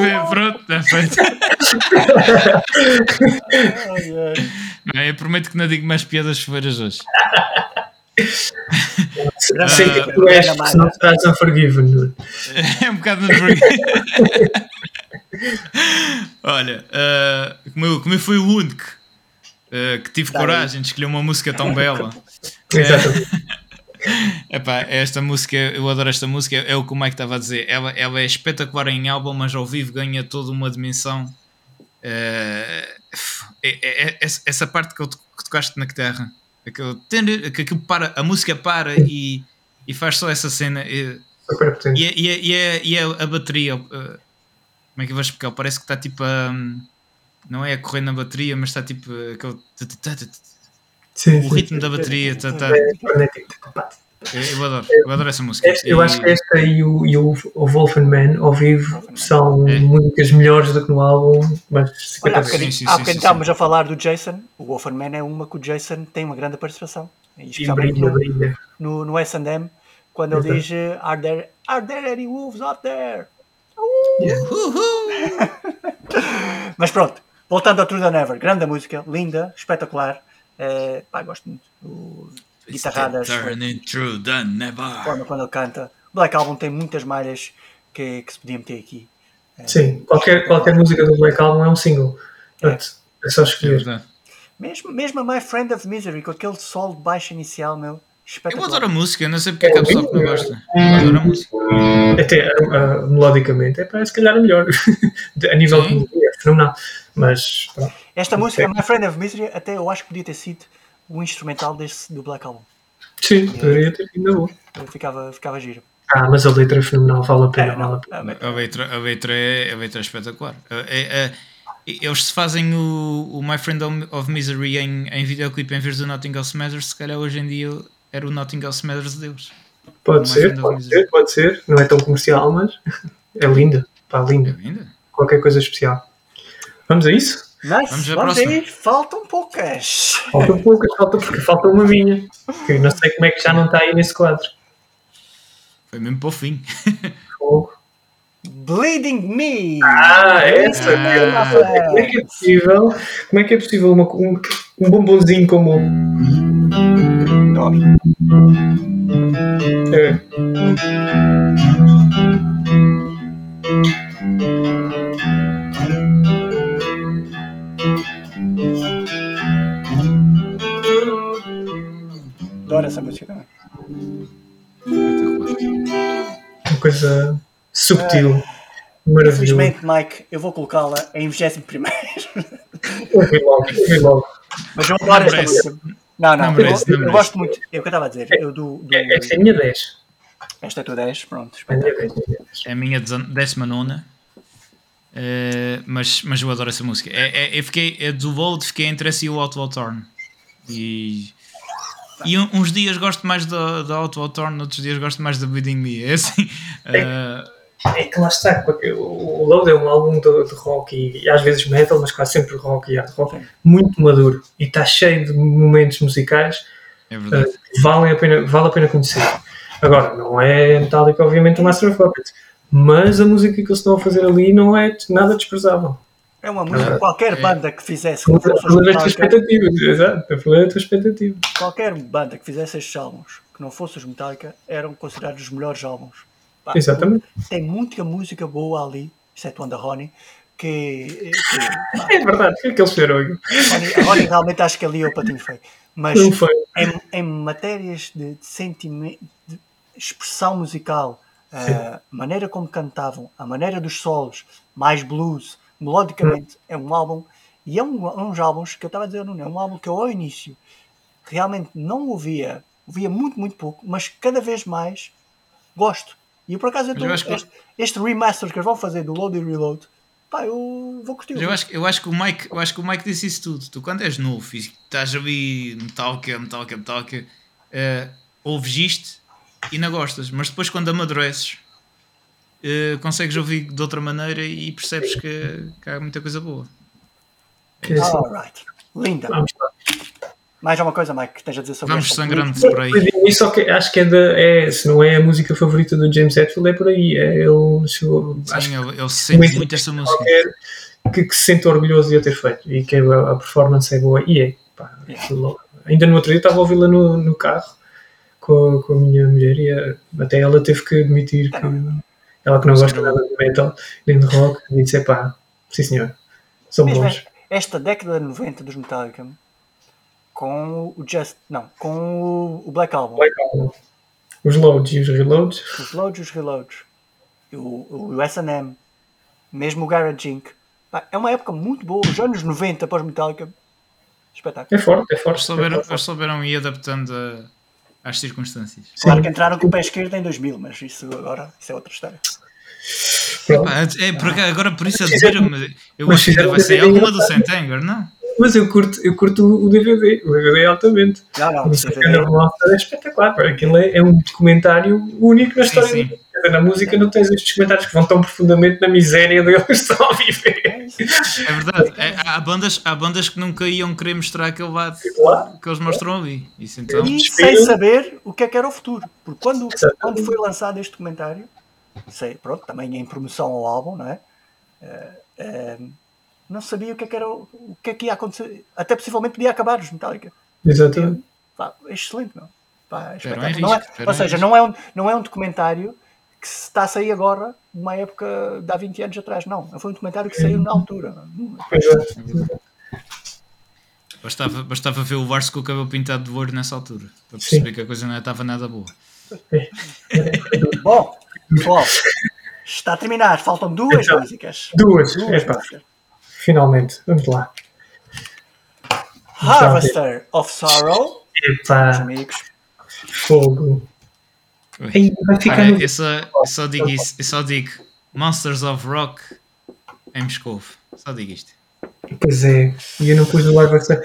mesmo pronto está feito. *laughs* Eu prometo que não digo mais piadas feiras hoje não sei que tu és, se não estás unforgiven. *laughs* É um bocado unforgiven. *laughs* Olha, uh, como, eu, como eu fui o único uh, que tive coragem de escolher uma música tão bela. *laughs* Exatamente. Epá, esta música, eu adoro esta música, é o que o Mike estava a dizer. Ela, ela é espetacular em álbum, mas ao vivo ganha toda uma dimensão. Uh, é, é, é, essa parte que, eu, que tocaste na guitarra Aquele, que aquilo para, a música para e, e faz só essa cena. E, e, e, e, e a, a bateria, uh, como é que eu vou explicar? Parece que está tipo a. Não é a correr na bateria, mas está tipo aquele. Sim, o ritmo da bateria está. Tá, Eu adoro, eu adoro essa música. Esta, eu acho que esta e o, e o, o Wolfenman ao vivo são é. músicas melhores do que no álbum, mas Olha, há bocadinho, estávamos a falar do Jason, o Wolfenman é uma que o Jason tem uma grande participação. E brilha, brilha. No, no S&M, quando ele diz are there, are there any wolves out there? Uh! *laughs* mas pronto, voltando ao True Than Ever, grande música, linda, espetacular. É, pá, gosto muito. O, guitarradas. Never. Quando, quando ele canta. Black Album tem muitas malhas que, que se podia meter aqui. Sim, qualquer, qualquer música do Black Album é um single. É, é só escolher. É mesmo, mesmo a My Friend of Misery, com aquele sol de baixo inicial, meu. Eu adoro a música, não sei porque é que a pessoa que não gosta. Eu adoro a música. Até uh, melodicamente, é para se calhar melhor. *laughs* a nível Sim. de é fenomenal. Mas. Pronto. Esta música, My Friend of Misery, até eu acho que podia ter sido o instrumental desse, do Black Album. Sim, poderia ter sido boa. Ficava, ficava giro. Ah, mas a letra é fenomenal, vale a pena. É, vale a, pena. A, letra, a, letra é, a letra é espetacular. É, é, eles se fazem o, o My Friend of Misery em, em videoclipe em vez do Nothing Else Matters, se calhar hoje em dia era o Nothing Else Matters deles. Pode ser, pode ser, pode ser. Não é tão comercial, mas *laughs* é linda. Pá, linda. É linda. Qualquer coisa especial. Vamos a isso? Nice. Vamos, Vamos aí, faltam poucas. Faltam poucas, falta porque falta uma minha. Que não sei como é que já não está aí nesse quadro. Foi mesmo para o fim. *laughs* Bleeding Me! Ah, essa! Ah. Como é que é possível? Como é que é possível uma, um, um bombonzinho como. É. Adoro essa música também. Uma coisa subtil. É. Maravilhoso. Infelizmente, Mike, eu vou colocá-la em 21 primeiro. Ouvi logo, ouvi logo. Mas eu adoro esta música. Não, não, não merece, eu, eu gosto muito. É o que eu estava a dizer. Eu do, do... É, esta é a minha 10. Esta é a tua 10, pronto. É a minha décima nona. Uh, mas, mas eu adoro essa música. É, é, eu fiquei, é do Load, fiquei entre essa e o Auto Turn. E e uns dias gosto mais da, da Auto Torn, outros dias gosto mais da Bleeding Me. É assim. Uh... É, que lá está, o Load é um álbum de, de rock e, às vezes metal, mas quase sempre rock e hard rock, muito maduro e está cheio de momentos musicais é uh, valem a pena, vale a pena conhecer. Agora, não é Metallica, obviamente, o Master of Puppets, mas a música que eles estão a fazer ali não é nada desprezável. É uma música, ah, qualquer é. banda que fizesse. Que fosse as tuas expectativas, exato. A tua expectativa. Qualquer banda que fizesse estes álbuns que não fosse os Metallica eram considerados os melhores álbuns. Pá, Exatamente. Tem muita música boa ali, exceto Wanda Honey. Que, que é verdade, o que é que eles fizeram A Honey realmente acho que ali é o patinho feio. Mas em, em, matérias de, de sentimento, de expressão musical, a maneira como cantavam, a maneira dos solos, mais blues, melodicamente é um álbum e é um, uns álbuns que eu estava a dizer, não é um álbum que eu ao início realmente não ouvia, ouvia muito, muito pouco, mas cada vez mais gosto. E por acaso eu que... este, este, remaster que eles vão fazer do Load e Reload, pá, eu vou curtir. Eu acho, eu acho que o Mike, eu acho que o Mike disse isso tudo. Tu quando és novo e estás a ouvir Metallica, Metallica, Metallica, uh, ouves isto e não gostas, mas depois quando amadureces uh, consegues ouvir de outra maneira e percebes que, que há muita coisa boa. É Alright. Linda. Vamos. Mais alguma coisa, Mike, que tens a dizer sobre Vamos sangrando por aí. Isso que acho que é, de, é, se não é a música favorita do James Hetfield, é por aí. É, ele chegou, Sim, acho ele, ele sente muito essa música. Que, que, se sente orgulhoso de a ter feito e que a, a performance é boa. E é, pá, ainda no outro dia estava a ouvi-la no, no carro com, com a minha mulher e a, até ela teve que admitir que ela que não gosta nada de metal nem de rock, disse: pá, sim senhor, são Mesmo bons. Esta década de 90 dos Metallica com o Just. Não, com o Black Album. Black Album. Os loads e os reloads. Os loads e os reloads. O, o SM, mesmo o Garage Inc. É uma época muito boa, os anos 90 para os Metallica. Espetáculo. É forte, é forte. Eles souberam, é forte. souberam ir adaptando a às circunstâncias. Claro que entraram com o pé esquerdo em 2000, mas isso agora isso é outra história. Epá, é, por, agora por isso a dizer, eu acho que vai ser alguma do Saint Anger, não? mas eu curto, eu curto o DVD, o DVD altamente. Não, não, o DVD é espetacular. Aquilo é, é, um documentário único na história. Sim, sim. Na música não tens estes comentários que vão tão profundamente na miséria deles que estão a viver. É verdade. É, há, bandas, há bandas que nunca iam querer mostrar aquele lado claro. que eles mostram ali. Isso, então... E sem saber o que é que era o futuro. Porque quando, quando foi lançado este documentário, sei, pronto, também em promoção ao álbum, não é? Uh, uh, não sabia o que é que era o que é que ia acontecer. Até possivelmente podia acabar os Metallica. Exatamente. Pá, excelente, não? Pá, é não é, ou seja, não é, um, não é um documentário que se está a sair agora, numa época de há 20 anos atrás. Não, foi um documentário que saiu na altura. Bastava, bastava ver o Vars com o cabelo pintado de ouro nessa altura para perceber Sim. que a coisa não estava nada boa. Bom, pessoal, está a terminar. Faltam duas então, músicas. Duas, duas músicas. Finalmente, vamos lá. Harvester of Sorrow. Epá. amigos. Fogo. Aí, vai ficar Olha, no... eu, só, eu só digo isso, eu só digo Monsters of Rock em Moscou. Só digo isto. Pois é, e eu não pus o live action.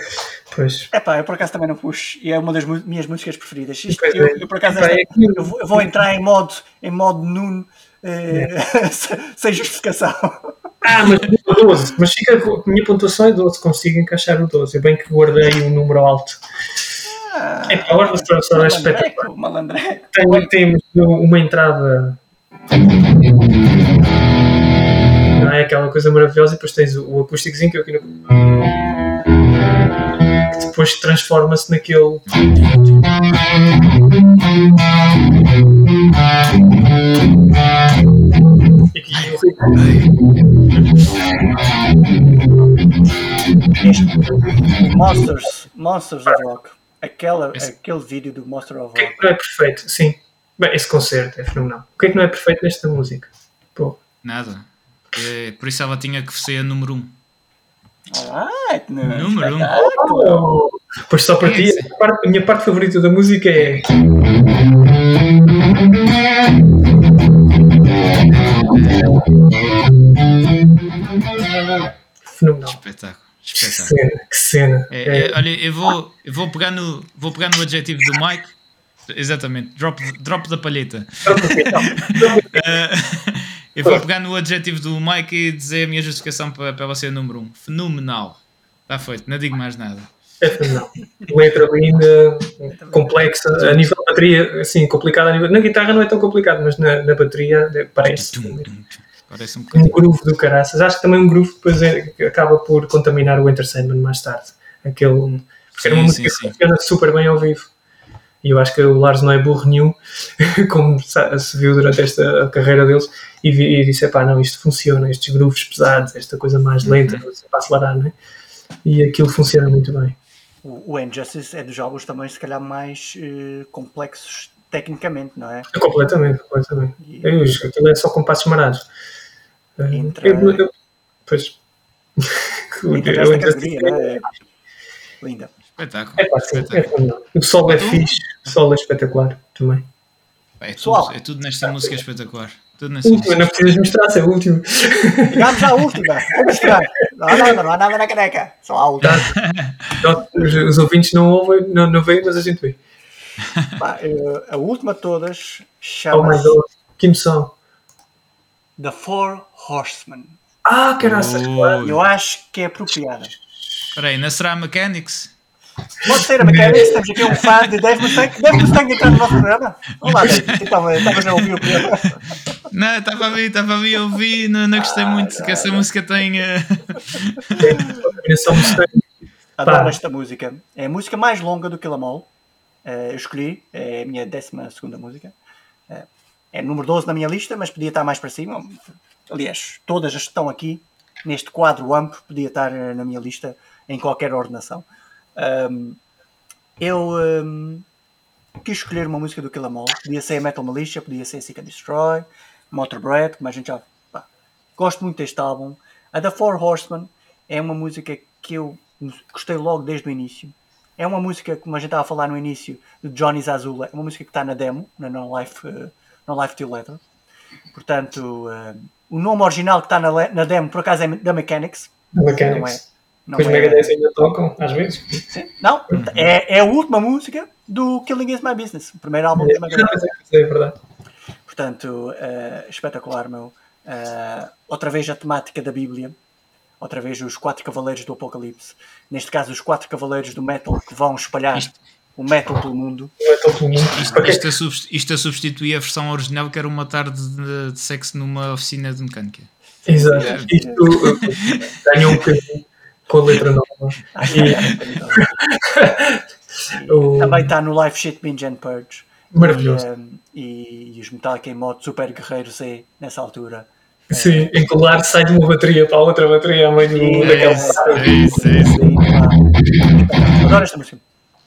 Pois. É pá, eu por acaso também não pus, e é uma das minhas músicas preferidas. Isto, eu, é. eu, por acaso esta, é eu, vou, eu, vou, entrar em modo, em modo Nuno, eh, é. *laughs* sem justificação. Ah, mas 12, mas fica, a minha pontuação é 12, consigo encaixar o 12. É bem que guardei um número alto. Ah, é para agora só, só é espetacular. Tem, temos uma entrada. Não é aquela coisa maravilhosa, e depois tens o, o acústicozinho que eu aqui no. que depois transforma-se naquele. Monsters, Monsters of Rock. Aquela, esse... Aquele vídeo do Monster of Rock. O que é que não é perfeito? Sim. Bem, esse concerto é fenomenal. O que é que não é perfeito nesta música? Pô. Nada. É, por isso ela tinha que ser a número 1. Um. Ah, número 1. Um. Oh, pois só para é ti, a, parte, a minha parte favorita da música é. Fenomenal. Espetáculo. Que cena. Que cena. É, é. É, olha, eu vou, eu vou, pegar no, vou pegar no adjetivo do Mike. Exatamente, drop, drop da palheta. uh, *laughs* eu vou pegar no adjetivo do Mike e dizer a minha justificação para, para você número 1. Um. Fenomenal. Está feito, não digo mais nada. É fenomenal. Letra linda, complexa, a nível de bateria, assim, complicada a nível. Na guitarra não é tão complicado, mas na, na bateria parece. Parece um, um groove do caraças. Acho que também um groove depois é, acaba por contaminar o Entertainment mais tarde. Aquele, porque era uma música que funciona super bem ao vivo. E eu acho que o Lars não é burro nenhum, *laughs* como se viu durante esta carreira deles, e, vi, e disse: pá, não, isto funciona, estes grooves pesados, esta coisa mais lenta, uhum. para acelerar, não é? E aquilo funciona muito bem. O, o Injustice é dos álbuns também, se calhar, mais uh, complexos tecnicamente, não é? é completamente, completamente. E... aquilo é só compassos marados. Entra... Eu, eu, pois. Entra nesta categoria, não é? Linda. Espetáculo. É, pá, espetáculo. É, o sol é fixe, o sol é espetacular também. É tudo, é tudo nesta música espetacular. Tudo nesta última, não precisas mostrar, se é a última. Digamos a última. Vamos mostrar. Não há nada, não há nada na caneca. Só a última. os, os ouvintes não ouvem, não, não veem, mas a gente vê. Eh, a última de todas chama-se. Oh my God, que emoção. The Four Horsemen. Ah, caraca! Oh. Eu acho que é apropriada. Espera aí, não será Mechanics? Pode ser a Mechanics, temos aqui um fã de Dave Mustaine. Dave Mustaine entrar no nosso programa. Olá, Dave, estavas a ouvir o programa. Não, estava a ouvir, estava a ouvir, ouvi, não, não gostei muito ah, que essa música tenha. Adoro esta música. É a música mais longa do Kill Em All. Uh, eu escolhi, é a minha 12 música. É número 12 na minha lista, mas podia estar mais para cima. Aliás, todas as que estão aqui neste quadro amplo podia estar eh, na minha lista em qualquer ordenação. Um, eu um, quis escolher uma música do Kill Em All. Podia ser Metal Militia, podia ser Seek and Destroy, Motor Bread, como a gente já. Pá, gosto muito deste álbum. A The Four Horsemen é uma música que eu gostei logo desde o início. É uma música, como a gente estava a falar no início, de Johnny Zazula, é uma música que está na demo, na Non Life, uh, non Life Till Later. Portanto, uh, o nome original que está na, na, demo, por acaso, é da Mechanics. Mechanics. Não Os é... Megadeth ainda tocam, às vezes. Sim. Não, é, é a última música do Killing Is My Business, o primeiro álbum é, dos Megadeth. É, é verdade. Portanto, uh, espetacular, meu. Uh, outra vez a temática da Bíblia, outra vez os quatro cavaleiros do Apocalipse. Neste caso, os quatro cavaleiros do metal que vão espalhar isto, o metal pelo mundo. Isto, isto, a, isto a substituir a versão original que era uma tarde de, de sexo numa oficina de mecânica. Exato. É. Isto ganha um bocadinho com a letra nova. E... *laughs* o... Também está no Live Shit Binge and Purge. Maravilhoso. E, e, e os Metallica em modo Super Guerreiro Z nessa altura. Sim, em que o lar sai de uma bateria para a outra bateria a meio do, daquele. É isso, é isso. Adoro esta música.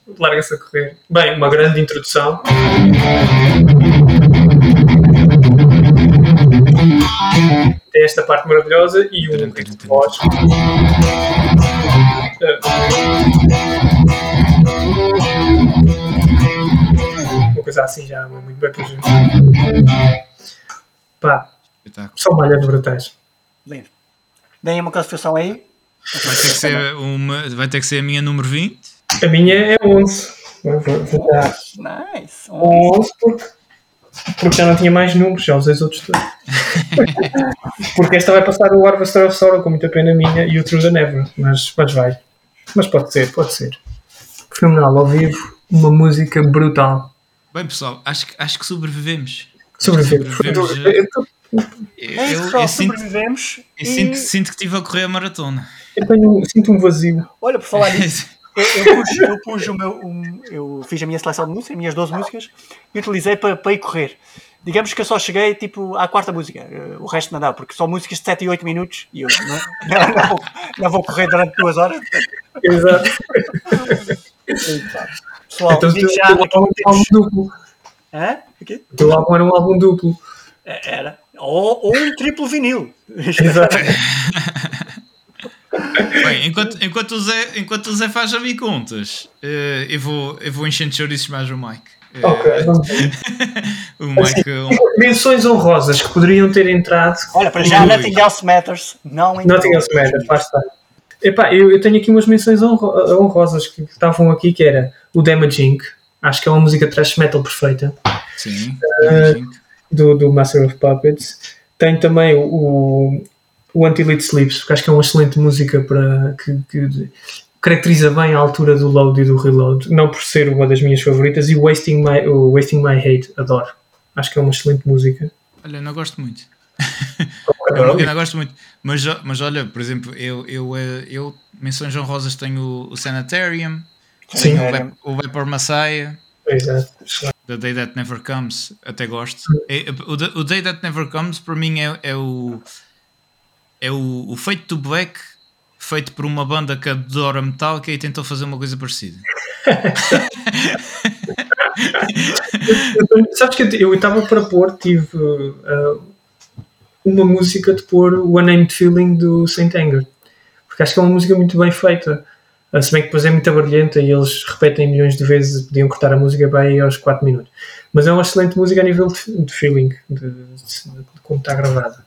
Larga-se a correr. Bem, uma grande introdução. Tem esta parte maravilhosa e um grito de voz. Uma coisa assim já muito bem para Pá, são malhas brutais. Lindo. Deem uma classificação aí. Vai ter, que ser uma, vai ter que ser a minha número 20. A minha é 11. Vou, vou dar nice. 11 porque, porque já não tinha mais números, já usei os outros dois. *laughs* porque esta vai passar o Harvester of Sorrow com muita pena minha e o True the Never, mas, mas vai. Mas pode ser, pode ser. Fenomenal, ao vivo, uma música brutal. Bem pessoal, acho, acho que sobrevivemos. Sobrevivemos. sobrevivemos. Eu, é eu, eu sobrevivemos. Sinto, e... sinto, sinto que estive a correr a maratona. Eu tenho, sinto um vazio. Olha, por falar *laughs* nisso, eu, eu, pus, eu, pus, o meu. Um, eu fiz a minha seleção de música, as minhas 12 músicas, e utilizei para, para ir correr. Digamos que eu só cheguei tipo à quarta música, eh, o resto não dá, porque são músicas de 7 e 8 minutos e eu não, não, não, vou, não vou correr durante duas horas. Exato. Pessoal, então, digo já. Teu álbum era um álbum duplo. Hã? O teu álbum era um álbum duplo. É, era. Ou, ou um triplo vinil. Exato. *laughs* Bem, enquanto, enquanto, o Zé, enquanto o Zé faz a mim contas, uh, eu, vou, eu vou enchendo chouriços mais o Mike. Uh, ok, o *laughs* Mike. Assim, um... Menções honrosas que poderiam ter entrado. Olha, para já, Nothing Else Matters. Não Nothing Else Matters, lá está. Epá, eu, eu tenho aqui umas menções honrosas que estavam aqui, que era o Damaging, acho que é uma música thrash metal perfeita. Sim, uh, do, do Master of Puppets. Tem também o, o Until It Sleeps, porque acho que é uma excelente música para que, que caracteriza bem a altura do load e do reload, não por ser uma das minhas favoritas, e o Wasting My, o Wasting My Hate, adoro. Acho que é uma excelente música. Olha, não gosto muito. *laughs* eu, eu não gosto muito, mas, mas olha, por exemplo, eu, eu, eu, eu menções honrosas tenho o Sanitarium, Sim. tenho o, o Vapor Messiah. Exato. The Day That Never Comes, até gosto. É, o, o Day That Never Comes, para mim, é, é o. É o, o feito do Black feito por uma banda que adora Metallica e tentou fazer uma coisa parecida. *laughs* Sabes que eu estava para pôr, tive uh, uma música de pôr o Unnamed Feeling do Saint Anger, porque acho que é uma música muito bem feita. Ah, se bem que depois é muito barulhenta e eles repetem milhões de vezes, podiam cortar a música aí aos 4 minutos. Mas é uma excelente música a nível de, de feeling, de, de, de, como está gravada.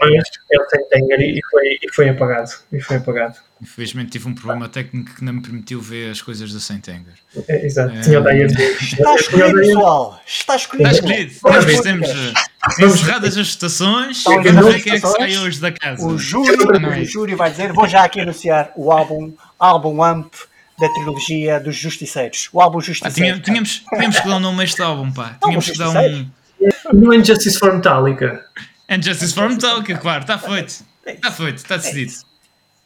Mas ele e foi, e foi apagado. E foi apagado. Infelizmente tive um problema técnico que não me permitiu ver as coisas da Saint Anger. É, exato, é... tinha o Está escolhido, pessoal. Está escolhido. Está escolhido. Nós temos encerradas as estações. Vamos ver quem é que sai hoje da casa. O júri, o júri vai dizer. Vou já aqui anunciar o álbum, álbum AMP da trilogia dos Justiceiros. O álbum Justiceiros. Ah, tínhamos, tínhamos que dar um nome a este álbum, pá. Tínhamos que dar um. No Injustice for Metallica. Injustice for Metallica, claro, está feito. Está feito, está decidido.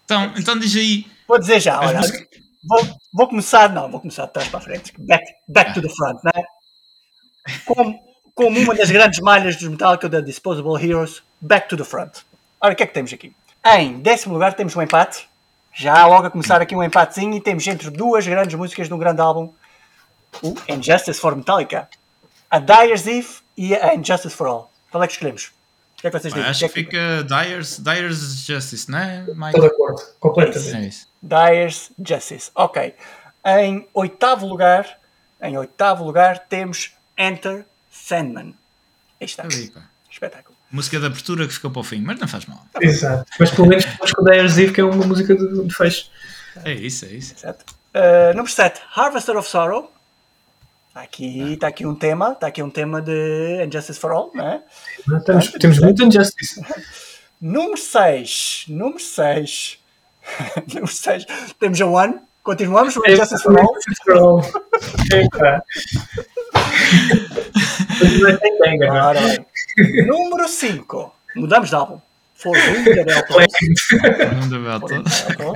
Então, então diz aí. Vou dizer já, olha. Vou, vou começar, não, vou começar de trás para a frente. Back, back to the front, não é? Como, como uma das grandes malhas dos Metallica da Disposable Heroes, back to the front. Ora, o que é que temos aqui? Em décimo lugar temos um empate. Já logo a começar aqui um empatezinho e temos entre duas grandes músicas de um grande álbum. O Injustice for Metallica. A Dyer's Eve e a Injustice for All. Qual é que escolhemos? O que é que vocês dizem? Acho que, que fica Dyer's, Dyer's Justice, não é, Mike? Estou de acordo, completamente. É isso. Dyer's Justice, ok. Em oitavo lugar, em oitavo lugar temos Enter Sandman. Aí está. Espetáculo. Música de abertura que ficou para o fim, mas não faz mal. Exato. Mas pelo menos depois com o Dyer's Eve, que é uma música de, de fecho. É isso, é isso. Exato. Uh, número 7, Harvester of Sorrow. Está aqui, tá aqui um tema, está aqui um tema de Injustice for All, né? Não, temos, ah, temos muito Injustice. *laughs* Número 6, número 6. *laughs* número 6, temos a One. Continuamos com Injustice for All. Injustice for All. Ora bem. Número 5, mudamos de álbum. For Whom the Bell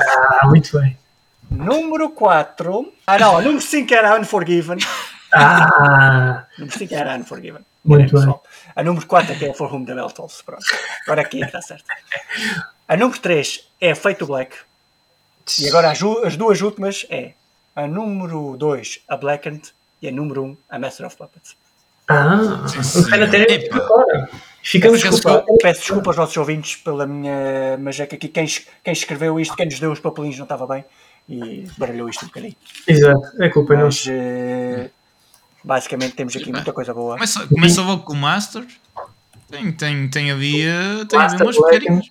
Ah, muito bem. Número 4. Ah, não, número 5 era Unforgiven. Ah! Número 5 era Unforgiven. Muito bem. A número 4 é que é For Whom the Bell Tolls. Pronto. Agora aqui é que está certo. A número 3 é Feito Black. E agora as, as, duas últimas é a número 2, a Blackened, e a número 1, a Master of Puppets. Ah, o cara até agora. Ficamos peço desculpa, peço desculpa aos nossos ouvintes pela minha. Mas é que aqui quem, quem escreveu isto, quem nos deu os papelinhos não estava bem e baralhou isto um bocadinho. Exato, é culpa mas, uh, basicamente temos aqui muita coisa boa. Começa, começa logo com o Master. Tem, tem, tem ali, tem ali umas pequenas.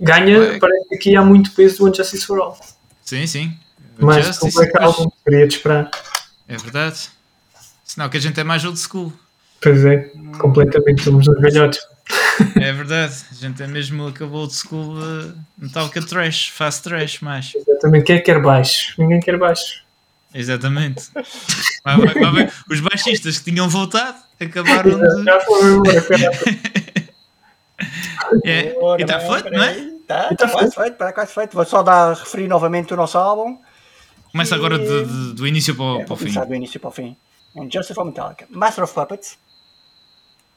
Ganha, Black. parece que aqui há muito peso do Unjustice for All. Sim, sim. Mas com o Black Album, queria te esperar. É verdade. Senão que a gente é mais old school. Pois é, completamente somos os velhotes. É verdade, a gente é mesmo acabou de school uh, Metallica Trash, fast trash mais. Exatamente, quem é que quer baixo? Ninguém quer baixo. Exatamente. vai, vai, vai, os baixistas que tinham voltado acabaram de. Já embora, é, e está feito, não é? Está tá quase feito, está quase feito. Vou só dar, referir novamente o nosso álbum. Começa e... agora de, de, do início para, o, é, para o fim. do início para o fim. Justice for Metallica. Master of Puppets.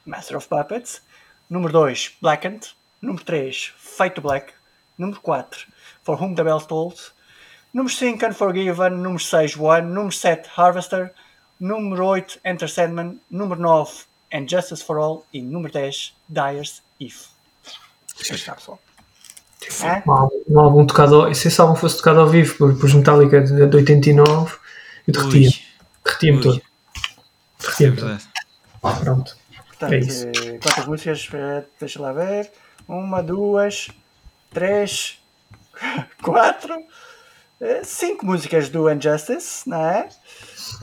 Master of Puppets. Número 2, Blackened. Número 3, Fate to Black. Número 4, For Whom the Bell Tolls. Número 5, Unforgiven. Número 6, One. Número 7, Harvester. Número 8, Enter Sandman. Número 9, And Justice for All. E número 10, Dyer's If. Está, pessoal. É? Um álbum tocado, se esse álbum fosse tocado ao vivo por, por Metallica de, de 89, eu derretia. Derretia-me todo. Derretia-me todo. Pronto. Portanto, é quantas músicas? Eh, deixa lá ver. Uma, duas, três, *laughs* quatro, eh, cinco músicas do Injustice, não é?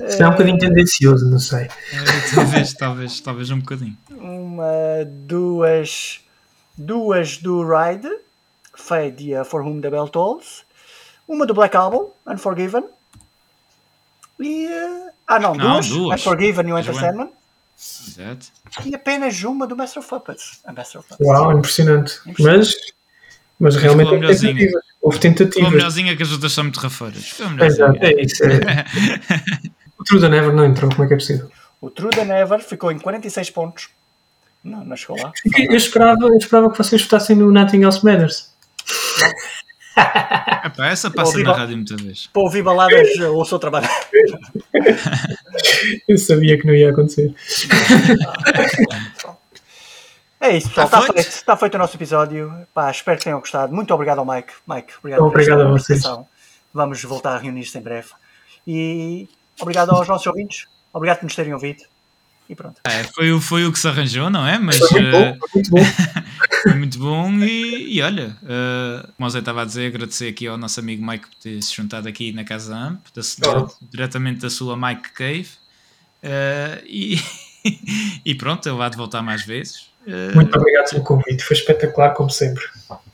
Isto é um bocadinho tendencioso, não sei. É, talvez, talvez, talvez um bocadinho. Uma, duas, duas do Ride, Fade e For Whom the Bell Tolls. Uma do Black Album, Unforgiven. E. Ah, não, não duas. duas. Unforgiven e o Enter Sandman. Exato. E apenas uma do Master of Puppets. Master of Puppets. Uau, impressionante. impressionante. Mas, mas realmente tentativas. Houve tentativas. Ficou melhorzinha que as outras são muito rafeiras. Exato, é isso. É. *laughs* o True the Never não entrou, como é que é possível? O True the Never ficou em 46 pontos. Não, não chegou lá. Eu esperava, eu esperava que vocês votassem no Nothing Else Matters. *laughs* Epá, essa passa na rádio muita vez. Para ouvir baladas, ouço outra banda. *laughs* Eu sabia que não ia acontecer. É isso, pessoal. Está, está, feito, está feito o nosso episódio. Pá, espero que tenham gostado. Muito obrigado ao Mike. Mike, obrigado, obrigado a vocês. Vamos voltar a reunir-se em breve. E obrigado aos nossos ouvintes. Obrigado por nos terem ouvido. E pronto. É, foi, foi o que se arranjou, não é? Mas, foi muito bom. Foi muito bom, *laughs* foi muito bom e, e, olha, uh, como o Zé estava a dizer, agradecer aqui ao nosso amigo Mike por ter se juntado aqui na Casa Amp, da, oh. diretamente da sua Mike Cave. Uh, e, *laughs* e pronto, ele vai de voltar mais vezes. Uh, muito obrigado pelo convite, foi espetacular, como sempre.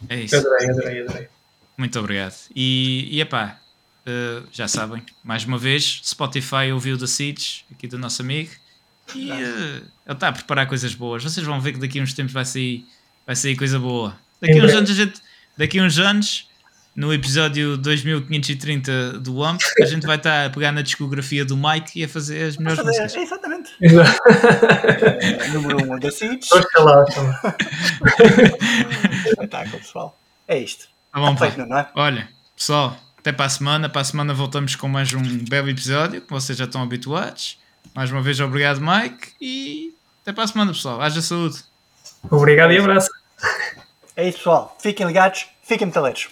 É isso. Adorei, adorei, adorei. Muito obrigado. E, e epá, uh, já sabem, mais uma vez, Spotify ouviu da Seeds, aqui do nosso amigo. E uh, ele está a preparar coisas boas. Vocês vão ver que daqui a uns tempos vai sair, vai sair coisa boa. Daqui a uns anos, a gente, daqui a uns anos, no episódio 2530 do WAMP, a gente vai estar a pegar na discografia do Mike e a fazer as melhores fazer, músicas. Exatamente. *laughs* é, número 1 um, da Seeds. Espetáculo, pessoal. É isto. Tá bom, feito, não é? Olha, pessoal, até para a semana. Para a semana voltamos com mais um belo episódio, que vocês já estão habituados. Mais uma vez, obrigado, Mike. E até para a semana, pessoal. Haja saúde. Obrigado e abraço. É isso, pessoal. Fiquem ligados, fiquem metaleiros.